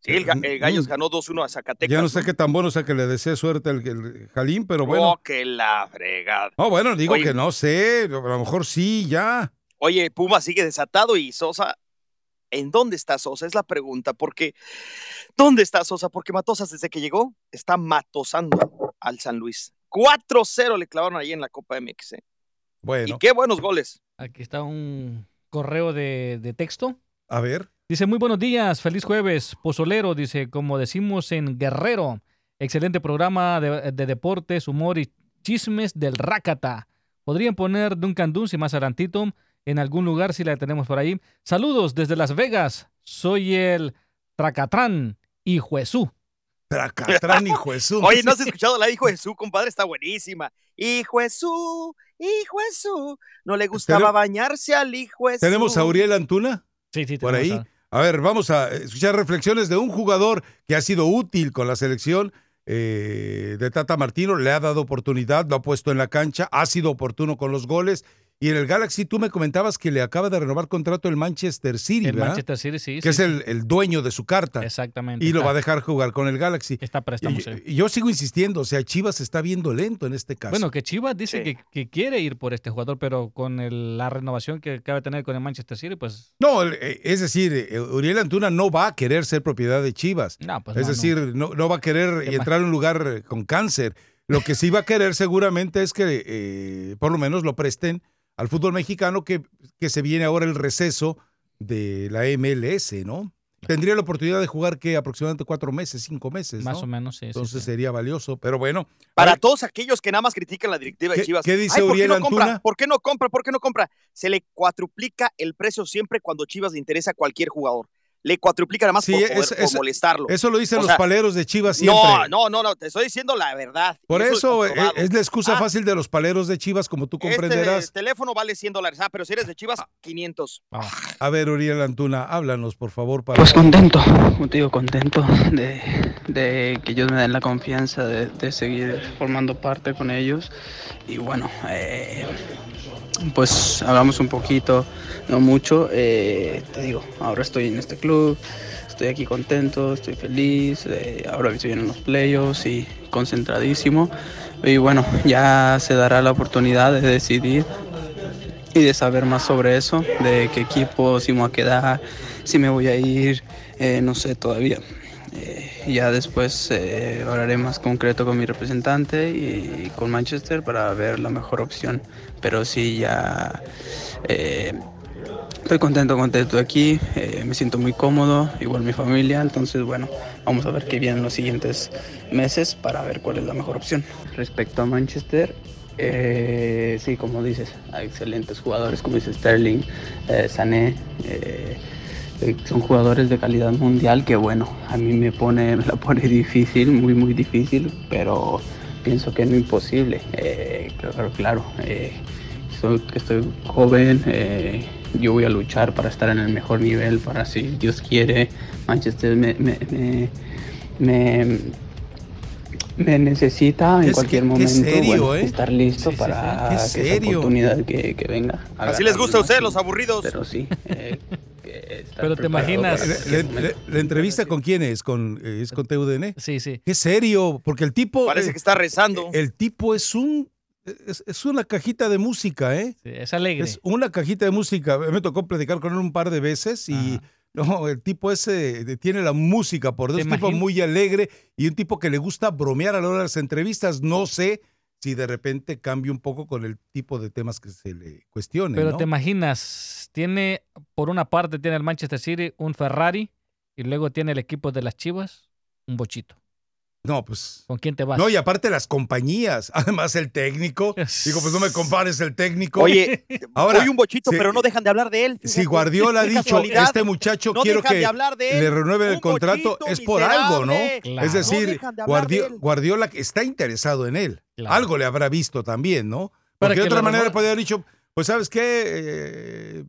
B: Sí, el, el Gallos ganó 2-1 a Zacatecas.
A: Ya no sé qué tan bueno sea que le desee suerte al el Jalín, pero
B: Oh,
A: bueno.
B: que la fregada.
A: No, bueno, digo
B: Oye.
A: que no sé, a lo mejor sí, ya.
B: Oye, Puma sigue desatado y Sosa, ¿en dónde está Sosa? Es la pregunta, porque ¿dónde está Sosa? Porque Matosas desde que llegó está matosando al San Luis. 4-0 le clavaron ahí en la Copa MX. ¿eh?
A: Bueno,
B: Y qué buenos goles.
D: Aquí está un correo de, de texto.
A: a ver.
D: Dice, muy buenos días, feliz jueves, pozolero, dice, como decimos en Guerrero, excelente programa de, de deportes, humor y chismes del Rácata. Podrían poner Duncan Dunce más adelantito en algún lugar si la tenemos por ahí. Saludos desde Las Vegas, soy el Tracatrán y Juezú.
A: Tracatrán, hijo de su. *laughs*
B: Oye, ¿no has escuchado la hijo de su, compadre? Está buenísima. Hijo de su, hijo de su. No le gustaba
A: Tenemos-
B: bañarse al hijo de su.
A: ¿Tenemos a Uriel Antuna?
D: Sí, sí,
A: Por ahí. A ver, vamos a escuchar reflexiones de un jugador que ha sido útil con la selección eh, de Tata Martino. Le ha dado oportunidad, lo ha puesto en la cancha, ha sido oportuno con los goles. Y en el Galaxy tú me comentabas que le acaba de renovar contrato el Manchester City,
D: El
A: ¿verdad?
D: Manchester City, sí.
A: que
D: sí,
A: es
D: sí.
A: el, el dueño de su carta.
D: Exactamente.
A: Y lo va a dejar jugar con el Galaxy.
D: Está préstamo,
A: Y-
D: sí.
A: y yo sigo insistiendo, o sea, Chivas está viendo lento en este caso.
D: Bueno, que Chivas dice que, que quiere ir por este jugador, pero con el- la renovación que acaba de tener con el Manchester City, pues
A: No, eh, es decir, eh, Uriel Antuna no va a querer ser propiedad de Chivas.
D: No, pues
A: es
D: no,
A: decir, no. No, va a querer entrar a un lugar eh, con cáncer. Lo que sí va a querer seguramente es que eh, por lo menos lo presten al fútbol mexicano que, que se viene ahora el receso de la MLS, ¿no? Tendría la oportunidad de jugar que aproximadamente cuatro meses, cinco meses.
D: más
A: ¿no?
D: o menos, sí.
A: Entonces
D: sí.
A: sería valioso, pero bueno.
B: Para todos aquellos que nada más critican la directiva de
A: ¿Qué-
B: Chivas.
A: qué dice
B: Ay, ¿por qué no compra? ¿Por qué no compra? ¿Por qué no compra? Se le cuatruplica el precio siempre cuando Chivas le interesa a cualquier jugador. Le cuatruplica nada más
A: Sí,
B: por, poder-
A: es-
B: por
A: es-
B: molestarlo.
A: Eso lo dicen
B: O
A: los
B: sea,
A: paleros de Chivas siempre.
B: No, no, no, no, te estoy diciendo la verdad.
A: Por eso
B: es
A: eh, es la excusa
B: Ah,
A: fácil de los paleros de Chivas, como tú comprenderás.
B: Este teléfono vale 100 dólares. Ah, pero si eres de Chivas, 500.
A: A ver, Uriel Antuna, háblanos, por favor. Para...
Q: Pues contento, como te digo, contento de, de que ellos me den la confianza de, seguir formando parte con ellos. Y bueno, eh, pues hablamos un poquito, no mucho. eh, te digo, ahora estoy en este club, estoy aquí contento, estoy feliz. eh, ahora se vienen los playoffs y concentradísimo. Y bueno, ya se dará la oportunidad de decidir y de saber más sobre eso, de qué equipo, si me voy a quedar, si me voy a ir, no sé todavía. Eh, ya después eh, hablaré más concreto con mi representante y, con Manchester para ver la mejor opción. Pero sí, ya eh, estoy contento, contento aquí, me siento muy cómodo, igual mi familia, entonces bueno, vamos a ver qué vienen los siguientes meses para ver cuál es la mejor opción. Respecto a Manchester, sí, como dices, hay excelentes jugadores como dice Sterling, Sané, eh, son jugadores de calidad mundial que bueno, a mí me pone, *laughs* me la pone difícil, muy muy difícil, pero pienso que no imposible. Eh, claro, claro, eh, soy, estoy joven, yo voy a luchar para estar en el mejor nivel, para si Dios quiere, Manchester me, me, me, me- me necesita en cualquier momento
A: serio,
Q: bueno,
A: ¿eh?
Q: estar listo
A: Sí, sí,
Q: para
A: sí.
Q: Esa
A: serio.
Q: oportunidad que, que venga.
B: Así les gusta a ustedes, los aburridos.
Q: Pero sí. eh, *laughs*
D: Pero te imaginas.
A: La, la- la- la entrevista con quién es? ¿Con, eh, ¿Es con TUDN?
D: Sí, sí.
A: Qué serio, porque el tipo.
B: Parece
A: eh,
B: que está rezando.
A: El tipo es un. Es, es una cajita de música, ¿eh?
D: Sí, es alegre.
A: Es una cajita de música. Me tocó platicar con él un par de veces y. No, el tipo ese de- tiene la música por Dios,
D: ¿Te
A: un tipo muy alegre y un tipo que le gusta bromear a la hora de las entrevistas. No sé si de repente cambia un poco con el tipo de temas que se le cuestionen.
D: Pero
A: ¿no?
D: te imaginas, tiene, por una parte tiene el Manchester City un Ferrari y luego tiene el equipo de las Chivas un bochito.
A: No, pues.
D: ¿Con quién te vas?
A: No, y aparte las compañías, *laughs* además el técnico. Digo, pues no me compares el técnico.
B: Oye, *laughs*
A: ahora
B: hoy un bochito,
A: sí,
B: pero no dejan de hablar de él.
A: Si. Guardiola ha dicho, este muchacho
B: No
A: quiero
B: dejan
A: que
B: de hablar de él.
A: le renueve el contrato,
B: bochito
A: es por algo, ¿no?
D: Claro.
A: Es
B: No
A: decir,
B: dejan de.
A: Guardiola está interesado en él.
D: Claro.
A: Algo le habrá visto también, ¿no?
D: Para
A: Porque de otra manera podría haber dicho, pues sabes qué, Eh,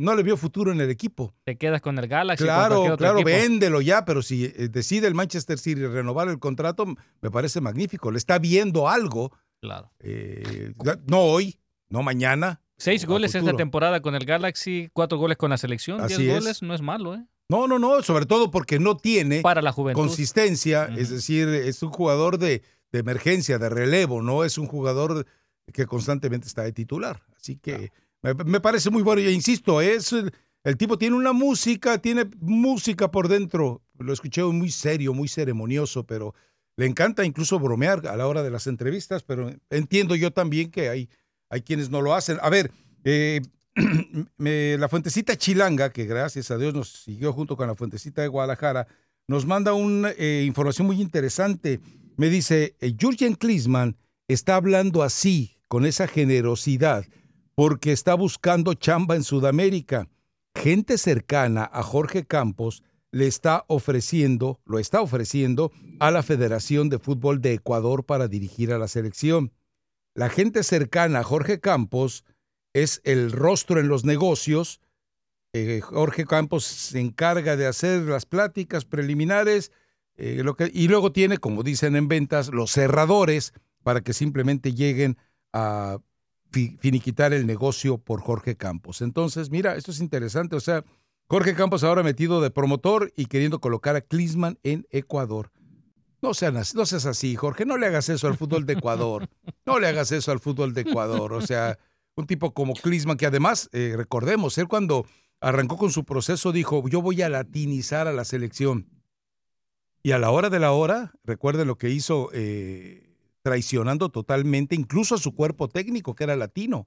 A: no le vio futuro en el equipo.
D: Te quedas con el Galaxy.
A: Claro,
D: otro
A: claro,
D: equipo.
A: véndelo ya, pero si eh, decide el Manchester City renovar el contrato, me parece magnífico. Le está viendo algo.
D: Claro.
A: eh, no hoy, no mañana.
D: Seis goles esta temporada con el Galaxy, cuatro goles con la selección,
A: Así
D: diez
A: es.
D: goles, no es malo, ¿eh?
A: No, no, no, sobre todo porque no tiene
D: Para la juventud.
A: consistencia, es decir, es un jugador de, de emergencia, de relevo, no es un jugador que constantemente está de titular. Así que me, parece muy bueno. Y insisto, es el, el tipo tiene una música, tiene música por dentro. Lo escuché muy serio, muy ceremonioso, pero le encanta incluso bromear a la hora de las entrevistas, pero entiendo yo también que hay, hay quienes no lo hacen. A ver, eh, *clears throat* me- la Fuentecita Chilanga, que gracias a Dios nos siguió junto con la Fuentecita de Guadalajara, nos manda una eh, información muy interesante. Me dice, eh, Jürgen Klinsmann está hablando así, con esa generosidad, porque está buscando chamba en Sudamérica. Gente cercana a Jorge Campos le está ofreciendo, lo está ofreciendo a la Federación de Fútbol de Ecuador para dirigir a la selección. La gente cercana a Jorge Campos es el rostro en los negocios. Eh, Jorge Campos se encarga de hacer las pláticas preliminares eh, y luego tiene, como dicen en ventas, los cerradores para que simplemente lleguen a finiquitar el negocio por Jorge Campos. Entonces, mira, esto es interesante. O sea, Jorge Campos ahora metido de promotor y queriendo colocar a Klinsmann en Ecuador. No, sean así- no seas así, Jorge. No le hagas eso al fútbol de Ecuador. No le hagas eso al fútbol de Ecuador. O sea, un tipo como Klinsmann, que además, eh, recordemos, él cuando arrancó con su proceso dijo, yo voy a latinizar a la selección. Y a la hora de la hora, recuerden lo que hizo eh, traicionando totalmente incluso a su cuerpo técnico, que era latino.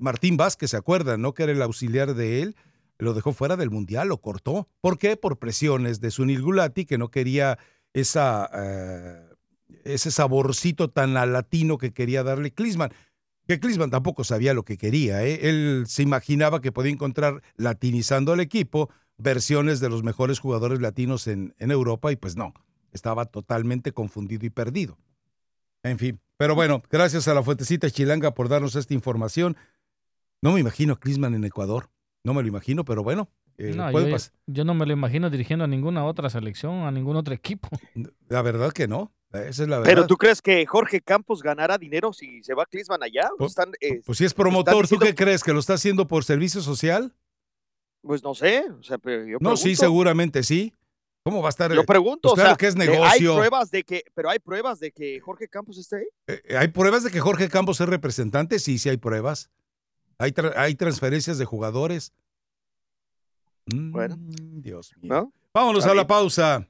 A: Martín Vázquez, ¿se acuerdan? ¿No? Que era el auxiliar de él. Lo dejó fuera del Mundial, lo cortó. ¿Por qué? Por presiones de Sunil Gulati, que no quería esa, eh, ese saborcito tan a latino que quería darle Klinsmann. Que Klinsmann tampoco sabía lo que quería. ¿eh? Él se imaginaba que podía encontrar, latinizando al equipo, versiones de los mejores jugadores latinos en, en Europa y pues no, estaba totalmente confundido y perdido. En fin, pero bueno, gracias a la Fuentecita Chilanga por darnos esta información. No me imagino a Klinsmann en Ecuador, no me lo imagino, pero bueno, eh,
D: No,
A: puede
D: yo,
A: pasar.
D: yo no me lo imagino dirigiendo a ninguna otra selección, a ningún otro equipo. *laughs*
A: La verdad que no, esa es la verdad.
B: Pero tú crees que Jorge Campos ganará dinero si se va Klinsmann allá?
A: Pues-
B: Están, eh,
A: Pues si es promotor, ¿tú qué crees? ¿Que lo está haciendo por servicio social?
B: Pues no sé. O sea, pero yo
A: No, sí, seguramente sí. ¿Cómo va a estar?
B: Yo pregunto,
A: Pues
B: o
A: claro
B: sea,
A: que es
B: eh,
A: negocio.
B: Hay pruebas de que, pero hay pruebas de que Jorge Campos esté ahí.
A: Eh, ¿Hay pruebas de que Jorge Campos es representante? Sí, sí hay pruebas. Hay, tra- hay transferencias de jugadores.
B: Bueno.
A: Mm, Dios mío.
B: ¿No?
A: Vámonos a la pausa.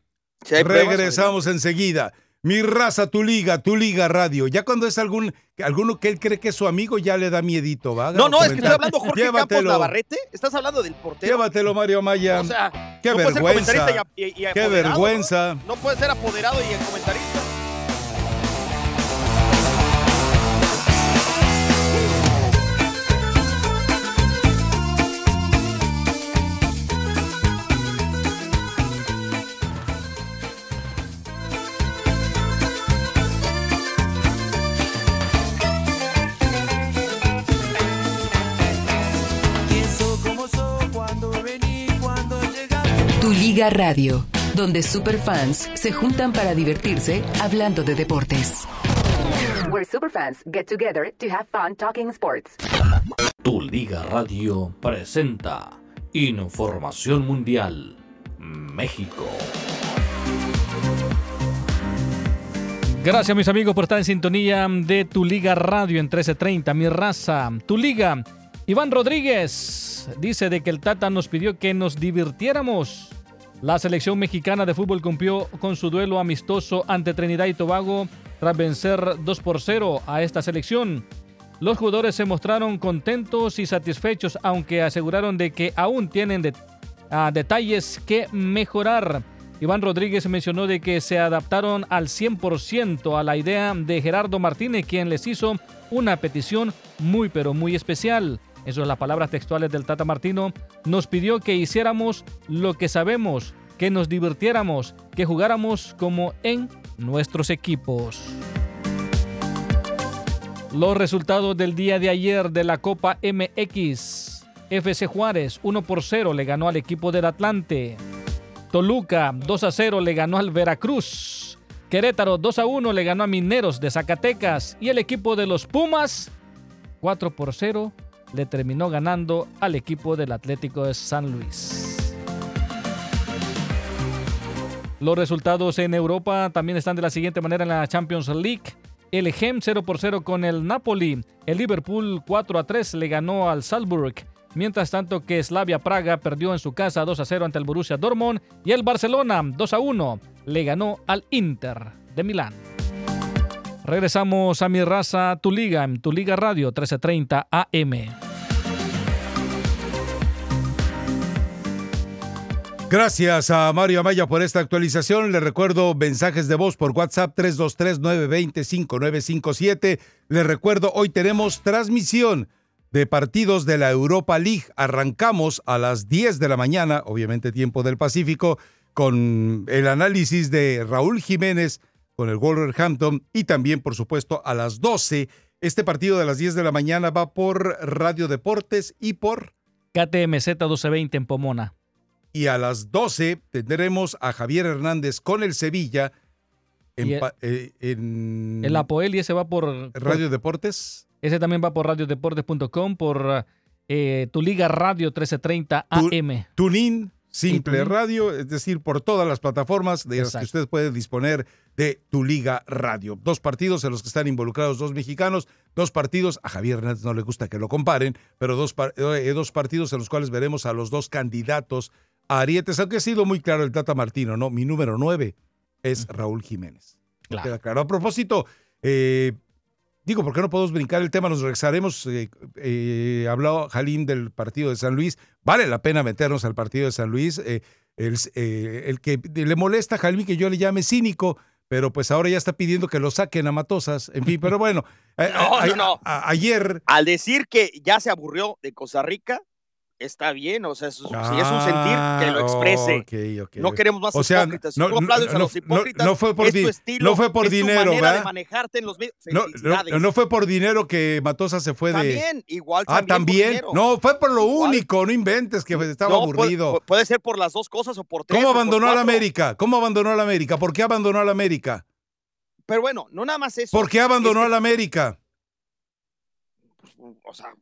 A: Regresamos enseguida. Mi raza, tu liga, tu liga radio. Ya cuando es algún alguno que él cree que es su amigo, ya le da miedito, ¿va?
B: No, no, es que
A: Comentar.
B: hablando Jorge Campos
A: Llévatelo.
B: Navarrete. Estás hablando del portero.
A: Llévatelo, Mario Maya.
B: O sea,
A: Qué
B: no puede ser
A: vergüenza.
B: comentarista y, y- y
A: Qué vergüenza.
B: ¿no? No puede ser apoderado y comentarista.
E: Tu Liga Radio, donde superfans se juntan para divertirse hablando de deportes.
R: Where superfans get together to have fun talking sports.
D: Tu Liga Radio presenta Información Mundial México. Gracias mis amigos por estar en sintonía de Tu Liga Radio en 1330, mi raza, Tu Liga. Iván Rodríguez dice de que el Tata nos pidió que nos divirtiéramos. La selección mexicana de fútbol cumplió con su duelo amistoso ante Trinidad y Tobago tras vencer 2 por 0 a esta selección. Los jugadores se mostraron contentos y satisfechos, aunque aseguraron de que aún tienen ah, detalles que mejorar. Iván Rodríguez mencionó de que se adaptaron al 100% a la idea de Gerardo Martínez, quien les hizo una petición muy pero muy especial. Eso es las palabras textuales del Tata Martino. Nos pidió que hiciéramos lo que sabemos, que nos divirtiéramos, que jugáramos como en nuestros equipos. Los resultados del día de ayer de la Copa MX. FC Juárez 1 por 0 le ganó al equipo del Atlante. Toluca 2 a 0 le ganó al Veracruz. Querétaro 2 a 1 le ganó a Mineros de Zacatecas. Y el equipo de los Pumas 4 por 0 le terminó ganando al equipo del Atlético de San Luis. Los resultados en Europa también están de la siguiente manera en la Champions League. El Gem 0 por 0 con el Napoli. El Liverpool 4 a 3 le ganó al Salzburg. Mientras tanto que Slavia Praga perdió en su casa 2 a 0 ante el Borussia Dortmund. Y el Barcelona 2 a 1 le ganó al Inter de Milán. Regresamos a mi raza, tu liga, en tu liga radio 1330 AM.
A: Gracias a Mario Amaya por esta actualización. Le recuerdo mensajes de voz por WhatsApp 323-920-5957. Le recuerdo, hoy tenemos transmisión de partidos de la Europa League. Arrancamos a las 10 de la mañana, obviamente tiempo del Pacífico, con el análisis de Raúl Jiménez con el Wolverhampton y también, por supuesto, a las 12. Este partido de las 10 de la mañana va por Radio Deportes y por...
D: KTMZ 1220 en Pomona.
A: Y a las 12 tendremos a Javier Hernández con el Sevilla en,
D: el-
A: eh, en
D: El Apoel y ese va por...
A: Radio Deportes.
D: Ese también va por radiodeportes.com, por eh, tu liga radio 1330 AM.
A: Tunin, Simple. Radio, es decir, por todas las plataformas de las que usted puede disponer de tu Liga Radio. Dos partidos en los que están involucrados dos mexicanos, dos partidos, a Javier Hernández no le gusta que lo comparen, pero dos, eh, dos partidos en los cuales veremos a los dos candidatos a Arietes, aunque ha sido muy claro el Tata Martino, ¿no? Mi número nueve es Raúl Jiménez.
D: Claro.
A: Queda claro. A propósito, eh, Digo, ¿por qué no podemos brincar el tema? Nos regresaremos. Eh, eh, habló Jalín del partido de San Luis. Vale la pena meternos al partido de San Luis. Eh, el, eh, el que le molesta a Jalín que yo le llame cínico, pero pues ahora ya está pidiendo que lo saquen a Matosas. En fin, pero bueno.
B: No,
A: a-
B: no, no.
A: a- ayer.
B: Al decir que ya se aburrió de Costa Rica, está bien, o sea, es- si es un sentir, que lo exprese.
A: Ah, ok, ok,
B: no
A: ok.
B: quemos más
A: O sea,
B: hipócritas.
A: No-
B: aplaudes
A: no-
B: a los
A: no-
B: hipócritas,
A: no fue por
B: es tu
A: di-
B: estilo,
A: no fue por
B: es tu
A: dinero,
B: manera de manejarte en los.
A: No, no, no fue por dinero que Matosa se fue de.
B: También, igual
A: Ah,
B: también
A: también. No, fue por lo único, no inventes que estaba
B: No, puede-
A: aburrido.
B: Puede, ser por las dos cosas o por tres.
A: ¿Cómo abandonó a la. América? ¿Cómo abandonó a la América? ¿Por qué abandonó a la América?
B: Pero bueno, no nada más eso.
A: ¿Por qué abandonó a la América?
B: O sea,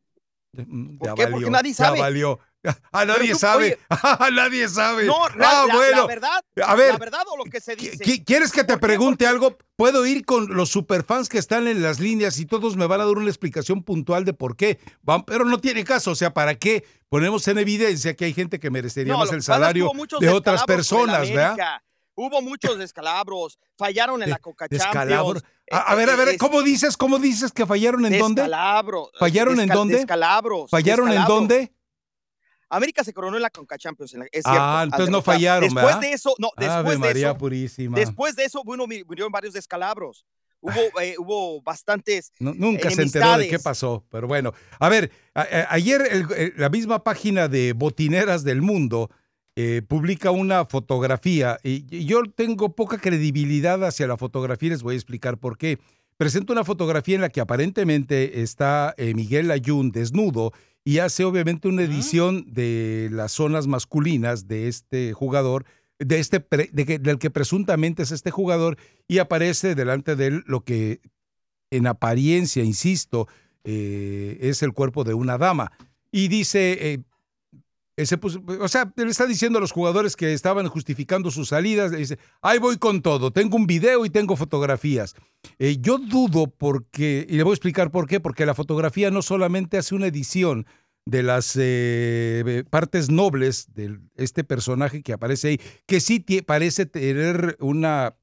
B: ¿Por
A: ya
B: qué?
A: valió,
B: Porque nadie
A: ya
B: sabe.
A: valió. *laughs* A nadie
B: Pero tú,
A: sabe.
B: oye, *laughs*
A: A nadie sabe.
B: no, la,
A: ah,
B: la-
A: bueno.
B: la verdad,
A: A ver,
B: la verdad o lo que se dice.
A: ¿qui- ¿quieres que te pregunte algo? Puedo ir con los superfans que están en las líneas y todos me van a dar una explicación puntual de por qué. Van- Pero no tiene caso. O sea, ¿para qué ponemos en evidencia que hay gente que merecería
B: No,
A: más el salario de otras
B: descalabros
A: personas, ¿verdad?
B: Hubo muchos descalabros, fallaron en la Coca
A: Descalabro. A, a ver, a ver,
B: Es-
A: ¿cómo dices? ¿Cómo dices que fallaron en dónde?
B: Descalabro.
A: ¿Fallaron en dónde?
B: Descalabros.
A: ¿Fallaron en dónde?
B: América se coronó en la Conca Champions, en la- es cierto.
A: Ah, entonces no fallaron,
B: Después
A: ¿verdad?
B: de eso, no,
A: Ave
B: después de
A: María
B: eso,
A: Purísima.
B: después de eso, bueno, murieron varios descalabros. Hubo, eh, hubo bastantes
A: No, nunca se enteró de qué pasó, pero bueno. A ver, a- a- ayer el- el- la misma página de Botineras del Mundo eh, publica una fotografía y, yo tengo poca credibilidad hacia la fotografía, les voy a explicar por qué. Presenta una fotografía en la que aparentemente está eh, Miguel Ayun desnudo y hace obviamente una edición de las zonas masculinas de este jugador, de este pre- de que- del que presuntamente es este jugador, y aparece delante de él lo que en apariencia, insisto, eh, es el cuerpo de una dama. Y dice, eh, ese puso- o sea, le está diciendo a los jugadores que estaban justificando sus salidas, dice, ahí voy con todo, tengo un video y tengo fotografías. Eh, yo dudo porque, y le voy a explicar por qué, porque la fotografía no solamente hace una edición de las eh, partes nobles de este personaje que aparece ahí, que sí parece tener una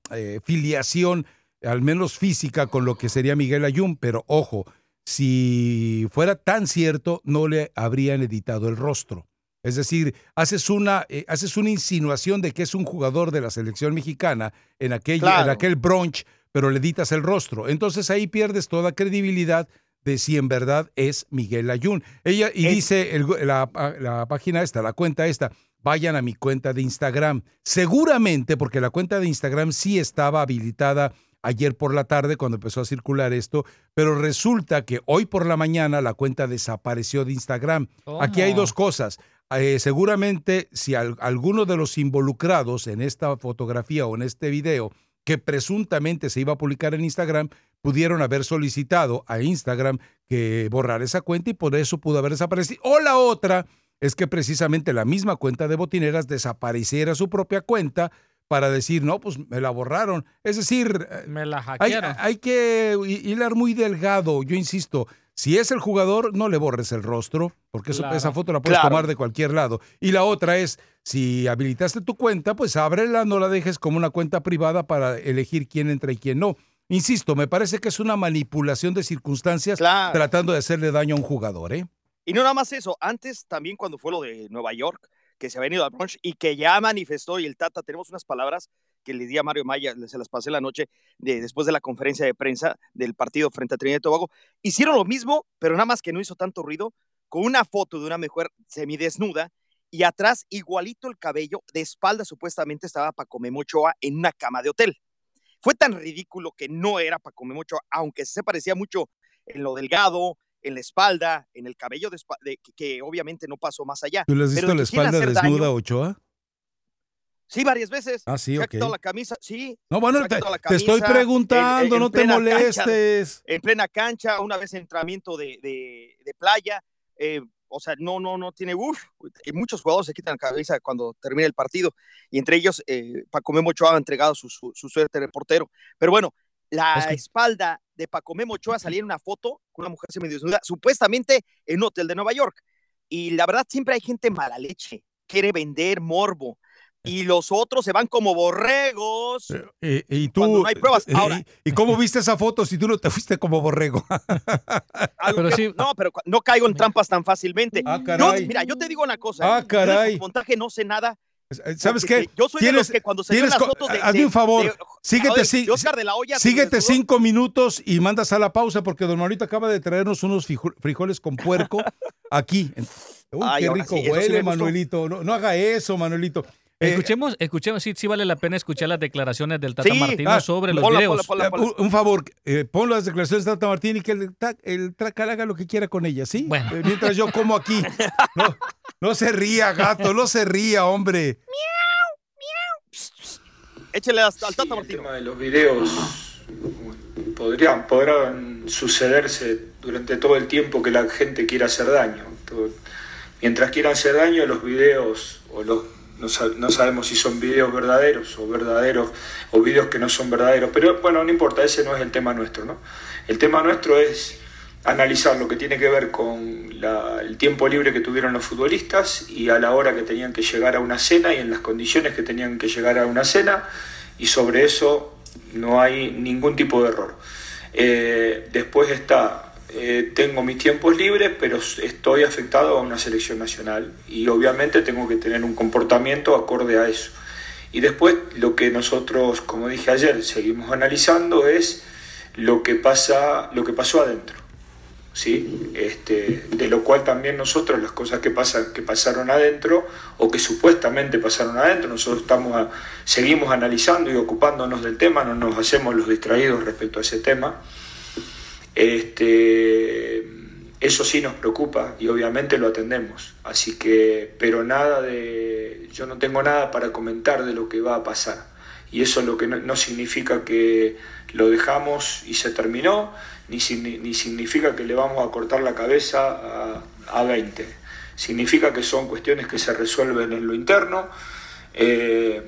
A: filiación, al menos física, con lo que sería Miguel Ayun, pero ojo, si fuera tan cierto, no le habrían editado el rostro. Es decir, haces una, eh, haces una insinuación de que es un jugador de la selección mexicana en, aquella, en
B: Claro.
A: aquel brunch, pero le editas el rostro. Entonces ahí pierdes toda credibilidad de si en verdad es Miguel Ayun. Ella, y dice el- la, la página esta, la cuenta esta, vayan a mi cuenta de Instagram. Seguramente, porque la cuenta de Instagram sí estaba habilitada ayer por la tarde cuando empezó a circular esto, pero resulta que hoy por la mañana la cuenta desapareció de Instagram. Aquí hay dos cosas. Eh, seguramente si al- alguno de los involucrados en esta fotografía o en este video que presuntamente se iba a publicar en Instagram, pudieron haber solicitado a Instagram que borrar esa cuenta y por eso pudo haber desaparecido. O la otra es que precisamente la misma cuenta de botineras desapareciera su propia cuenta para decir, no, pues me la borraron. Es decir, eh,
D: Me la
A: hay,
D: hackearon.
A: hay que hi- hilar muy delgado. Yo insisto, si es el jugador, no le borres el rostro, porque eso- esa foto la puedes
B: Claro.
A: tomar de cualquier lado. Y la otra es, si habilitaste tu cuenta, pues ábrela, no la dejes como una cuenta privada para elegir quién entra y quién no. Insisto, me parece que es una manipulación de circunstancias
B: Claro.
A: tratando de hacerle daño a un jugador, ¿eh?
B: Y no nada más eso, antes también cuando fue lo de Nueva York, que se ha venido al brunch y que ya manifestó y el Tata, tenemos unas palabras que le di a Mario Maya, se las pasé la noche de, después de la conferencia de prensa del partido frente a Trinidad y Tobago. Hicieron lo mismo, pero nada más que no hizo tanto ruido, con una foto de una mujer semidesnuda y atrás igualito el cabello, de espalda supuestamente estaba Paco Memochoa en una cama de hotel. Fue tan ridículo que no era Paco Memochoa, aunque se parecía mucho en lo delgado, en la espalda, en el cabello de de- que, que obviamente no pasó más allá.
A: ¿Tú le has visto la espalda desnuda,
B: daño-
A: Ochoa?
B: Sí, varias veces.
A: Ah, sí,
B: Se ha
A: ok.
B: quitado la camisa, sí.
A: No, bueno, te, estoy preguntando,
B: en- en
A: no te
B: cancha
A: molestes.
B: en plena cancha, una vez entrenamiento de, de- de playa. eh, o sea, no, no, no tiene. Uf, muchos jugadores se quitan la cabeza cuando termina el partido. Y entre ellos, eh, Paco Memo Ochoa ha entregado su, su, su suerte de portero. Pero bueno, la
D: Es que-
B: espalda de Paco Memo Ochoa salía en una foto con una mujer semidesnuda, supuestamente en un hotel de Nueva York. Y la verdad, siempre hay gente mala leche, quiere vender morbo. Y los otros se van como borregos.
A: Eh, y tú,
B: Cuando no hay pruebas.
A: eh,
B: Ahora-
A: ¿y, y cómo viste esa foto si tú no te fuiste como borrego? *laughs*
B: Algo
D: Pero
B: que-
D: sí-
B: No, pero no caigo en trampas tan fácilmente.
A: Ah,
B: Yo-
A: caray.
B: mira, yo te digo una cosa.
A: Ah,
B: yo
A: caray.
B: de montaje no sé nada.
A: ¿Sabes
B: porque
A: qué?
B: Yo soy de los que cuando se las fotos de...
A: hazme un favor,
B: de-
A: síguete, sí-
B: de la
A: cinco minutos y mandas a la pausa porque don Manuelito acaba de traernos unos frijoles con puerco *laughs* aquí. Uy,
B: Ay,
A: qué rico
B: sí, sí
A: huele. Manuelito. No, no haga eso, Manuelito. Eh,
D: Escuchemos, escuchemos, sí, sí vale la pena escuchar las declaraciones del Tata
B: Sí.
D: Martino
A: Ah,
D: sobre los
B: ponla,
D: videos.
A: un, un favor, eh, pon las declaraciones de Tata Martín y que el, el Tracal haga lo que quiera con ella, ¿sí?
D: Bueno.
A: Eh, mientras yo como aquí. No, no se ría, gato, no se ría, hombre.
B: Échale al, al Tata
J: el
B: Martino.
J: tema de los videos podrían, podrán sucederse durante todo el tiempo que la gente quiera hacer daño. Todo- mientras quieran hacer daño, los videos o los no, sa- no sabemos si son videos verdaderos o verdaderos o videos que no son verdaderos, pero bueno, no importa, ese no es el tema nuestro, ¿no? El tema nuestro es analizar lo que tiene que ver con el tiempo libre que tuvieron los futbolistas y a la hora que tenían que llegar a una cena y en las condiciones que tenían que llegar a una cena y sobre eso no hay ningún tipo de error. Eh, después está, eh, tengo mis tiempos libres, pero estoy afectado a una selección nacional y obviamente tengo que tener un comportamiento acorde a eso. Y después lo que nosotros, como dije ayer, seguimos analizando es lo que pasa, lo que pasó adentro. ¿sí? Este, de lo cual también nosotros las cosas que, pasan, que pasaron adentro o que supuestamente pasaron adentro, nosotros estamos a- seguimos analizando y ocupándonos del tema, no nos hacemos los distraídos respecto a ese tema. Este, eso sí nos preocupa y obviamente lo atendemos. Así que, pero nada de, yo no tengo nada para comentar de lo que va a pasar. Y eso es lo que no, significa que lo dejamos y se terminó, ni, ni significa que le vamos a cortar la cabeza a, a 20. Significa que son cuestiones que se resuelven en lo interno. Eh,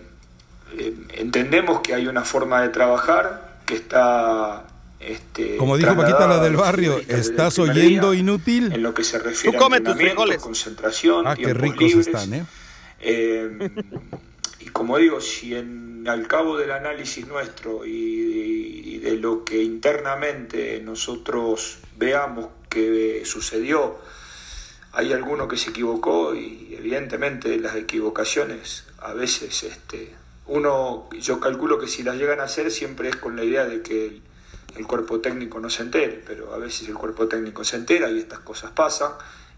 J: eh, entendemos que hay una forma de trabajar que está este,
A: Como dijo Paquita la del barrio,
J: el
A: ¿estás oyendo
J: día
A: inútil?
J: En lo que se refiere
B: Tú
J: a
B: tus
J: concentración,
A: Ah, qué ricos
J: libres.
A: están, ¿eh?
J: Eh, y como digo, si en, al cabo del análisis nuestro y, y de lo que internamente nosotros veamos que sucedió, hay alguno que se equivocó y evidentemente las equivocaciones a veces este, uno, yo calculo que si las llegan a hacer siempre es con la idea de que el, cuerpo técnico no se entere, pero a veces el cuerpo técnico se entera y estas cosas pasan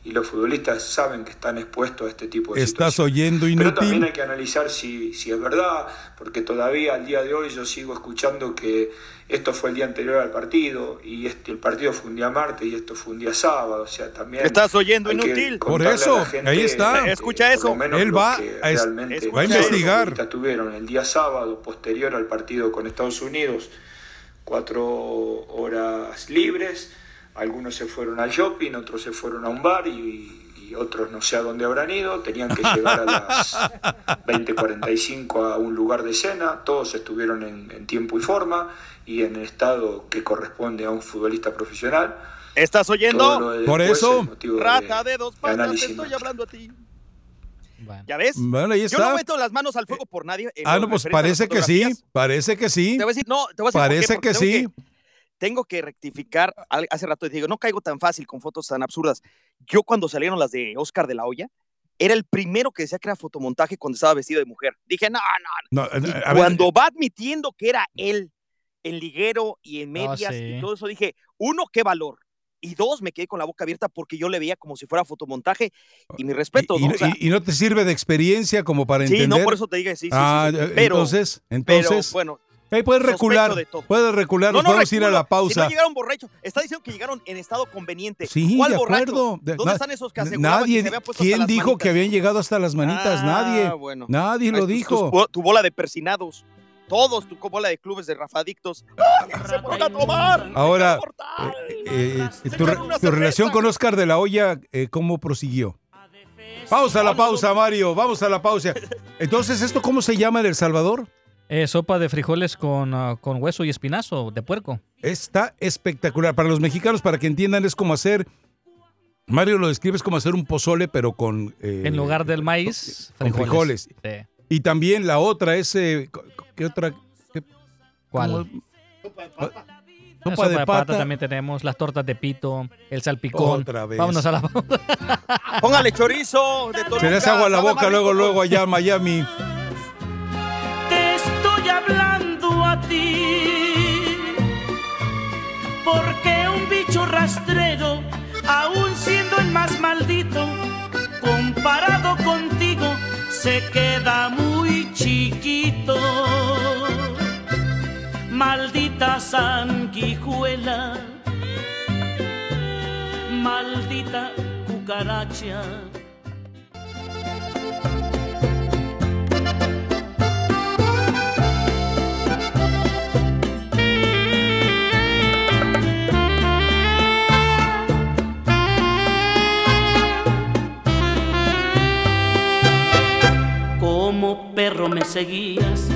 J: y los futbolistas saben que están expuestos a este tipo de
A: ¿Estás oyendo
J: pero también
A: inútil?
J: hay que analizar si, si es verdad, porque todavía al día de hoy yo sigo escuchando que esto fue el día anterior al partido y este, el partido fue un día martes y esto fue un día sábado, o sea, también...
B: ¿Estás oyendo, inútil?
A: Por eso,
J: gente,
A: ahí está.
J: eh,
B: Escucha eso.
A: Él va a es- va a investigar.
J: tuvieron el día sábado posterior al partido con Estados Unidos, cuatro horas libres, algunos se fueron al shopping, otros se fueron a un bar y, y otros no sé a dónde habrán ido, tenían que llegar a las *laughs* 20:45 a un lugar de cena, todos estuvieron en, en tiempo y forma y en el estado que corresponde a un futbolista profesional.
B: ¿Estás oyendo?
A: Por eso.
J: es motivo de-
B: Rata de dos patas, estoy hablando a ti. ¿Ya ves?
A: Bueno, ahí
B: Yo no
A: está.
B: meto las manos al fuego por nadie.
A: Ah, no, pues parece que sí, parece que sí.
B: Te voy a decir, no, te voy a decir por qué,
A: Parece que
B: tengo
A: sí.
B: tengo que rectificar. Hace rato te digo, no caigo tan fácil con fotos tan absurdas. Yo cuando salieron las de Oscar de la Hoya, era el primero que decía que era fotomontaje cuando estaba vestido de mujer. Dije, no, no,
A: No,
B: no.
A: eh, ver,
B: cuando va admitiendo que era él, en liguero y en
D: Ah,
B: medias
D: sí.
B: y todo eso, dije, uno, qué valor. Y dos, me quedé con la boca abierta porque yo le veía como si fuera fotomontaje. Y mi respeto,
A: y,
B: ¿no?
A: y-
B: O sea,
A: y- y no te sirve de experiencia como para
B: sí,
A: entender.
B: no, por eso te dije, sí, sí, sí,
A: ah,
B: sí.
A: eh,
B: Pero,
A: entonces,
B: pero,
A: entonces,
B: bueno,
A: ahí puedes recular, puedes recular,
B: No,
A: nos
B: no
A: podemos ir a la pausa.
B: Si no llegaron borrachos, está diciendo que llegaron en estado conveniente.
A: Sí,
B: ¿Cuál
A: de
B: borracho?
A: acuerdo. De-
B: ¿Dónde
A: na-
B: están esos que
A: Nadie,
B: que se puesto
A: ¿quién dijo que habían llegado hasta las manitas?
B: Ah,
A: Nadie.
B: bueno.
A: Nadie lo dijo.
B: tu bola de persinados. Todos, tu bola de clubes de rafadictos. ¡Ah, se fueron a tomar!
A: Ahora, eh, eh, tu, re-
B: echaron una
A: tu relación con Oscar de la Hoya, eh, ¿cómo prosiguió? Pausa la pausa, Mario. Vamos a la pausa. Entonces, ¿esto cómo se llama en El Salvador?
D: Eh, sopa de frijoles con, ah, con hueso y espinazo de puerco.
A: Está espectacular. Para los mexicanos, para que entiendan, es como hacer. Mario lo describe es como hacer un pozole, pero con. eh,
D: En lugar del maíz,
A: con frijoles.
D: Sí.
A: Y también la otra es. eh, ¿Qué otra? qué-
D: ¿Cuál?
A: Sopa,
D: sopa
A: de,
D: de
A: pata.
D: pata también tenemos, las tortas de pito, el salpicón.
A: Otra vez.
D: Vámonos a la. *laughs*
B: Póngale chorizo de Toluca.
A: Se le hace agua a la boca luego, luego allá en Miami.
C: Te estoy hablando a ti, porque un bicho rastrero, aún se queda muy chiquito. Maldita sanguijuela, maldita cucaracha. Como perro me seguías,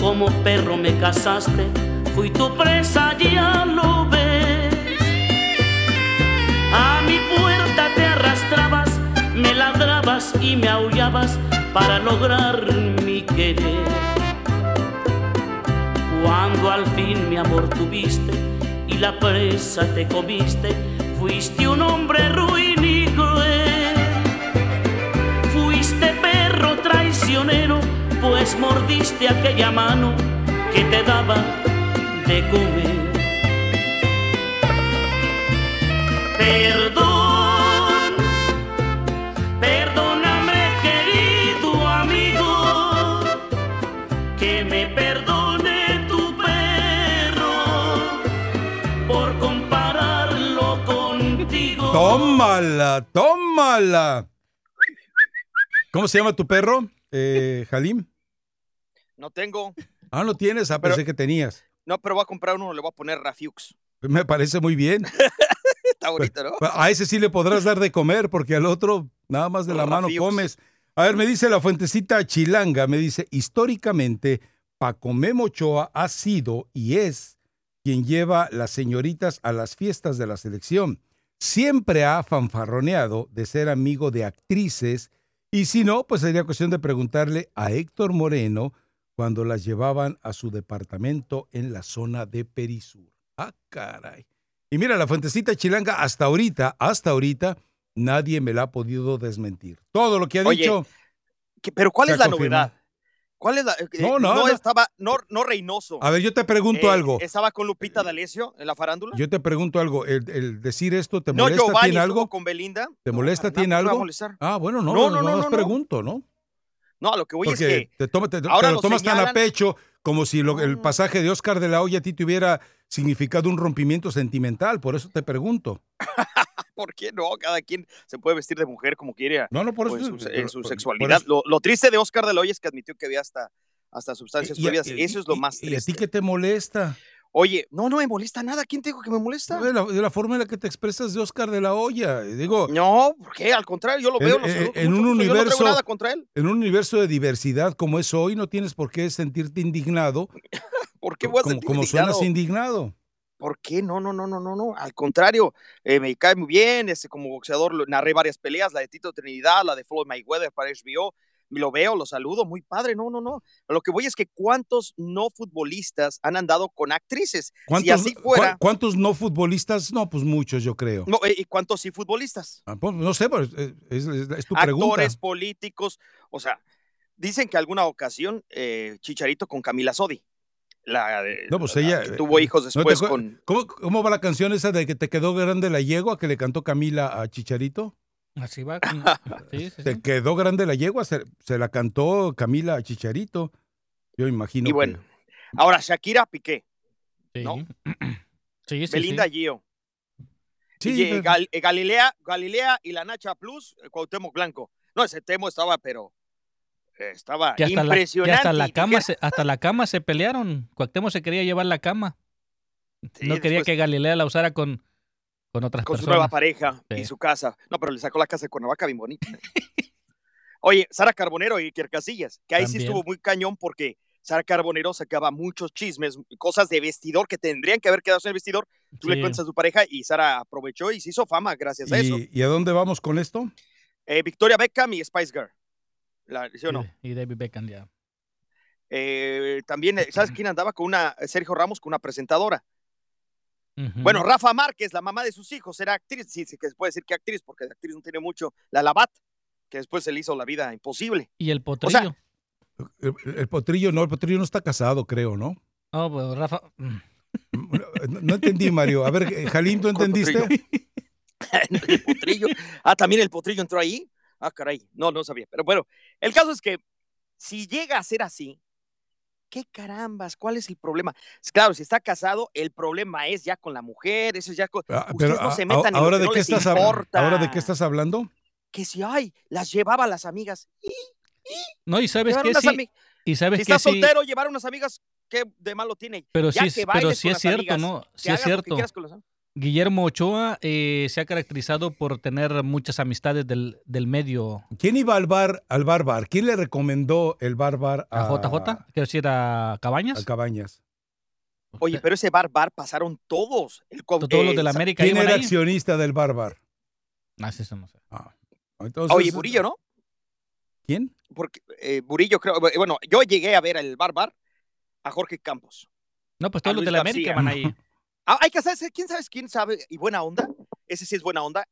C: como perro me cazaste, fui tu presa, ya lo ves. A mi puerta te arrastrabas, me ladrabas y me aullabas para lograr mi querer. Cuando al fin mi amor tuviste y la presa te comiste, fuiste un hombre ruin y cruel. Fuiste perro pues mordiste aquella mano que te daba de comer. Perdón, perdóname querido amigo, que me perdone tu perro por compararlo contigo.
A: Tómala, tómala. ¿Cómo se llama tu perro, eh, Halim?
B: No tengo.
A: Ah, no tienes. Ah, pensé que tenías.
B: No, pero voy a comprar uno, le voy a poner Rafiux.
A: Me parece muy bien. *laughs*
B: Está bonito, ¿no?
A: A ese sí le podrás dar de comer, porque al otro nada más de la mano comes. A ver, me dice la fuentecita chilanga, me dice, históricamente, Paco Memo Ochoa ha sido y es quien lleva las señoritas a las fiestas de la selección. Siempre ha fanfarroneado de ser amigo de actrices y si no, pues sería cuestión de preguntarle a Héctor Moreno cuando las llevaban a su departamento en la zona de Perisur. Ah, caray. Y mira, la fuentecita chilanga hasta ahorita, hasta ahorita, nadie me la ha podido desmentir. Todo lo que ha
B: Oye,
A: dicho.
B: ¿Qué- pero ¿cuál es la
A: confirma.
B: novedad? ¿Cuál es la eh,
A: No, no,
B: no
A: no.
B: estaba no no Reynoso.
A: A ver, yo te pregunto
B: Eh,
A: algo.
B: Estaba con Lupita D'Alessio en la farándula.
A: Yo te pregunto algo. ¿El, el decir esto te
B: no,
A: molesta?
B: Giovanni
A: ¿Tiene algo?
B: con Belinda.
A: ¿Te molesta? ¿Tiene
B: a
A: algo?
B: molestar.
A: Ah, bueno, no,
B: No,
A: no,
B: no, no,
A: no,
B: no, no.
A: pregunto, ¿no?
B: No, a lo que voy es que
A: te, toma- te- te
B: ahora
A: lo
B: lo
A: tomas tan a
B: señalan-
A: pecho como si lo- el pasaje de Oscar de la Hoya a ti te hubiera significado un rompimiento sentimental. Por eso te pregunto. *laughs*
B: ¿Por qué no? Cada quien se puede vestir de mujer como quiera.
A: No, no, por
B: o en
A: eso-
B: su, en su
A: por-
B: sexualidad.
A: por
B: Lo, lo triste de Oscar de la Hoya es que admitió que había hasta, hasta sustancias
A: Y- y-
B: prohibidas. Eso es lo
A: y-
B: más
A: ¿Y a
B: triste.
A: ti qué te molesta?
B: Oye, no, no me molesta nada. ¿Quién te dijo que me molesta?
A: De la, de la forma en la que te expresas de Oscar de la Hoya. Digo,
B: No, ¿por qué? Al contrario, yo lo
A: en,
B: veo. lo
A: en-
B: saludo
A: en
B: mucho
A: un
B: gusto, Yo no
A: universo,
B: tengo nada contra él.
A: en un universo de diversidad como es hoy, no tienes por qué sentirte indignado. *laughs*
B: ¿Por qué voy a
A: como,
B: sentir
A: como
B: indignado?
A: suenas indignado.
B: ¿Por qué? No, no, no, no, no, no. Al contrario, eh, me cae muy bien. Este, como boxeador narré varias peleas, la de Tito Trinidad, la de Floyd Mayweather para HBO. Lo veo, lo saludo, muy padre. No, no, no. Lo que voy es que cuántos no futbolistas han andado con actrices. Si
A: ¿Cuántos,
B: así fuera,
A: ¿Cuántos no futbolistas? No, pues muchos, yo creo.
B: no, eh, ¿y cuántos sí futbolistas?
A: Ah, pues, no sé, pues, eh, es, es- es tu pregunta.
B: Actores, políticos. O sea, dicen que alguna ocasión eh, Chicharito con Camila Sodi. La, de-
A: No, pues
B: la
A: ella.
B: que
A: eh,
B: tuvo hijos
A: ¿no te
B: después con.
A: ¿Cómo, cómo va la canción esa de que te quedó grande la yegua que le cantó Camila a Chicharito?
D: Así va. *laughs* sí, sí,
A: Te
D: sí.
A: quedó grande la yegua, se, se la cantó Camila a Chicharito. Yo imagino
B: Y bueno, ahora Shakira Piqué. ¿no? *clears throat*
D: Sí, sí,
B: Belinda
D: sí.
B: Gio.
A: Sí,
B: Y, eh,
A: pero-
B: Gal- eh, Galilea, Galilea y la Nacha Plus, eh, Cuauhtémoc Blanco. No, ese Temo estaba, pero eh, estaba
D: Que hasta, la, que
B: impresionante.
D: hasta la
B: y
D: cama se, hasta la cama se pelearon. Cuauhtémoc se quería llevar la cama.
B: Sí,
D: no quería
B: después-
D: que Galilea la usara con, con otras
B: con su
D: personas.
B: nueva pareja
D: Sí.
B: y su casa. No, pero le sacó la casa de Cuernavaca bien bonita. *laughs* Oye, Sara Carbonero y Iker Casillas, que ahí sí estuvo muy cañón porque Sara Carbonero sacaba muchos chismes, cosas de vestidor que tendrían que haber quedado en el vestidor. Tú le cuentas a tu pareja y Sara aprovechó y se hizo fama gracias a eso.
A: ¿Y, y a dónde vamos con esto?
B: Eh, Victoria Beckham y Spice Girl. La, ¿Sí o no?
D: Y David Beckham ya.
B: Eh, también, eh, *clears throat* ¿sabes quién andaba con una, Sergio Ramos, con una presentadora? Bueno, Rafa Márquez, la mamá de sus hijos, era actriz, sí, sí que se puede decir que actriz, porque de actriz no tiene mucho, la Labat, que después se le hizo la vida imposible.
D: Y el
B: O
D: potrillo.
B: sea,
A: El, el potrillo no, el potrillo no está casado, creo, ¿no?
D: oh, pues Rafa. mm.
A: No, no entendí, Mario. A ver, eh, Jalín, ¿tú
B: ¿Cuál
A: entendiste? *laughs*
B: el potrillo. Ah, también el potrillo entró ahí. Ah, caray, no, no sabía. Pero bueno, el caso es que si llega a ser así, ¿qué carambas? ¿Cuál es el problema? Claro, si está casado, el problema es ya con la mujer, eso es ya con...
A: Ah,
B: Ustedes
A: pero
B: no
A: a-
B: se
A: a-
B: metan en lo
A: ahora
B: que
A: de
B: no
A: qué
B: les
A: estás
B: importa.
A: ahora de qué estás hablando?
B: Que si, ay, las llevaba a las amigas. Y
D: No, y sabes que sí. Y sabes
B: si
D: que
B: está
D: sí.
B: soltero, llevar unas amigas, ¿qué de malo tiene?
D: Pero
B: Ya
D: sí, es-
B: que
D: pero sí es cierto,
B: amigas,
D: ¿no?
B: que
D: Sí es
B: lo
D: cierto.
B: quieras con las am-
D: Guillermo Ochoa eh, se ha caracterizado por tener muchas amistades del, del medio.
A: ¿Quién iba al bar, al bar bar? ¿Quién le recomendó el bar bar
D: ¿A
A: a,
D: JJ? Quiero decir, a Cabañas.
A: a Cabañas?
B: Oye, pero ese bar bar pasaron todos. El,
D: Todos los de la América
A: ¿Quién era
D: ahí.
A: accionista del bar bar?
D: Ah, sí, eso no sé.
A: Entonces,
B: Oye, Burillo, ¿no?
A: ¿Quién?
B: Porque eh, Burillo, creo, eh, bueno, yo llegué a ver el bar bar a Jorge Campos.
D: No, pues todos los de la América
B: García.
D: van ahí. *laughs*
B: Ah, hay que saber, ¿quién sabes quién sabe? Y buena onda, ese sí es buena onda,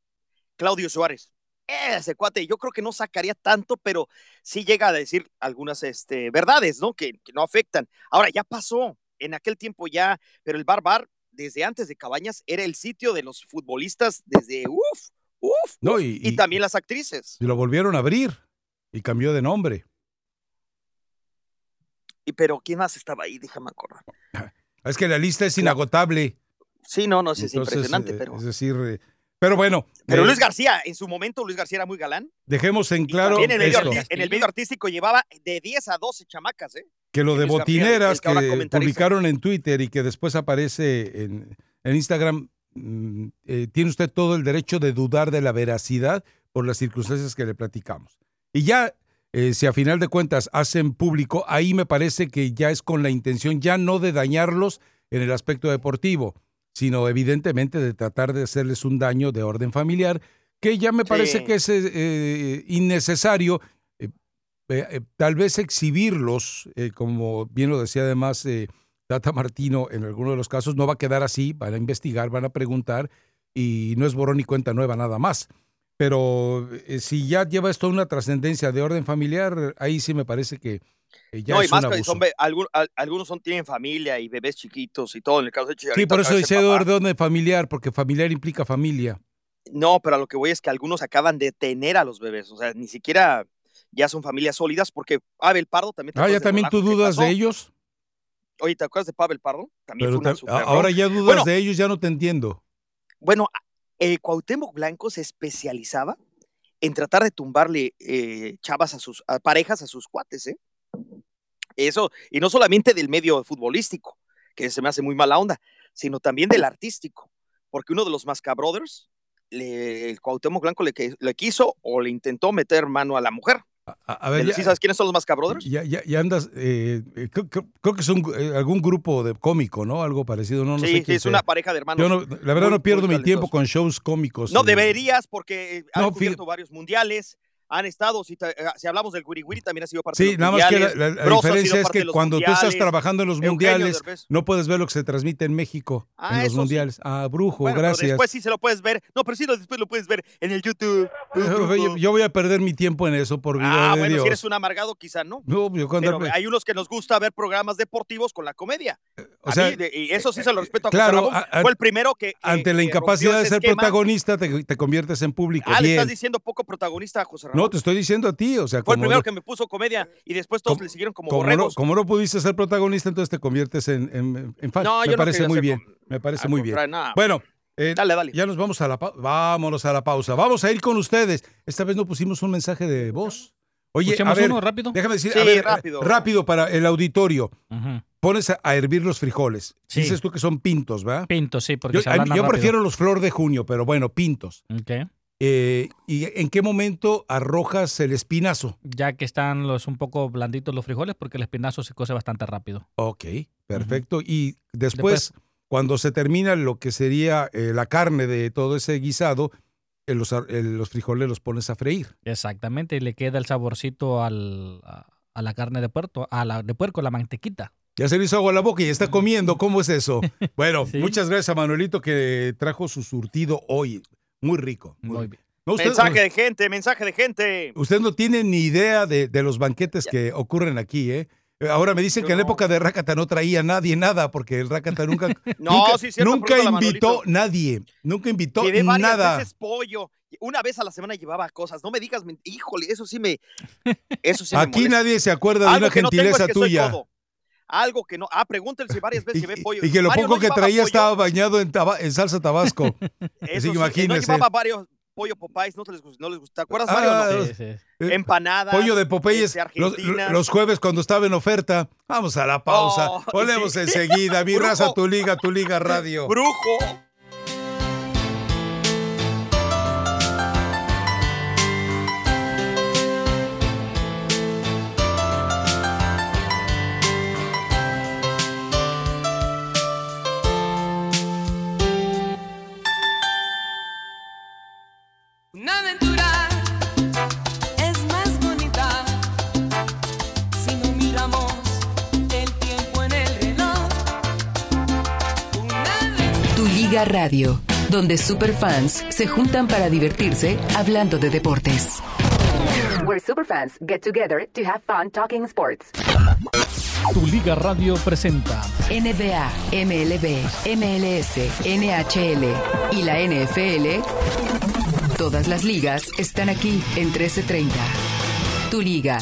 B: Claudio Suárez. Ese cuate, yo creo que no sacaría tanto, pero sí llega a decir algunas este, verdades, ¿no? Que, que no afectan. Ahora, ya pasó, en aquel tiempo ya, pero el bar bar, desde antes de Cabañas, era el sitio de los futbolistas desde, uff, uff,
A: No, y-
B: y,
A: y-
B: también las actrices.
A: Y lo volvieron a abrir y cambió de nombre.
B: Y, pero, ¿quién más estaba ahí? Déjame acordar. *laughs*
A: Es que la lista es inagotable.
B: Sí, no, no, sí, es
A: Entonces,
B: impresionante,
A: eh,
B: pero...
A: Es decir, eh, Pero bueno.
B: Pero
A: eh,
B: Luis García, en su momento, Luis García era muy galán.
A: Dejemos en claro
B: en el, medio
A: esto,
B: arti- en el medio artístico llevaba de 10 a 12 chamacas, ¿eh?
A: que lo de
B: Luis
A: botineras
B: que
A: publicaron en Twitter y que después aparece en, en Instagram, mm, tiene usted todo el derecho de dudar de la veracidad por las circunstancias que le platicamos. Y ya, eh, si a final de cuentas hacen público, ahí me parece que ya es con la intención ya no de dañarlos en el aspecto deportivo, sino evidentemente de tratar de hacerles un daño de orden familiar, que ya me parece
B: Sí.
A: que es eh, innecesario. eh, eh, tal vez exhibirlos, como bien lo decía además Tata Martino, en algunos de los casos no va a quedar así, van a investigar, van a preguntar y no es borrón ni cuenta nueva nada más. Pero si ya lleva esto a una trascendencia de orden familiar, ahí sí me parece que ya
B: no, y más que son, algunos son, tienen familia y bebés chiquitos y todo. En el caso de Chicharito,
A: Sí, por eso dice
B: ser
A: de familiar, porque familiar implica familia.
B: No, pero a lo que voy es que algunos acaban de tener a los bebés. O sea, ni siquiera ya son familias sólidas porque Pavel Pardo también. ¿te
A: Ah, ya también tú dudas de ellos.
B: Oye, ¿te acuerdas de Pavel Pardo? También
A: Pero
B: fue una
A: ahora ya dudas
B: Bueno,
A: de ellos, ya no te entiendo.
B: Bueno, el Cuauhtémoc Blanco se especializaba en tratar de tumbarle eh, chavas a sus a parejas a sus cuates, ¿eh? Eso, y no solamente del medio futbolístico, que se me hace muy mala onda, sino también del artístico, porque uno de los Masca Brothers, le- el Cuauhtémoc Blanco le, quiso o le intentó meter mano a la mujer.
A: A, a ver,
B: ¿Sí
A: ya-
B: sabes quiénes son los Masca Brothers?
A: Ya, ya, ya andas, eh, eh, creo, creo- creo que es un, eh, algún grupo de cómico, ¿no? Algo parecido, no, no
B: sí,
A: sé
B: sí, es
A: sea.
B: una pareja de hermanos.
A: Yo no- la verdad
B: muy-
A: no pierdo mi tiempo con shows cómicos.
B: No
A: eh,
B: deberías, porque han
A: No,
B: cubierto varios mundiales, han estado, si, eh, si hablamos del Wiri, también ha sido parte de
A: Sí,
B: los
A: nada más que la,
B: mundiales,
A: diferencia es
B: de
A: que cuando tú estás
B: mundiales,
A: trabajando en los mundiales, no puedes ver lo que se transmite en México,
B: Ah,
A: en los
B: sí.
A: mundiales. Ah, brujo,
B: Bueno, pero
A: gracias.
B: después sí se lo puedes ver. No, pero sí lo- después lo puedes ver en el YouTube.
A: yo, yo voy a perder mi tiempo en eso, por vida
B: Ah,
A: de
B: bueno,
A: Dios.
B: si eres un amargado, quizá no.
A: No, yo cuando-
B: Pero hay unos que nos gusta ver programas deportivos con la comedia.
A: o
B: A
A: sea,
B: mí, de- y eso sí se lo respeto a José
A: claro,
B: Ramón.
A: a- a-
B: Fue el primero que. que-
A: Ante la incapacidad de ser
B: esquema.
A: protagonista, te, te conviertes en público.
B: Ah, le estás diciendo poco protagonista a José Ramón.
A: No, te estoy diciendo a ti, o sea,
B: Fue el primero
A: no-
B: que me puso comedia y después todos le siguieron como,
A: como, no,
B: borregos.
A: como no pudiste ser protagonista, entonces te conviertes en, en- en fan.
B: No,
A: me
B: yo no
A: parece muy bien, me parece muy bien.
B: nada.
A: Bueno, eh,
B: Dale, dale.
A: ya nos vamos a la pausa. Vámonos a la pausa. Vamos a ir con ustedes. Esta vez no pusimos un mensaje de voz. Oye, a
D: ¿Escuchamos
A: ver,
D: uno rápido?
A: déjame decir,
D: Sí,
A: a ver,
D: rápido.
A: rápido para el auditorio. Pones a, a hervir los frijoles.
D: Sí.
A: Dices tú que son pintos, ¿verdad?
D: Pintos, sí, porque
A: Yo,
D: se
A: a yo
D: rápido.
A: prefiero los flor de junio, pero bueno, pintos.
D: Ok.
A: Eh, ¿Y en qué momento arrojas el espinazo?
D: Ya que están los un poco blanditos los frijoles, porque el espinazo se cose bastante rápido.
A: Ok, perfecto. Y después, cuando se termina lo que sería eh, la carne de todo ese guisado, eh, los, frijoles los pones a freír.
D: Exactamente, y le queda el saborcito al, a, a la carne de puerco, a la de puerco, la mantequita.
A: Ya se le hizo agua a la boca y está comiendo. ¿Cómo es eso? *laughs* Bueno, muchas gracias a Manuelito que trajo su surtido hoy. Muy rico. Muy, bien. No, usted,
B: mensaje de gente, mensaje de gente.
A: usted no tiene ni idea de, de los banquetes que ocurren aquí, ¿eh? Ahora me dicen que en la época de Rácata no traía nadie nada, porque el Rácata *laughs* nunca,
B: No,
A: nunca,
B: sí, cierto,
A: nunca invitó
B: Manolito.
A: nadie. Nunca invitó
B: Llevé
A: nada.
B: veces pollo. Una vez a la semana llevaba cosas. No me digas, híjole, eso sí me. Eso sí me
A: Aquí
B: molesta.
A: nadie se acuerda de
B: Algo
A: una
B: que no es
A: gentileza
B: que soy
A: tuya.
B: Algo que no. Ah, pregúntale si varias veces llevé pollo.
A: Y que lo
B: Mario
A: poco
B: no
A: que traía
B: pollo.
A: estaba bañado en, taba- en salsa tabasco.
B: Eso
A: Así
B: sí,
A: que imagínese.
B: No llevaba varios pollo Popeyes, no, te les, no les gusta. ¿Te acuerdas, Mario?
A: Ah,
B: no?
A: Sí, sí. Eh,
B: Empanadas.
A: Pollo de Popeyes
B: este,
A: los, los jueves cuando estaba en oferta. Vamos a la pausa.
B: Oh, *laughs*
A: Volvemos
B: sí.
A: enseguida. Mi
B: Brujo.
A: raza, tu liga, tu liga radio.
B: Brujo.
E: Radio, donde superfans se juntan para divertirse hablando de deportes.
R: Where superfans get together to have fun talking sports.
D: Tu Liga Radio presenta
E: NBA, MLB, MLS, NHL y la NFL. Todas las ligas están aquí en 1330. Tu liga.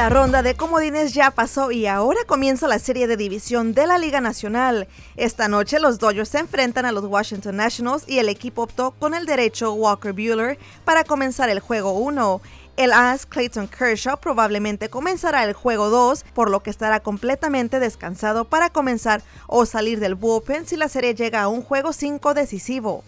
K: La ronda de comodines ya pasó y ahora comienza la serie de división de la Liga Nacional. Esta noche los Dodgers se enfrentan a los Washington Nationals y el equipo optó con el derecho Walker Bueller para comenzar el juego 1. El as Clayton Kershaw probablemente comenzará el juego 2, por lo que estará completamente descansado para comenzar o salir del bullpen si la serie llega a un juego 5 decisivo.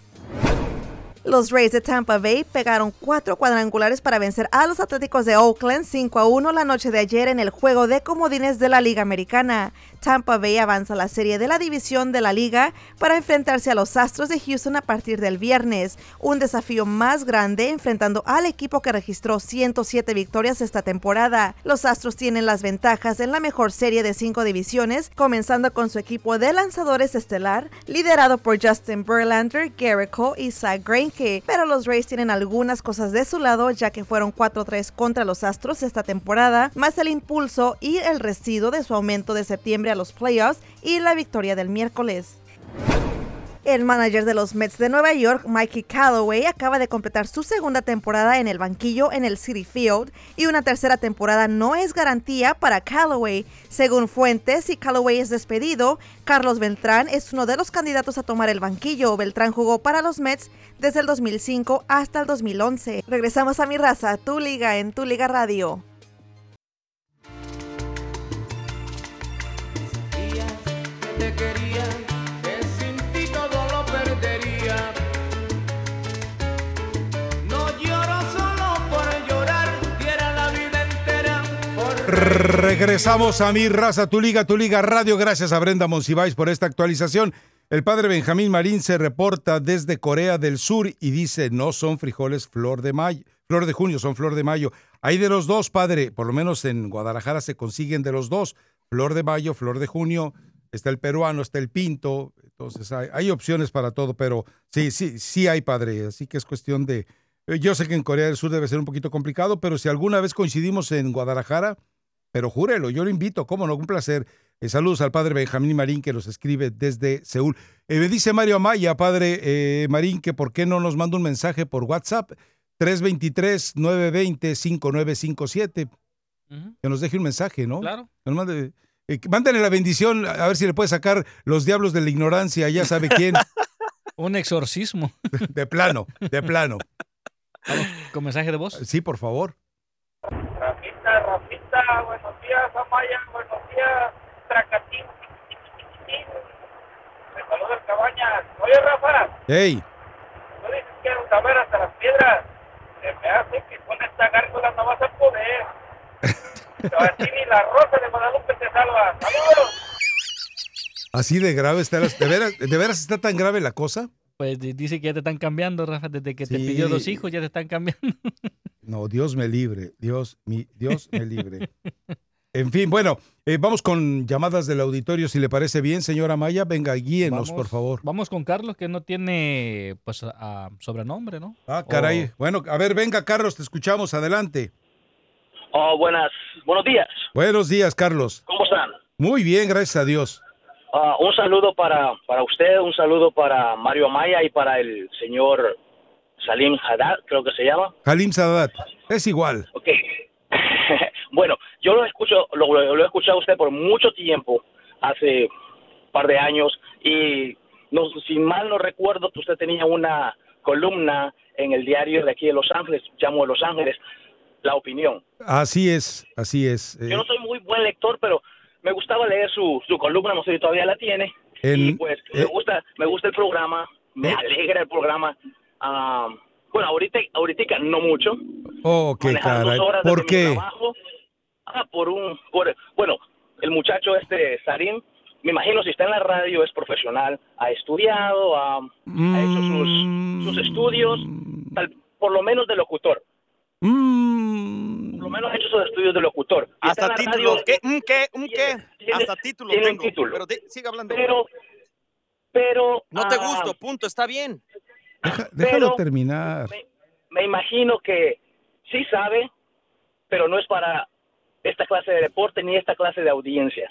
K: Los Rays de Tampa Bay pegaron cuatro cuadrangulares para vencer a los Atléticos de Oakland 5 a 1 la noche de ayer en el juego de comodines de la Liga Americana. Tampa Bay avanza a la serie de la división de la liga para enfrentarse a los Astros de Houston a partir del viernes, un desafío más grande enfrentando al equipo que registró 107 victorias esta temporada. Los Astros tienen las ventajas en la mejor serie de cinco divisiones, comenzando con su equipo de lanzadores estelar, liderado por Justin Verlander, Garrett Cole y Zach Greinke, pero los Rays tienen algunas cosas de su lado ya que fueron 4-3 contra los Astros esta temporada, más el impulso y el residuo de su aumento de septiembre a los playoffs y la victoria del miércoles. El manager de los Mets de Nueva York, Mikey Callaway, acaba de completar su segunda temporada en el banquillo en el City Field y una tercera temporada no es garantía para Callaway. Según fuentes, si Callaway es despedido, Carlos Beltrán es uno de los candidatos a tomar el banquillo. Beltrán jugó para los Mets desde el 2005 hasta el 2011. Regresamos a mi raza, tu liga en tu liga radio.
A: Regresamos a mi raza, tu liga, tu liga radio. Gracias a Brenda Monsiváis por esta actualización. El padre Benjamín Marín se reporta desde Corea del Sur y dice, no son frijoles flor de mayo, flor de junio, son flor de mayo. Hay de los dos, padre, por lo menos en Guadalajara se consiguen de los dos, flor de mayo, flor de junio, está el peruano, está el pinto, entonces hay, hay opciones para todo, pero sí, sí, sí hay, padre, así que es cuestión de... eh, Yo sé que en Corea del Sur debe ser un poquito complicado, pero si alguna vez coincidimos en Guadalajara, pero júrelo, yo lo invito, cómo no, un placer. Eh, saludos al padre Benjamín Marín que nos escribe desde Seúl. Eh, me dice Mario Amaya, padre eh, Marín, que por qué no nos manda un mensaje por WhatsApp 323-920-5957. Que nos deje un mensaje, ¿no?
D: Claro.
A: Nos mande, mándenle la bendición, a ver si le puede sacar los diablos de la ignorancia, ya sabe quién. *laughs*
D: Un exorcismo.
A: De plano, de plano. *laughs*
D: ¿Con mensaje de voz?
A: Sí, por favor.
S: Buenos días, Amaya, buenos días, Tracatín. Me saluda el Cabañas. Oye, Rafa,
A: Hey,
S: tú dices que eres saber hasta las piedras. Se me hace que con esta gárgola no vas a poder. *laughs* Así ni la rosa de Guadalupe te salva. ¡Saludos!
A: así de grave está, de veras, de veras está tan grave la cosa.
D: Pues di- dice que ya te están cambiando, Rafa, desde que te pidió dos hijos, ya te están cambiando. *laughs*
A: No, Dios me libre, Dios, mi, Dios me libre. En fin, bueno, eh, vamos con llamadas del auditorio, si le parece bien, señora Maya, venga, guíenos, por favor.
D: Vamos con Carlos, que no tiene pues a- sobrenombre, ¿no?
A: Ah, caray.
D: O-
A: Bueno, a ver, venga, Carlos, te escuchamos, adelante.
T: Oh, buenas, buenos días.
A: Buenos días, Carlos.
T: ¿Cómo están?
A: Muy bien, gracias a Dios.
T: Ah, un saludo para, para usted, un saludo para Mario Amaya y para el señor Salim Haddad, creo que se llama.
A: Halim Sadat, es igual.
T: Ok. *laughs* bueno, yo lo escucho, lo, lo- he escuchado a usted por mucho tiempo, hace un par de años, y no, si mal no recuerdo, usted tenía una columna en el diario de aquí de Los Ángeles, llamo de Los Ángeles, La Opinión.
A: Así es, así es. Eh,
T: Yo no soy muy buen lector, pero me gustaba leer su, su columna, no sé si todavía la tiene.
A: en-
T: y pues me
A: eh,
T: gusta me gusta el programa, me
A: Eh.
T: alegra el programa. Ah, bueno, ahorita, ahorita no mucho.
A: oh, qué caray.
T: horas
A: ¿Por qué?
T: trabajo. Ah, por un... Por, bueno, el muchacho este, Sarim, me imagino si está en la radio es profesional, ha estudiado, ha, ha hecho sus, sus estudios, tal- por lo menos de locutor.
A: Mm.
T: Lo menos ha hecho sus estudios de locutor.
B: Hasta título.
T: radio-
B: ¿Qué? ¿Un qué? ¿Un qué?
T: tiene-
B: Hasta título
T: tiene un
B: tengo.
T: título.
B: Pero sigue hablando.
T: Pero, pero...
B: No te
T: ah,
B: gusto, punto. Está bien.
A: Deja- déjalo
T: pero-
A: terminar.
T: me imagino que sí sabe, pero no es para esta clase de deporte ni esta clase de audiencia.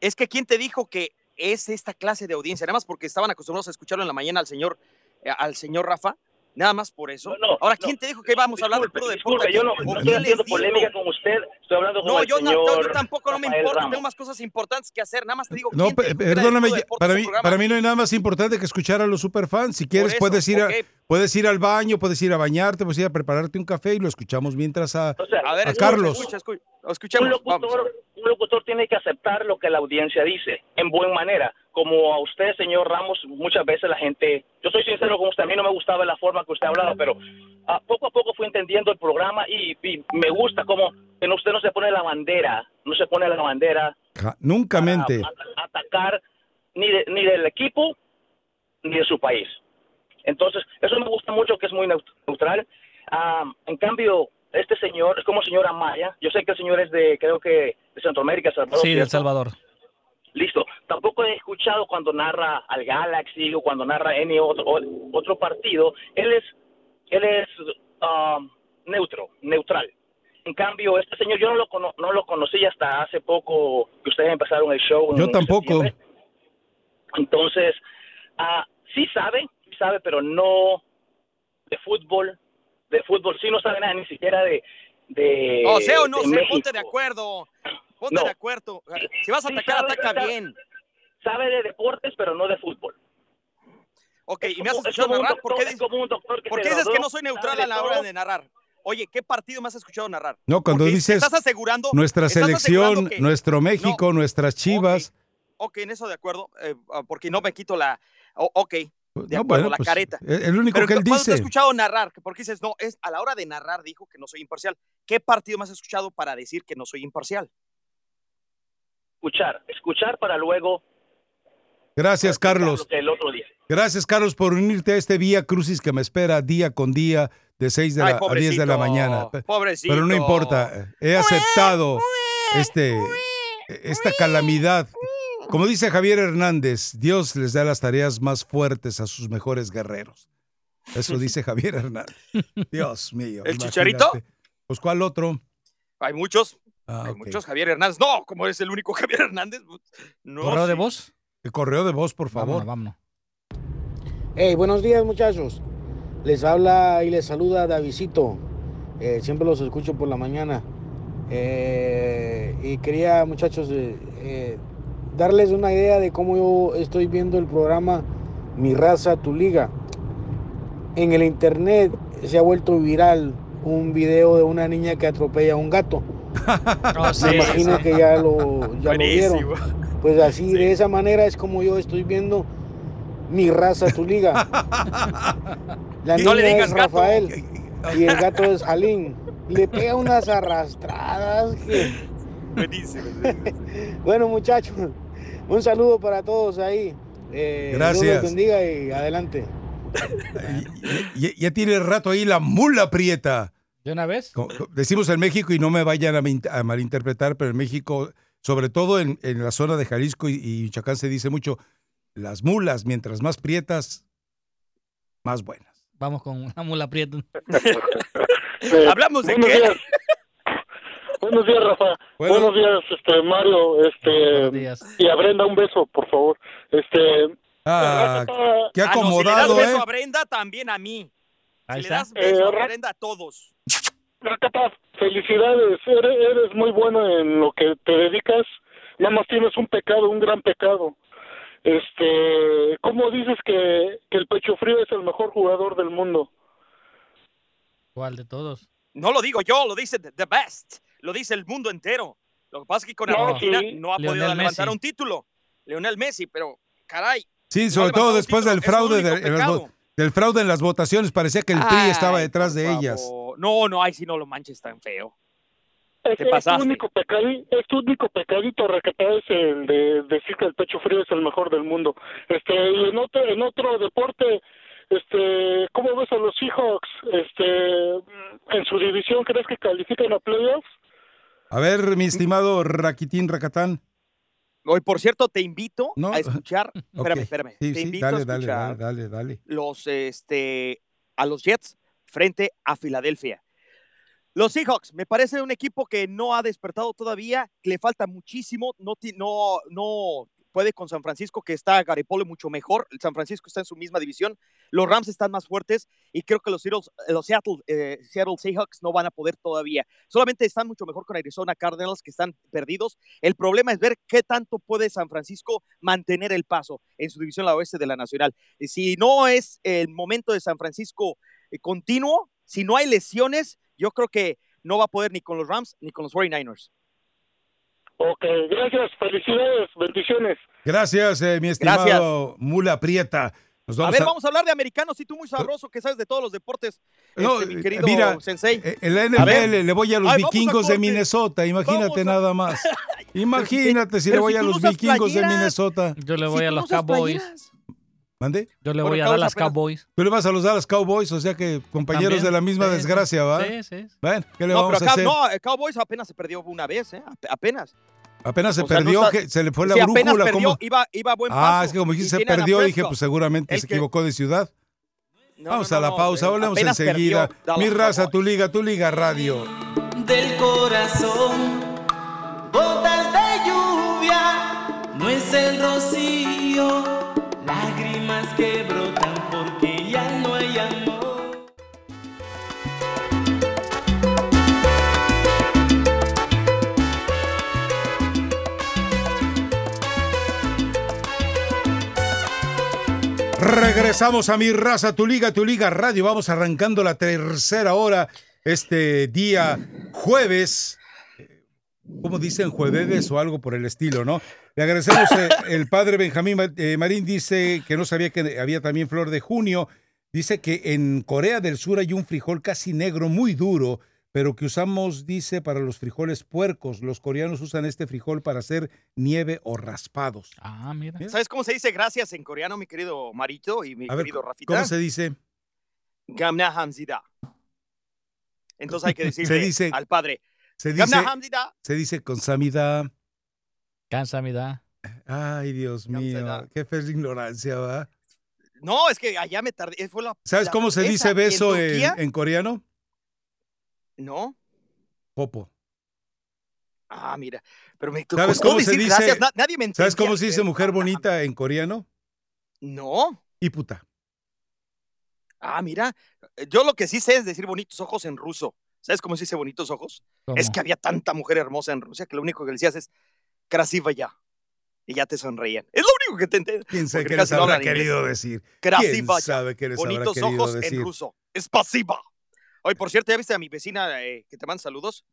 B: Es que ¿quién te dijo que es esta clase de audiencia? Nada más porque estaban acostumbrados a escucharlo en la mañana al señor, eh, al señor Rafa. Nada más por eso. Ahora, ¿quién te dijo que íbamos a hablar de puro deporte?
T: Disculpe, yo no,
B: ¿O
T: no estoy haciendo
B: dijo?
T: polémica con usted, estoy hablando con
B: No,
T: el
B: yo, no,
T: señor
B: yo- yo tampoco no me importa,
T: Ramos.
B: tengo más cosas importantes que hacer, nada más te digo,
A: No,
B: ¿quién te
A: pe-
B: dijo que era de
A: perdóname,
B: puro
A: ya-
B: deporte
A: para mí, para mí no hay nada más importante que escuchar a los superfans. Si quieres,
B: eso,
A: puedes, ir a, puedes ir al baño, puedes ir a bañarte, puedes ir a prepararte un café y lo escuchamos mientras a,
B: A ver,
A: a
B: escucha,
A: Carlos.
B: escucha, escucha, escuchemos,
T: un locutor, un locutor tiene que aceptar lo que la audiencia dice, en buena manera. Como a usted, señor Ramos, muchas veces la gente, yo soy sincero con usted, a mí no me gustaba la forma que usted hablaba, pero ah, poco a poco fui entendiendo el programa y, y me gusta como que usted no se pone la bandera, no se pone la bandera
A: Ja, Nunca mente.
T: a atacar ni, de- ni del equipo ni de su país. Entonces, eso me gusta mucho, que es muy neut- neutral. Ah, en cambio, este señor es como señor Amaya. Yo sé que el señor es de, creo que de Centroamérica, Salvador.
D: Sí, del
T: ¿cierto?
D: Salvador.
T: Listo. Tampoco he escuchado cuando narra al Galaxy o cuando narra any otro, otro partido. Él es, él es um, neutro, neutral. En cambio, este señor yo no lo, cono- no lo conocí hasta hace poco que ustedes empezaron el show. en
A: Yo tampoco.
T: septiembre. Entonces, ah, sí sabe, sí sabe, pero no de fútbol. De fútbol sí no sabe nada, ni siquiera de... de
B: O sea o no
T: de México.
B: ponte de acuerdo. Ponte
T: No.
B: de acuerdo. Si vas a
T: Sí
B: atacar,
T: sabe,
B: ataca
T: sabe-
B: bien.
T: Sabe de deportes, pero no de fútbol.
B: Ok, y me has
T: como-
B: escuchado narrar. ¿Por
T: doctor-
B: qué,
T: es
B: dices-
T: como un doctor que
B: por qué dices que no soy neutral a la hora de narrar? Oye, ¿qué partido me has escuchado narrar?
A: No, cuando
B: Porque
A: dices
B: estás asegurando,
A: nuestra
B: estás
A: selección,
B: asegurando que-
A: nuestro México, nuestras chivas.
B: Ok, en eso de acuerdo, eh, ah, porque no me quito la... o- ok, de
A: No,
B: acuerdo,
A: bueno,
B: la
A: pues,
B: careta.
A: el único
B: Pero
A: que él
B: cuando te he
A: dice.
B: escuchado narrar, porque dices, no, es a la hora de narrar dijo que no soy imparcial. ¿Qué partido me has escuchado para decir que no soy imparcial?
T: Escuchar, escuchar para luego
A: Gracias, Carlos.
T: lo que el otro dice.
A: Gracias, Carlos, por unirte a este Vía Crucis que me espera día con día de 6 de
B: Ay,
A: la, a 10 de la mañana.
B: Pobrecito.
A: Pero no importa, he aceptado este, esta calamidad. Como dice Javier Hernández, Dios les da las tareas más fuertes a sus mejores guerreros. Eso *laughs* dice Javier Hernández. Dios mío.
B: ¿El
A: imagínate.
B: Chicharito?
A: Pues, ¿cuál otro?
B: Hay muchos,
A: Ah,
B: hay muchos Javier Hernández. No, como eres el único *laughs* Javier Hernández. pues, No,
D: ¿Correo de voz?
A: El correo de voz, por favor.
D: Vámonos,
U: Hey, buenos días muchachos. Les habla y les saluda Davidito. Eh, siempre los escucho por la mañana. Eh, y quería muchachos eh, eh, darles una idea de cómo yo estoy viendo el programa Mi raza, tu liga. En el internet se ha vuelto viral un video de una niña que atropella a un gato.
D: Sí,
U: Me imagino
D: sí.
U: que ya lo, ya lo vieron.
B: Buenísimo.
U: Pues así, de esa manera es como yo estoy viendo mi raza, tu liga. La
B: No le
U: niña
B: digas
U: es
B: gato.
U: Rafael y el gato es Jalín. Le pega unas arrastradas. que-
B: Buenísimo. *laughs*
U: Bueno, muchachos, un saludo para todos ahí. Eh, Dios
A: Gracias.
U: los bendiga y adelante.
A: Ya, ya tiene rato ahí la mula prieta.
D: ¿De una vez?
A: Decimos en México y no me vayan a, malinterpretar, pero en México, sobre todo en, en la zona de Jalisco y, y Michoacán, se dice mucho, las mulas, mientras más prietas, más buenas.
D: Vamos con la mula prieta. *laughs*
B: ¿Hablamos de
T: buenos
B: qué?
T: días. Buenos días, Rafa.
A: Bueno.
T: Buenos días, este Mario, este y a Brenda un beso, por favor. Este
A: Ah, qué
B: Ah, no,
A: acomodado,
B: si le das beso
A: ¿eh?
B: a Brenda, también a mí.
D: Ahí
B: si le das beso
T: Eh,
B: a Brenda, a todos.
T: Rakata, felicidades, eres, eres muy bueno en lo que te dedicas. Nada más tienes un pecado, un gran pecado. Este, ¿cómo dices que, que el pecho frío es el mejor jugador del mundo?
D: ¿Cuál de todos?
B: No lo digo yo, lo dice The Best. Lo dice el mundo entero. Lo que pasa es que con
T: No,
B: Argentina
T: sí.
B: no ha podido levantar
D: Messi.
B: un título. Leonel Messi, pero caray.
A: Sí,
B: no
A: sobre
B: levantó
A: todo después
B: título,
A: del fraude,
B: único
A: del fraude en las votaciones. Parecía que el PRI estaba detrás de ellas.
B: No, no, ay, si no lo manches tan feo.
T: Es,
B: Te
T: es tu único pecadito, es tu único pecadito, Rakata, es el de decir que el pecho frío es el mejor del mundo. Este, y en otro, en otro deporte, este, ¿cómo ves a los Seahawks? Este, en su división, ¿crees que califican a playoffs?
A: A ver, mi estimado Raquitín Racatán.
B: Hoy, por cierto, te invito
A: No.
B: a escuchar. *laughs* Espérame,
A: Ok.
B: espérame.
A: Sí,
B: te
A: sí,
B: invito
A: dale,
B: a escuchar
A: dale, dale,
B: los, este, a los Jets frente a Filadelfia. Los Seahawks, me parece un equipo que no ha despertado todavía, que le falta muchísimo, no, no, no puede con San Francisco, que está Garipolo mucho mejor. El San Francisco está en su misma división. Los Rams están más fuertes y creo que los, Seattle, los Seattle, eh, Seattle Seahawks no van a poder todavía. Solamente están mucho mejor con Arizona Cardinals, que están perdidos. El problema es ver qué tanto puede San Francisco mantener el paso en su división la oeste de la Nacional. Si no es el momento de San Francisco eh, continuo, si no hay lesiones, yo creo que no va a poder ni con los Rams ni con los 49ers.
N: Ok, gracias, felicidades, bendiciones.
A: Gracias, eh, mi estimado Mula Prieta. Nos
B: a
A: vamos
B: ver, vamos a hablar de americanos. Y tú muy sabroso que sabes de todos los deportes,
A: No,
B: este, mi
A: eh,
B: querido
A: mira,
B: Sensei.
A: eh, En la
B: A
A: NFL le voy a los
B: Ay, vamos a
A: vikingos de. Minnesota, imagínate nada más. *laughs* Imagínate si le voy
B: si
A: a los vikingos de. Minnesota.
D: Yo le voy
B: Si
D: a los Cowboys.
A: ¿Mande?
D: Yo le
B: Bueno,
D: voy a
B: Cowboys
D: dar las
B: apenas-
D: Cowboys.
A: Tú le vas a los Dallas Cowboys, o sea que compañeros
D: También.
A: de la misma
D: Sí,
A: desgracia, ¿va?
D: sí, sí.
A: Bueno, ¿qué le
B: No,
A: vamos
B: pero
A: a hacer?
B: no, el Cowboys apenas se perdió una vez, ¿eh? Ap- Apenas.
A: Apenas se
B: O sea, no
A: perdió,
B: está-
A: que se le fue la
B: Sí, apenas
A: brújula.
B: iba, iba a buen paso.
A: Ah, es que como dijiste se perdió, dije, pues seguramente
B: El
A: se
B: que-
A: equivocó de ciudad.
B: No,
A: Vamos
B: no,
A: a la pausa,
B: eh, apenas
A: enseguida.
B: perdió Dallas
A: Mi raza, tu liga, tu liga radio.
C: del corazón. Gotas de lluvia, no es el rocío. Lágrimas que brotan porque ya no hay amor.
A: Regresamos a mi raza, tu liga, tu liga radio. Vamos arrancando la tercera hora este día jueves. ¿Cómo dicen? Jueves o algo por el estilo, ¿no? Le agradecemos. eh, *laughs* el padre Benjamín eh, Marín dice que no sabía que había también flor de junio. Dice que en Corea del Sur hay un frijol casi negro, muy duro, pero que usamos, dice, para los frijoles puercos. Los coreanos usan este frijol para hacer nieve o raspados.
D: Ah, mira.
B: ¿Sabes cómo se dice gracias en coreano, mi querido Marito y mi
A: A ver,
B: querido Rafita?
A: ¿cómo se dice?
B: Gamnahamsida. Entonces hay que *laughs* decirle
A: dice-
B: al padre.
A: Se dice, se dice con samida.
D: Cansa mi da.
A: Ay, Dios mío, qué fe de ignorancia, ¿va?
B: No, es que allá me tardé. Fue la,
A: ¿Sabes
B: la-
A: cómo se dice beso en, coreano?
B: No.
A: Popo.
B: Ah, mira. Pero me
A: ¿Sabes cómo se
B: decir
A: dice?
B: gracias. na- nadie me
A: ¿Sabes
B: entendía.
A: cómo se dice mujer *laughs* bonita en coreano?
B: No.
A: Y puta.
B: Ah, mira. Yo lo que sí sé es decir bonitos ojos en ruso. ¿Sabes cómo se dice bonitos ojos?
D: ¿Cómo?
B: Es que había tanta mujer hermosa en Rusia que lo único que le decías es krasiva ya. Y ya te sonreían. Es lo único que te entiendo.
A: ¿Quién sabe qué les habrá querido decir?
B: Krasiva
A: ¿Quién
B: ya.
A: sabe qué les habrá
B: Bonitos
A: querido
B: ojos
A: decir?
B: en ruso. Es pasiva. Oye, por cierto, ¿ya viste a mi vecina eh, que te manda saludos?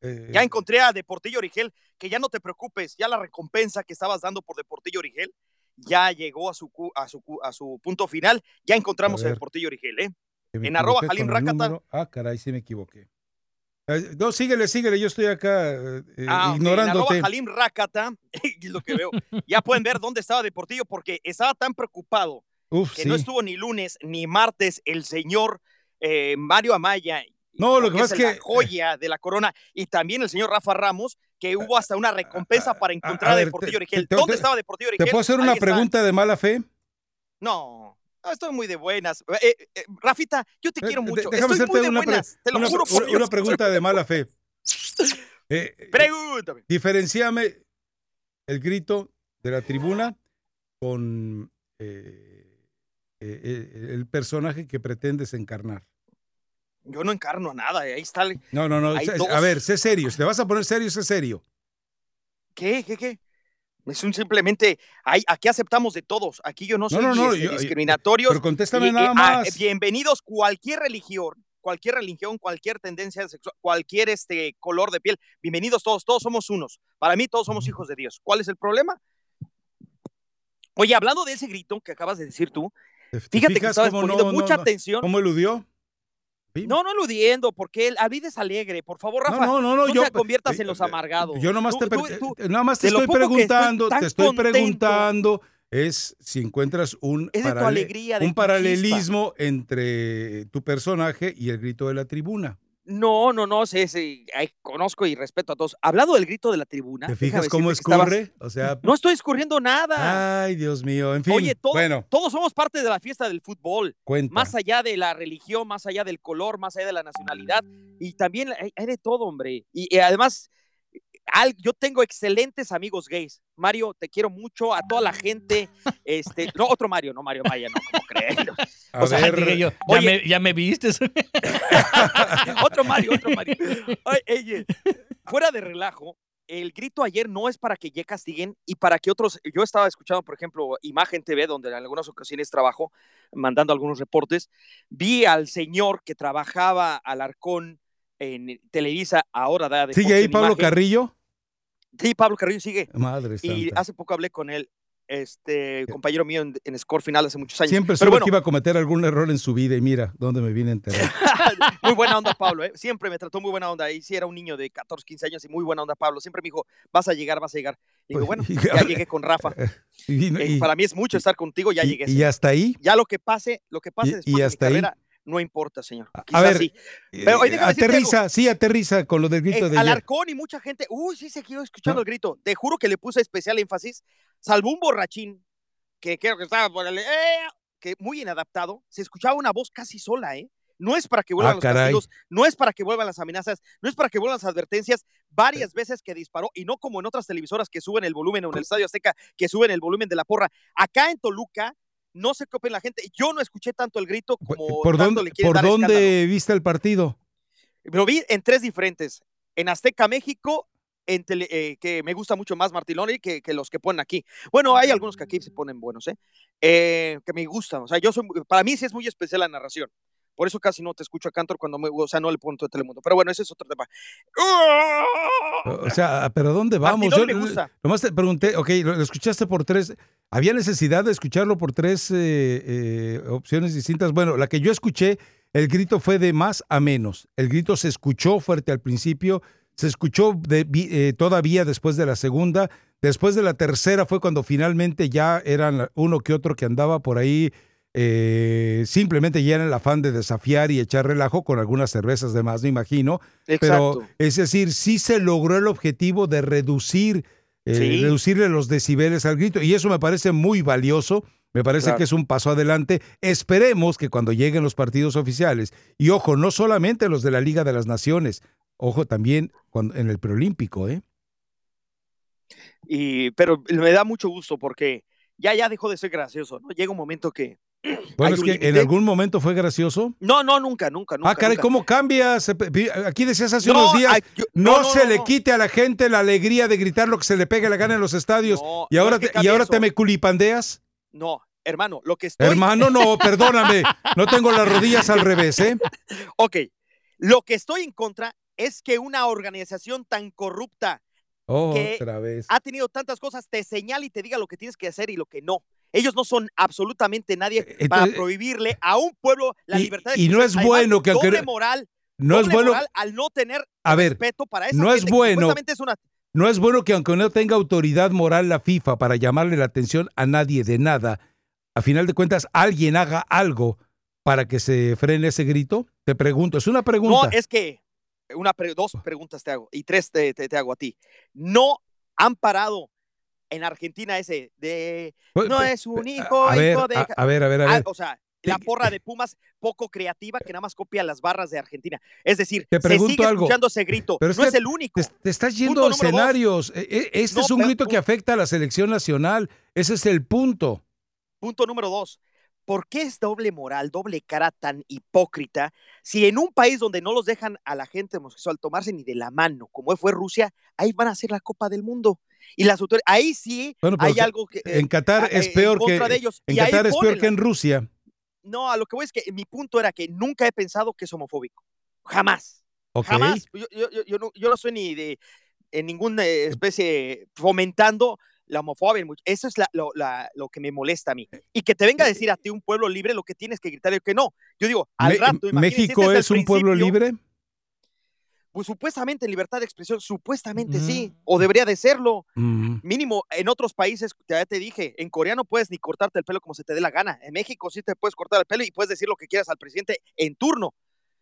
A: Eh,
B: Ya encontré a Deportillo Origel, que ya no te preocupes, ya la recompensa que estabas dando por Deportillo Origel ya llegó a su, a su, a su punto final. Ya encontramos a,
A: ver.
B: Deportillo Origel, ¿eh? en arroba Jalim
A: número. Ah, caray, sí me equivoqué. Eh, No, síguele, síguele, yo estoy acá eh, eh,
B: Ah,
A: ignorándote.
B: Jalim Rakata, *laughs* es lo que veo. Ya pueden ver dónde estaba Deportillo, porque estaba tan preocupado
A: Uf,
B: que no estuvo ni lunes ni martes el señor eh, Mario Amaya.
A: No, lo que pasa es
B: la
A: que-
B: joya de la corona y también el señor Rafa Ramos que hubo hasta una recompensa para encontrar a,
A: ver,
B: Deportillo
A: te-
B: Origel.
A: te-
B: ¿Dónde
A: te-
B: estaba Deportillo
A: ¿Te
B: Origel?
A: puedo hacer
B: Ahí
A: una
B: está.
A: pregunta de mala fe?
B: No, no, estoy muy de buenas. Eh, eh, Rafita, yo te quiero
A: Eh, de-
B: mucho.
A: Déjame
B: estoy muy de
A: una,
B: buenas. Te lo
A: una-
B: juro por Dios.
A: una pregunta de mala fe. *laughs* Eh, eh,
B: Pregúntame.
A: diferenciame el grito de la tribuna con eh, eh, eh, el personaje que pretendes encarnar.
B: Yo no encarno a nada. eh, Ahí está. el-
A: No, no, no. A ver, sé serio. Si te vas a poner serio, sé serio.
B: ¿Qué? ¿Qué? ¿Qué? Es un simplemente, hay, aquí aceptamos de todos. Aquí yo no soy
A: no, yo-
B: discriminatorios.
A: pero contéstame
B: Y, eh,
A: nada
B: ah,
A: más.
B: bienvenidos cualquier religión, cualquier religión, cualquier tendencia sexual, cualquier este color de piel. Bienvenidos todos, todos somos unos. Para mí todos somos hijos de Dios. ¿Cuál es el problema? Oye, hablando de ese grito que acabas de decir tú,
A: ¿Te
B: fíjate que estabas poniendo mucha atención.
A: ¿Cómo eludió?
B: No, no eludiendo, porque la vida es alegre. Por favor, Rafa,
A: no, no, no,
B: no
A: yo-
B: te conviertas en los amargados.
A: Yo nomás
B: Tú-
A: te,
B: tú-
A: pre-
B: tú-
A: eh, nada más te estoy preguntando,
B: tan
A: te estoy
B: contento.
A: preguntando es si encuentras un,
B: alegría,
A: un paralelismo entre tu personaje y el grito de la tribuna.
B: No, no, no, sí, sí, ay, conozco y respeto a todos. Hablando del grito de la tribuna.
A: ¿Te fijas cómo
B: estabas-
A: escurre? O sea,
B: No estoy escurriendo nada.
A: ay, Dios mío, en fin.
B: Oye, todo-
A: bueno,
B: todos somos parte de la fiesta del fútbol.
A: cuenta.
B: Más allá de la religión, más allá del color, más allá de la nacionalidad. Y también hay, hay de todo, hombre. Y, y además, al- yo tengo excelentes amigos gays. Mario, te quiero mucho, a toda la gente. Este, *laughs* no, otro Mario, no Mario Maya, no, como crees. *laughs*
D: A
B: O sea,
D: ver,
B: dije yo,
D: ya,
B: oye,
D: me, ya me viste. *laughs*
B: otro Mario, otro Mario. Oye, oye, fuera de relajo, el grito ayer no es para que ya castiguen y para que otros. Yo estaba escuchando, por ejemplo, Imagen TV, donde en algunas ocasiones trabajo, mandando algunos reportes. Vi al señor que trabajaba al Arcón en Televisa, ahora da de
A: ¿Sigue ahí Pablo
B: Imagen.
A: Carrillo?
B: Sí, Pablo Carrillo sigue.
A: Madre
B: Y
A: santa.
B: hace poco hablé con él, este compañero mío en, en Score Final hace muchos años.
A: Siempre supe
B: bueno,
A: que iba a cometer algún error en su vida y mira dónde me vine a enterar. *laughs*
B: muy buena onda Pablo, ¿eh? siempre me trató muy buena onda. Y sí era un niño de 14, 15 años y muy buena onda Pablo. Siempre me dijo, vas a llegar, vas a llegar. Y digo, bueno, *laughs* ya llegué con Rafa. *laughs*
A: Y,
B: Eh,
A: y-
B: para mí es mucho estar contigo, ya llegué.
A: y hasta ahí.
B: Ya lo que pase, lo que pase
A: Y-
B: después
A: y
B: de
A: hasta ahí.
B: No importa, señor.
A: A ver,
B: sí.
A: eh,
B: Pero, oye, algo.
A: aterriza, sí, aterriza con lo del grito
B: Eh,
A: de ayer.
B: Alarcón y mucha gente, uy, sí se quedó escuchando el grito. Te juro que le puse especial énfasis, salvo un borrachín, que creo que estaba por el, eh, que muy inadaptado, se escuchaba una voz casi sola, ¿eh? No es para que vuelvan
A: Ah,
B: los castigos, no es para que vuelvan las amenazas, no es para que vuelvan las advertencias. Varias veces que disparó, y no como en otras televisoras que suben el volumen o en el Estadio Azteca que suben el volumen de la porra. Acá en Toluca, no sé qué opina la gente. Yo no escuché tanto el grito como
A: ¿Por dónde,
B: le quieren
A: por
B: dar
A: dónde viste el partido?
B: Lo vi en tres diferentes. En Azteca México, en tele- eh, que me gusta mucho más Martiloni que, que los que ponen aquí. Bueno, hay algunos que aquí se ponen buenos, ¿eh? Eh, que me gustan. O sea, yo soy, para mí sí es muy especial la narración. Por eso casi no te escucho a Cantor cuando me, o sea, no le pongo a Telemundo. Pero bueno, ese es otro tema.
A: O sea, ¿pero dónde vamos? Yo
B: me gusta.
A: nomás te pregunté, ok, lo, escuchaste por tres. ¿Había necesidad de escucharlo por tres eh, eh, opciones distintas? Bueno, la que yo escuché, el grito fue de más a menos. El grito se escuchó fuerte al principio, se escuchó de- eh, todavía después de la segunda. Después de la tercera fue cuando finalmente ya eran uno que otro que andaba por ahí eh, simplemente ya en el afán de desafiar y echar relajo con algunas cervezas de más, me imagino.
B: Exacto.
A: Pero es decir, sí se logró el objetivo de reducir, eh,
B: Sí.
A: reducirle los decibeles al grito. Y eso me parece muy valioso. Me parece
B: Claro.
A: que es un paso adelante. Esperemos que cuando lleguen los partidos oficiales, y ojo, no solamente los de la Liga de las Naciones, ojo también cuando, en el preolímpico, ¿eh?
B: Y, pero me da mucho gusto porque ya, ya dejó de ser gracioso, ¿no? Llega un momento que. *clears throat*
A: Bueno, es que en algún momento fue gracioso.
B: No, no, nunca, nunca, nunca.
A: ah, caray,
B: nunca.
A: ¿cómo cambia? Se pe- pi- Aquí decías hace
B: No,
A: unos días,
B: ay, yo-
A: no, se
B: no,
A: le quite a la gente la alegría de gritar lo que se le pegue la gana en los estadios. Y ahora,
B: es que
A: te, y ahora
B: eso.
A: te me culipandeas.
B: No, hermano, lo que estoy.
A: Hermano, no, *laughs* perdóname. No tengo las rodillas al revés, ¿eh?
B: Ok, lo que estoy en contra es que una organización tan corrupta que
A: Otra vez.
B: ha tenido tantas cosas te señale y te diga lo que tienes que hacer y lo que no. Ellos no son absolutamente nadie para
A: Eh, entonces-
B: prohibirle a un pueblo la
A: Y-
B: libertad de
A: y no es bueno que aunque
B: moral,
A: no es bueno-
B: moral al no tener
A: A ver,
B: respeto para esa
A: no es bueno.
B: es una
A: No es bueno que aunque no tenga autoridad moral la FIFA para llamarle la atención a nadie de nada, a final de cuentas alguien haga algo para que se frene ese grito. Te pregunto, es una pregunta.
B: No, es que una pre- dos preguntas te hago y tres te, te- te hago a ti. No han parado en Argentina ese de
A: Pues,
B: no
A: pe-
B: es un hijo,
A: a ver,
B: hijo de
A: a- a ver, a ver, a
B: Ah,
A: ver.
B: o sea, la porra de Pumas poco creativa que nada más copia las barras de Argentina. Es decir,
A: Te
B: se
A: pregunto
B: sigue
A: algo.
B: escuchando ese grito.
A: Pero
B: no
A: que
B: es el único.
A: Te, te estás yendo a
B: dos.
A: escenarios. E- e- Este
B: No,
A: es un
B: pero-
A: grito que afecta a la selección nacional. Ese es el punto.
B: Punto número dos. ¿Por qué es doble moral, doble cara tan hipócrita si en un país donde no los dejan a la gente homosexual tomarse ni de la mano, como fue Rusia, ahí van a hacer la Copa del Mundo? Y las autoridades, ahí sí
A: Bueno,
B: hay algo que... eh,
A: en Qatar
B: eh,
A: es
B: en
A: peor que
B: de ellos.
A: en Qatar es peor que en Rusia.
B: No, a lo que voy es que mi punto era que nunca he pensado que es homofóbico. Jamás.
A: Ok.
B: Jamás. Yo, yo, yo, no, yo no soy ni de en ninguna especie fomentando la homofobia. Eso es la- lo, la- lo que me molesta a mí. Y que te venga a decir a ti un pueblo libre lo que tienes que gritar y que no. Yo digo, al rato,
A: ¿México es un pueblo libre?
B: Pues supuestamente libertad de expresión, supuestamente sí, o debería de serlo.
A: Mm.
B: Mínimo, en otros países, ya te dije, en Corea no puedes ni cortarte el pelo como se te dé la gana. En México sí te puedes cortar el pelo y puedes decir lo que quieras al presidente en turno.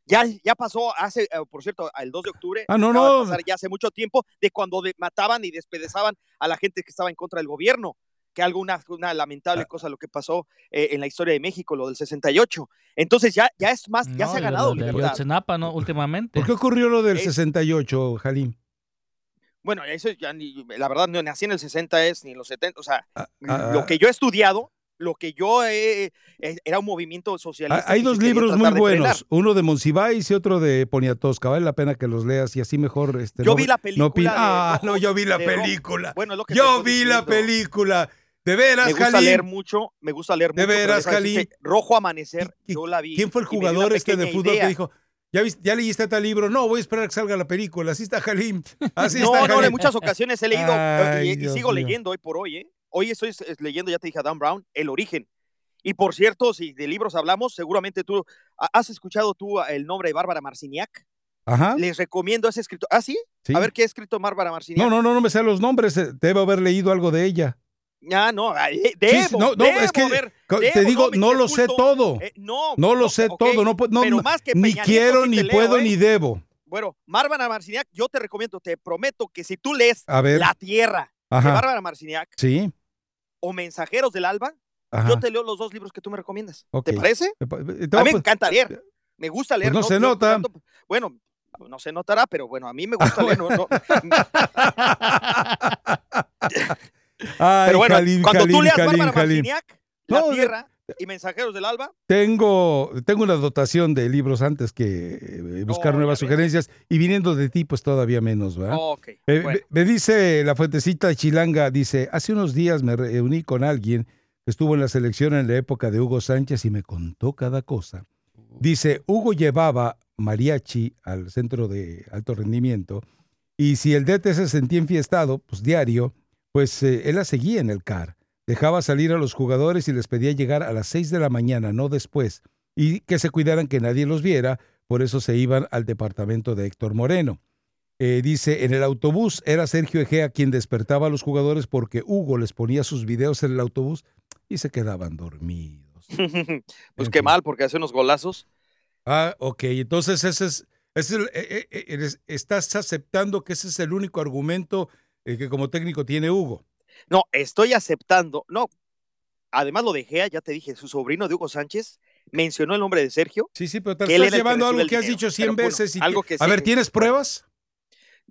B: Ya, ya pasó hace, eh, por cierto, el 2 de octubre.
A: Ah, no, no.
B: pasar ya hace mucho tiempo de cuando mataban y despedazaban a la gente que estaba en contra del gobierno. Que algo, una, una
A: Ah.
B: lamentable cosa lo que pasó eh, en la historia de México, lo del 68. Entonces ya, ya es más, ya
D: No,
B: se ha ganado
D: de
B: libertad.
D: ¿no? Últimamente.
A: ¿Por qué ocurrió lo del
B: Es-
A: 68, Jalim?
B: Bueno, eso ya ni, la verdad no nací en el 60 es ni en los 70, o sea,
A: ah,
B: lo que yo he estudiado, lo que yo he, eh, era un movimiento
A: Ah,
B: socialista.
A: Hay dos libros muy
B: de
A: buenos, uno de Monsiváis y otro de Poniatowska. Vale la pena que los leas y así mejor. Este,
B: Yo
A: no-
B: vi la película de
A: ah, no, yo vi la película.
B: Bueno, es lo que
A: Yo vi la película. De veras,
B: Me gusta
A: Jalín.
B: leer mucho, me gusta leer
A: De
B: mucho. pero
A: veras, Jalín.
B: Rojo Amanecer, yo la vi.
A: ¿Quién fue el jugador este de fútbol
B: idea.
A: que dijo, ¿Ya, viste- ¿ya leíste tal libro? No, voy a esperar a que salga la película. Así está Jalim. Así
B: no,
A: está
B: no, en muchas ocasiones he leído *laughs*
A: Ay,
B: y, sigo
A: mío.
B: leyendo hoy por hoy, ¿eh? Hoy estoy leyendo, ya te dije a Dan Brown, El Origen. Y por cierto, si de libros hablamos, seguramente tú ¿ha- has escuchado tú el nombre de Bárbara Marciniak.
A: Ajá.
B: Les recomiendo ese escritor. ¿Ah, sí?
A: Sí.
B: A ver qué ha escrito Bárbara Marciniak.
A: No, no, no, no me sé los nombres. eh, Debo haber leído algo de ella.
B: Ah, no,
A: Sí,
B: debo,
A: sí, no, no,
B: debo
A: es que co- te
B: debo,
A: digo, no lo sé todo.
B: Eh, no,
A: No lo sé todo. No,
B: más que
A: ni quiero, ni
B: leo,
A: puedo,
B: ¿eh?
A: ni debo.
B: Bueno, Bárbara Marciniak, yo te recomiendo, te prometo que si tú lees
A: A ver.
B: La Tierra
A: Ajá.
B: de Bárbara Marciniak
A: Sí.
B: o Mensajeros del Alba,
A: Ajá.
B: yo te leo los dos libros que tú me recomiendas. ¿Te parece?
A: Te
B: A mí me encanta leer. Me gusta leer.
A: Pues no se nota.
B: tanto- bueno, no se notará, pero bueno, a mí me *laughs* gusta leer. *laughs*
A: Ay,
B: pero bueno,
A: Jalín,
B: cuando tú leas
A: Jalín,
B: Bárbara La
A: No,
B: Tierra y Mensajeros del Alba,
A: Tengo, tengo una dotación de libros antes que eh, buscar nuevas sugerencias y viniendo de ti, pues todavía menos, ¿verdad?
B: Ok,
A: Eh,
B: bueno.
A: me, me dice la fuentecita chilanga, dice, hace unos días me reuní con alguien que estuvo en la selección en la época de Hugo Sánchez y me contó cada cosa. Dice, Hugo llevaba mariachi al centro de alto rendimiento y si el DT se sentía enfiestado, pues diario, pues eh, él la seguía en el CAR. Dejaba salir a los jugadores y les pedía llegar a las 6 de la mañana, no después, y que se cuidaran que nadie los viera, por eso se iban al departamento de Héctor Moreno. Eh, dice, en el autobús era Sergio Egea quien despertaba a los jugadores porque Hugo les ponía sus videos en el autobús y se quedaban dormidos. *laughs*
B: pues qué mal, porque hace unos golazos.
A: Ah, ok, entonces ese es, ese es eh, eh, estás aceptando que ese es el único argumento eh, que como técnico tiene Hugo.
B: No, estoy aceptando. No, además lo de Gea, ya te dije, su sobrino de Hugo Sánchez mencionó el nombre de Sergio.
A: Sí, sí, pero te
B: que
A: estás
B: que
A: llevando
B: recibe
A: algo que has
B: dinero.
A: dicho 100
B: Pero, bueno,
A: veces. y
B: algo
A: que-
B: que
A: a
B: sí-
A: ver, ¿tienes pruebas?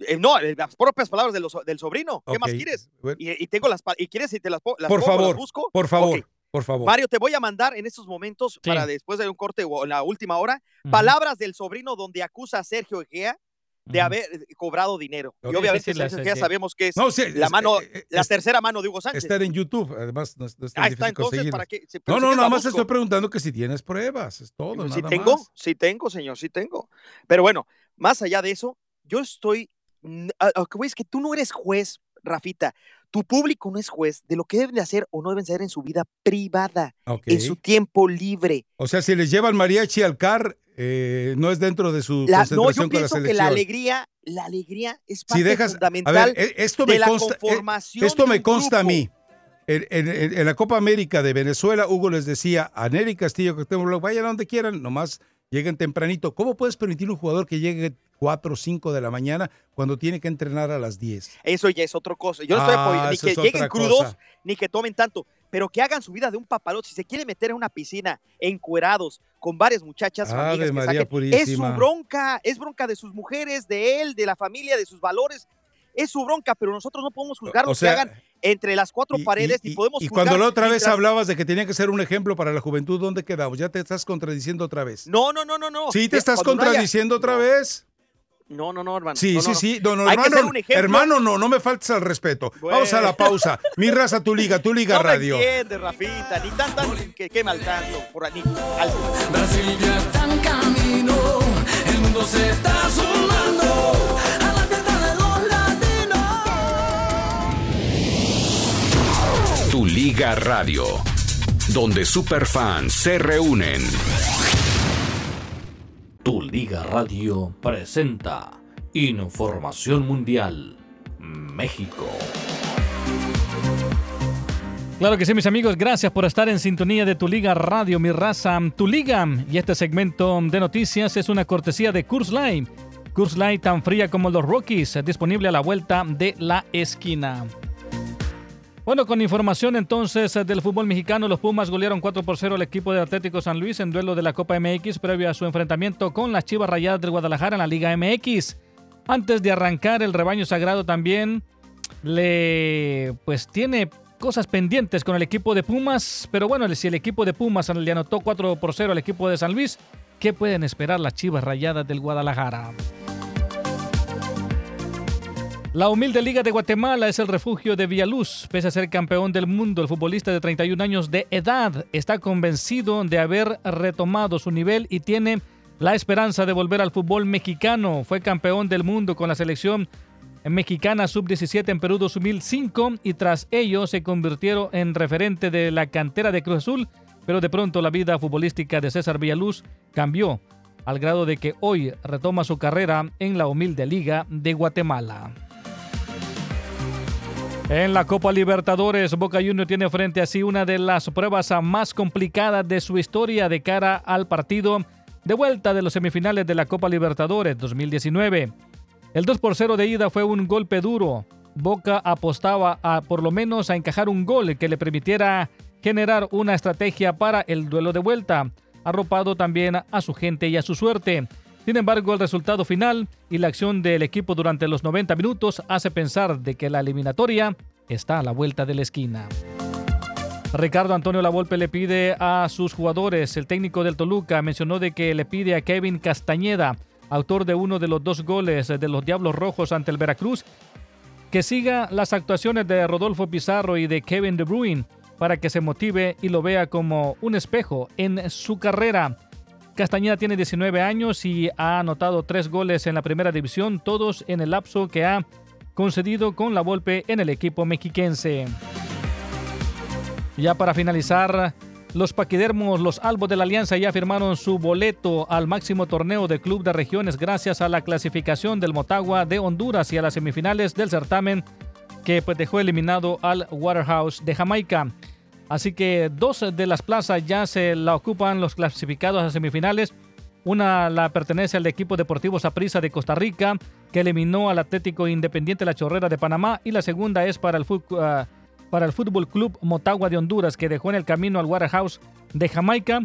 B: Eh, no, eh, las propias palabras de los- del sobrino. ¿Qué más quieres?
A: bueno.
B: Y, y tengo las y quieres si te las, las
A: Por
B: pongo, las
A: favor,
B: busco.
A: por favor, por favor.
B: Mario, te voy a mandar en estos momentos, para después de un corte o en la última hora, palabras del sobrino donde acusa a Sergio Egea de haber eh, cobrado dinero. Y obviamente Egea
D: sí.
B: sabemos que es
A: No, sí,
B: la mano,
A: eh,
B: la tercera mano de Hugo Sánchez.
A: Estar en YouTube, además no, no es tan
B: Ah, está, entonces,
A: No,
B: si
A: no, nada
B: la
A: más estoy preguntando que si tienes pruebas, es todo, nada
B: sí tengo,
A: más.
B: sí tengo, señor, sí tengo. Pero bueno, más allá de eso, yo estoy. es que tú no eres juez, Rafita. Tu público no es juez de lo que deben de hacer o no deben hacer en su vida privada, en su tiempo libre.
A: O sea, si les llevan mariachi al CAR, eh, no es dentro de su
B: La- no,
A: concentración
B: yo
A: con la
B: pienso que la alegría, la alegría es parte
A: si dejas, a
B: fundamental
A: ver, eh, esto
B: de
A: me
B: la
A: consta, eh,
B: conformación
A: esto
B: de
A: me consta a mí. En, en- en- en la Copa América de Venezuela, Hugo les decía a Nery Castillo que vayan a donde quieran, nomás lleguen tempranito. ¿Cómo puedes permitir un jugador que llegue 4 o 5 de la mañana cuando tiene que entrenar a las 10?
B: Eso ya es otra cosa. Yo no estoy
A: Ah,
B: apoyando ni que lleguen crudos,
A: cosa.
B: ni que tomen tanto, pero que hagan su vida de un papalote. Si se quiere meter en una piscina encuerados con varias muchachas, amigas que
A: María
B: saquen, es su bronca, es bronca de sus mujeres, de él, de la familia, de sus valores. Es su bronca, pero nosotros no podemos juzgar
A: O
B: lo
A: sea,
B: que hagan entre las cuatro
A: Y-
B: paredes,
A: y,
B: ni podemos
A: y cuando la otra vez hablabas de que tenía que ser un ejemplo para la juventud, ¿dónde quedamos? Ya te estás contradiciendo otra vez.
B: No, no, no, no, no.
A: Sí, te estás
B: haya-
A: contradiciendo otra vez.
B: No, no, no, hermano.
A: Sí,
B: No,
A: sí,
B: no, no.
A: sí. No, no,
B: ser
A: hermano, hermano, no, no me faltes al respeto. Vamos a la
B: Bueno.
A: pausa. Mi raza, tu liga, tu liga *laughs*
B: No
A: radio.
B: entiendes, Rafita, ni tan, tan, que quema al tanto, por ahí. Al...
V: Brasil ya está en camino, el mundo se está sumando a la fiesta de los latinos.
W: Tu Liga Radio, donde superfans se reúnen.
D: Tu Liga Radio presenta Información Mundial México. Claro que sí, mis amigos, gracias por estar en sintonía de Tu Liga Radio, mi raza, Tu Liga. Y este segmento de noticias es una cortesía de Curse Line. Curse Line tan fría como los Rockies, disponible a la vuelta de la esquina. Bueno, con información entonces eh, del fútbol mexicano, los Pumas golearon 4 por 0 al equipo de Atlético San Luis en duelo de la Copa MX previo a su enfrentamiento con las Chivas Rayadas del Guadalajara en la Liga MX. Antes de arrancar, el rebaño sagrado también le pues tiene cosas pendientes con el equipo de Pumas, pero bueno, si el equipo de Pumas le anotó 4 por 0 al equipo de San Luis, ¿qué pueden esperar las Chivas Rayadas del Guadalajara? La humilde Liga de Guatemala es el refugio de Villaluz. Pese a ser campeón del mundo, el futbolista de 31 años de edad está convencido de haber retomado su nivel y tiene la esperanza de volver al fútbol mexicano. Fue campeón del mundo con la selección mexicana sub-17 en Perú 2005 y tras ello se convirtieron en referente de la cantera de Cruz Azul, pero de pronto la vida futbolística de César Villaluz cambió al grado de que hoy retoma su carrera en la humilde Liga de Guatemala. En la Copa Libertadores, Boca Juniors tiene frente a sí una de las pruebas más complicadas de su historia de cara al partido de vuelta de los semifinales de la Copa Libertadores 2019. El 2 por 0 de ida fue un golpe duro. Boca apostaba a por lo menos a encajar un gol que le permitiera generar una estrategia para el duelo de vuelta, arropado también a su gente y a su suerte. Sin embargo, el resultado final y la acción del equipo durante los 90 minutos hace pensar de que la eliminatoria está a la vuelta de la esquina. Ricardo Antonio Lavolpe le pide a sus jugadores, el técnico del Toluca mencionó de que le pide a Kevin Castañeda, autor de uno de los dos goles de los Diablos Rojos ante el Veracruz, que siga las actuaciones de Rodolfo Pizarro y de Kevin De Bruyne para que se motive y lo vea como un espejo en su carrera. Castañeda tiene 19 años y ha anotado tres goles en la primera división, todos en el lapso que ha concedido con la Volpe en el equipo mexiquense. Ya para finalizar, los paquidermos, los albos de la Alianza ya firmaron su boleto al máximo torneo de Club de Regiones gracias a la clasificación del Motagua de Honduras y a las semifinales del certamen que pues, dejó eliminado al Waterhouse de Jamaica. Así que dos de las plazas ya se la ocupan los clasificados a semifinales. Una la pertenece al equipo deportivo Saprissa de Costa Rica, que eliminó al Atlético Independiente La Chorrera de Panamá, y la segunda es para el, uh, para el Fútbol Club Motagua de Honduras, que dejó en el camino al Waterhouse de Jamaica.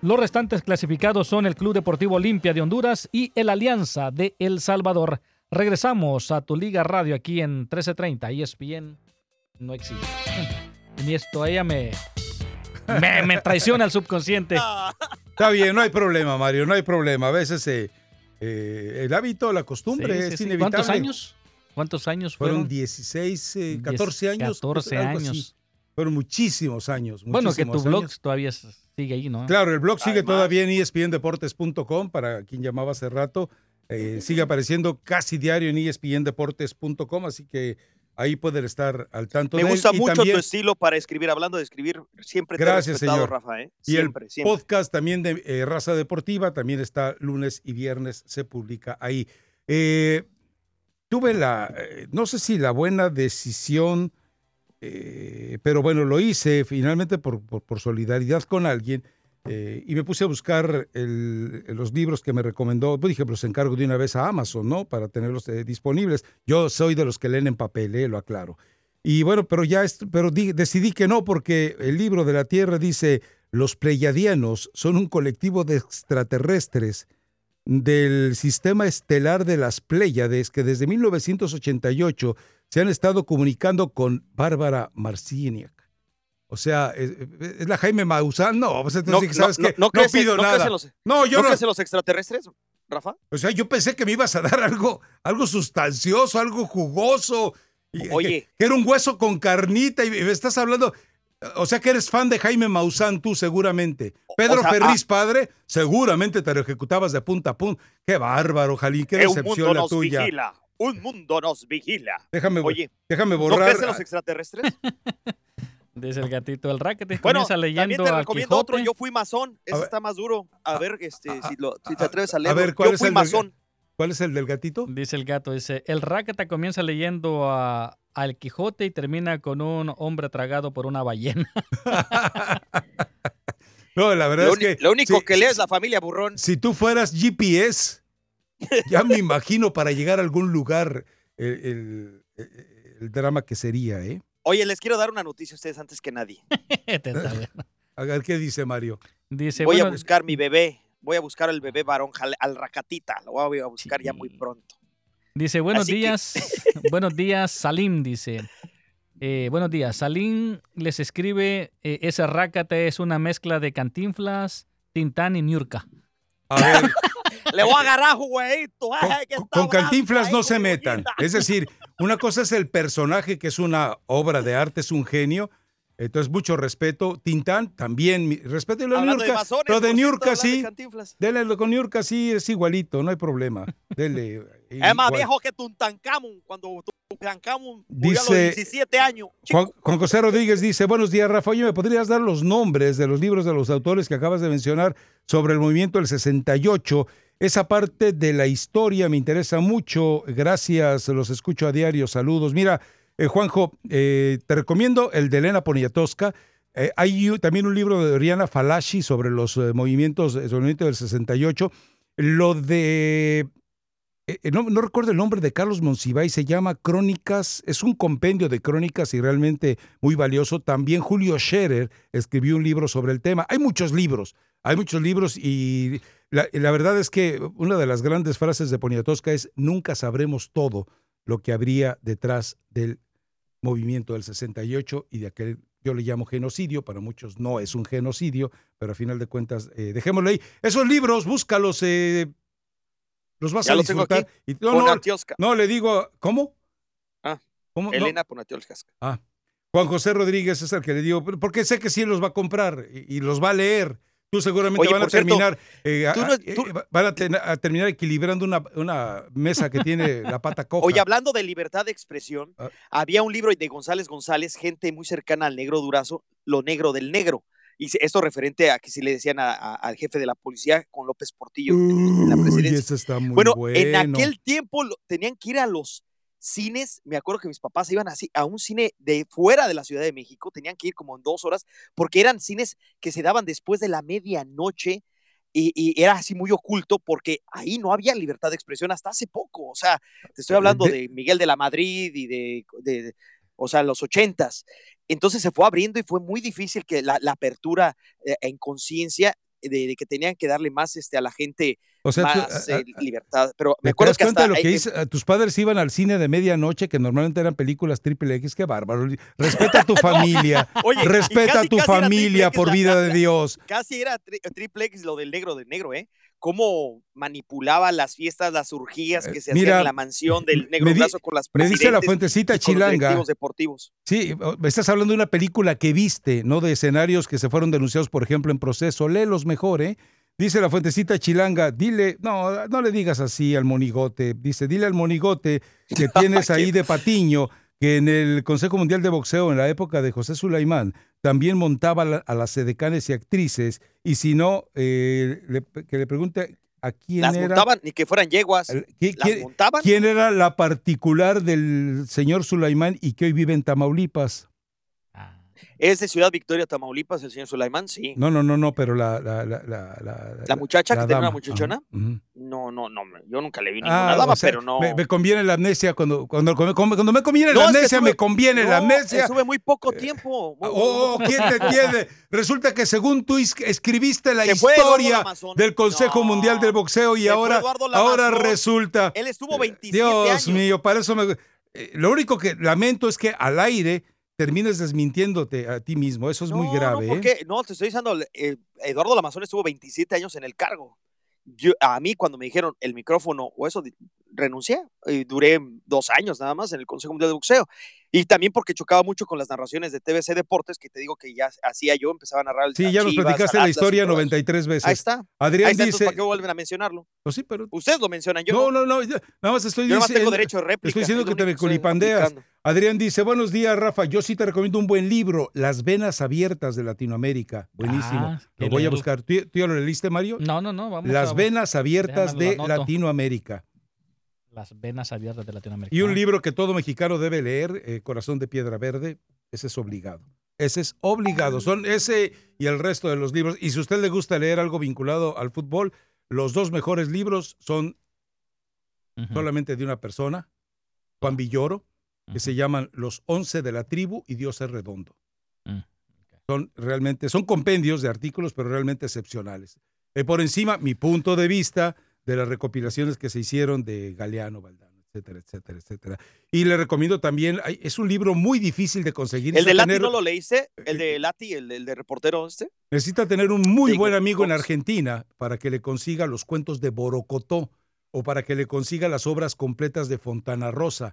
D: Los restantes clasificados son el Club Deportivo Olimpia de Honduras y el Alianza de El Salvador. Regresamos a tu Liga Radio aquí en 1330 ESPN. No existe. Ni esto, ella me, me, me, traiciona el subconsciente. *laughs*
A: Está bien, no hay problema, Mario, no hay problema. A veces eh, eh, el hábito, la costumbre
D: sí, sí,
A: es
D: sí.
A: inevitable.
D: ¿Cuántos años? ¿Cuántos años fueron?
A: Fueron 16, eh, 14 años.
D: 14
A: algo
D: años.
A: Fueron muchísimos años.
D: Bueno, que tu
A: muchísimos
D: blog
A: años.
D: todavía sigue ahí, ¿no?
A: Claro, el blog sigue todavía en espndeportes.com, para quien llamaba hace rato. Eh, sigue *laughs* apareciendo casi diario en espndeportes.com, así que ahí pueden estar al tanto
B: Me
A: de él.
B: gusta mucho
A: también-
B: tu estilo para escribir. Hablando de escribir, siempre te he
A: Gracias,
B: respetado,
A: señor.
B: Rafa, ¿eh?
A: Y
B: Siempre,
A: el
B: siempre.
A: podcast también de eh, Raza Deportiva también está lunes y viernes, se publica ahí. Eh, tuve la, eh, no sé si la buena decisión, pero bueno, lo hice finalmente por, por- por solidaridad con alguien eh, y me puse a buscar el- los libros que me recomendó. Pues dije, los encargo de una vez a Amazon, ¿no? Para tenerlos eh, disponibles. Yo soy de los que leen en papel, eh, lo aclaro. Y bueno, pero ya pero decidí que no, porque el libro de la Tierra dice, los pleiadianos son un colectivo de extraterrestres del sistema estelar de las Pléyades que desde 1988 se han estado comunicando con Bárbara Marciniak. O sea, es, es la Jaime Maussan, no, pues entonces
B: No,
A: ¿sabes
B: no,
A: qué?
B: no, no
A: pido
B: no
A: nada.
B: los-
A: no, yo
B: ¿No
A: no,
B: crees en los extraterrestres, Rafa?
A: o sea, yo pensé que me ibas a dar algo, algo sustancioso, algo jugoso. y-
B: Oye.
A: Que, que era un hueso con carnita y me estás hablando. O sea que eres fan de Jaime Maussan, tú seguramente. Pedro
B: sea,
A: Ferriz, padre, seguramente te lo ejecutabas de punta a punta. Qué bárbaro, Jalín, qué
B: un
A: decepción
B: mundo
A: la
B: nos
A: tuya.
B: vigila. Un mundo nos vigila.
A: Déjame,
B: Oye,
A: déjame
B: ¿no
A: borrar.
B: crees en los extraterrestres? *laughs*
D: Dice el gatito del racket.
B: Bueno,
D: comienza
B: también
D: leyendo
B: te
D: a
B: recomiendo otro. Yo fui masón. Ese
A: ver.
B: está más duro. A ver, este, si, lo- si te atreves a
A: A
B: leerlo.
A: ver, ¿cuál
B: Yo
A: es
B: fui
A: el del-
B: masón.
A: ¿Cuál es el del gatito?
D: Dice el gato, dice, el Rakata comienza leyendo a, al Quijote y termina con un hombre tragado por una ballena. *laughs*
A: No, la verdad
B: Lo,
A: es que.
B: lo único
A: si-
B: que lee es la familia burrón.
A: Si tú fueras GPS, ya me imagino para llegar a algún lugar el, el- el- el drama que sería, ¿eh?
B: Oye, les quiero dar una noticia a ustedes antes que nadie. *laughs* *laughs*
A: A ver qué dice Mario.
D: Dice,
B: Voy a buscar mi bebé. Voy a buscar al bebé varón, al racatita. Lo voy a buscar ya muy pronto.
D: Dice, buenos
B: Así que-
D: días, *laughs* buenos días, Salim, dice. Eh, buenos días, Salim les escribe, eh, ese rácata es una mezcla de cantinflas, Tintán y Niurka.
A: A ver,
B: Le voy a agarrar está
A: con
B: bravo,
A: Cantinflas no se metan. Es decir, una cosa es el personaje, que es una obra de arte, es un genio. Entonces, mucho respeto. Tintán, también, respeto. Lo de
B: Hablando de
A: Niurka,
B: masones,
A: lo de Niurka,
B: de
A: sí. Dele lo con Niurka, sí, es igualito, no hay problema. Dele. *laughs*
B: Es más viejo que Tutankamón cuando Tutankamón murió a los
A: Dice-
B: 17 años.
A: Juan, Juan José Rodríguez dice, buenos días, Rafa. Oye, ¿me podrías dar los nombres de los libros de los autores que acabas de mencionar sobre el movimiento del 68? Esa parte de la historia me interesa mucho. Gracias, los escucho a diario. Saludos. Mira, eh, Juanjo, eh, te recomiendo el de Elena Poniatowska. Eh, hay también un libro de Oriana Falashi sobre los movimientos, el movimiento del 68. Lo de no, no recuerdo el nombre de Carlos Monsiváis, se llama Crónicas, es un compendio de crónicas y realmente muy valioso. También Julio Scherer escribió un libro sobre el tema. Hay muchos libros, hay muchos libros y la, verdad es que una de las grandes frases de Poniatowska es nunca sabremos todo lo que habría detrás del movimiento del 68 y de aquel, yo le llamo genocidio, para muchos no es un genocidio, pero a final de cuentas, eh, dejémoslo ahí. Esos libros, búscalos, eh, los vas
B: Ya
A: a disfrutar. Y- no, no, no, le digo, ¿cómo?
B: Ah,
A: ¿Cómo? No.
B: Elena Poniatowska.
A: Ah, Juan José Rodríguez es el que le digo, porque sé que sí los va a comprar y, y los va a leer. Tú seguramente
B: Oye,
A: van a
B: cierto,
A: terminar, eh,
B: tú no-
A: eh, van a, ten- a terminar equilibrando una, una mesa que tiene la pata coja.
B: Oye, hablando de libertad de expresión,
A: Ah.
B: había un libro de González González, gente muy cercana al negro Durazo, Lo Negro del Negro. Y esto referente a que si le decían a- a- al jefe de la policía con López Portillo en la
A: Uy,
B: presidencia.
A: ese está muy
B: bueno,
A: bueno.
B: en aquel tiempo lo- tenían que ir a los cines, me acuerdo que mis papás iban así a un cine de fuera de la Ciudad de México, tenían que ir como en dos horas, porque eran cines que se daban después de la medianoche y, y era así muy oculto porque ahí no había libertad de expresión hasta hace poco, o sea, te estoy hablando
A: de-
B: Miguel de la Madrid y de, de- de- o sea, los ochentas. Entonces se fue abriendo y fue muy difícil que la, la apertura eh, en conciencia de, de que tenían que darle más este, a la gente
A: O sea, tú,
B: más
A: a-
B: eh, libertad. Pero me
A: ¿Te
B: acuerdo
A: das
B: que
A: cuenta
B: hasta
A: de lo que hice? Tus padres iban al cine de medianoche, que normalmente eran películas triple X? ¡Qué bárbaro! Respeta a tu *laughs* familia. *laughs*
B: Oye,
A: respeta
B: casi-
A: a tu familia, por vida de *laughs* Dios.
B: Casi era tri- triple X lo del negro del negro, ¿eh? Cómo manipulaba las fiestas, las urgías que se hacían
A: Eh,
B: en la mansión del negro Brazo con las
A: me dice la fuentecita chilanga.
B: deportivos.
A: Sí, estás hablando de una película que viste, no de escenarios que se fueron denunciados, por ejemplo, en proceso. Léelos mejor, ¿eh? Dice la fuentecita chilanga, dile, no, no le digas así al monigote. Dice, dile al monigote que *laughs* tienes ahí de *laughs* patiño, que en el Consejo Mundial de Boxeo, en la época de José Sulaimán, también montaba a las edecanes y actrices. Y si no, eh, le- que le pregunte a quién
B: Las
A: era.
B: montaban, ni que fueran yeguas.
A: ¿Qui-
B: las
A: quién-
B: montaban.
A: ¿Quién era la particular del señor Sulaimán y que hoy vive en Tamaulipas?
B: Es de Ciudad Victoria, Tamaulipas, el señor Sulaimán, sí.
A: No, no, no, no, pero la... La, la, la,
B: muchacha que tenía una muchachona. No, no, no, yo nunca le vi ninguna
A: Ah,
B: dama,
A: o sea,
B: pero no.
A: Me, me conviene la amnesia cuando, cuando, cuando, cuando me conviene
B: No,
A: la amnesia, me conviene la amnesia. Eh,
B: Estuve muy poco tiempo. muy-
A: Oh, ¿quién te entiende? *laughs* Resulta que según tú is- escribiste la historia del Consejo Mundial del Boxeo y ahora, ahora resulta...
B: Él estuvo 27
A: Dios
B: años.
A: mío, para eso me... eh, lo único que lamento es que al aire termines desmintiéndote a ti mismo. Eso es muy grave.
B: No,
A: ¿eh?
B: porque, no, te estoy diciendo, eh, Eduardo Lamazón estuvo 27 años en el cargo. Yo, a mí, cuando me dijeron el micrófono o eso, renuncié. Y duré dos años nada más en el Consejo Mundial de Boxeo. Y también porque chocaba mucho con las narraciones de TBC Deportes, que te digo que ya hacía yo, empezaba a narrar el
A: Sí, ya nos platicaste la historia
B: todo eso.
A: 93 veces.
B: Ahí está.
A: Adrián
B: Ahí está, entonces,
A: dice...
B: ¿para qué vuelven a mencionarlo?
A: Pues sí, pero...
B: Ustedes lo mencionan, yo
A: No,
B: no.
A: no, no, ya- nada más estoy
B: Yo
A: diciendo...
B: tengo derecho de réplica,
A: Estoy diciendo
B: es
A: que
B: lo
A: te me
B: aplicando.
A: Adrián dice, buenos días, Rafa. Yo sí te recomiendo un buen libro, Las Venas Abiertas de Latinoamérica. Buenísimo.
D: Ah,
A: lo
D: qué
A: voy a buscar. ¿Tú, tú ya lo leíste, Mario?
D: No, no, no, vamos
A: Las
D: a-
A: Venas Abiertas
D: Déjame
A: de
D: lo.
A: Latinoamérica.
D: Las venas abiertas de Latinoamérica.
A: Y un libro que todo mexicano debe leer, eh, Corazón de Piedra Verde. Ese es obligado. Ese es obligado. Son ese y el resto de los libros. Y si a usted le gusta leer algo vinculado al fútbol, los dos mejores libros son solamente de una persona, Juan Villoro, que se llaman Los Once de la Tribu y Dios es Redondo.
D: Mm,
A: Son realmente, son compendios de artículos, pero realmente excepcionales. Eh, por encima, mi punto de vista de las recopilaciones que se hicieron de Galeano, Valdano. etcétera, etcétera, etcétera. Y le recomiendo también, es un libro muy difícil de conseguir.
B: ¿El de Lati
A: tener-
B: no lo leíste? ¿El de Lati, el, el de reportero este?
A: Necesita tener un muy
B: Sí,
A: buen amigo en Argentina para que le consiga los cuentos de Borocotó o para que le consiga las obras completas de Fontana Rosa.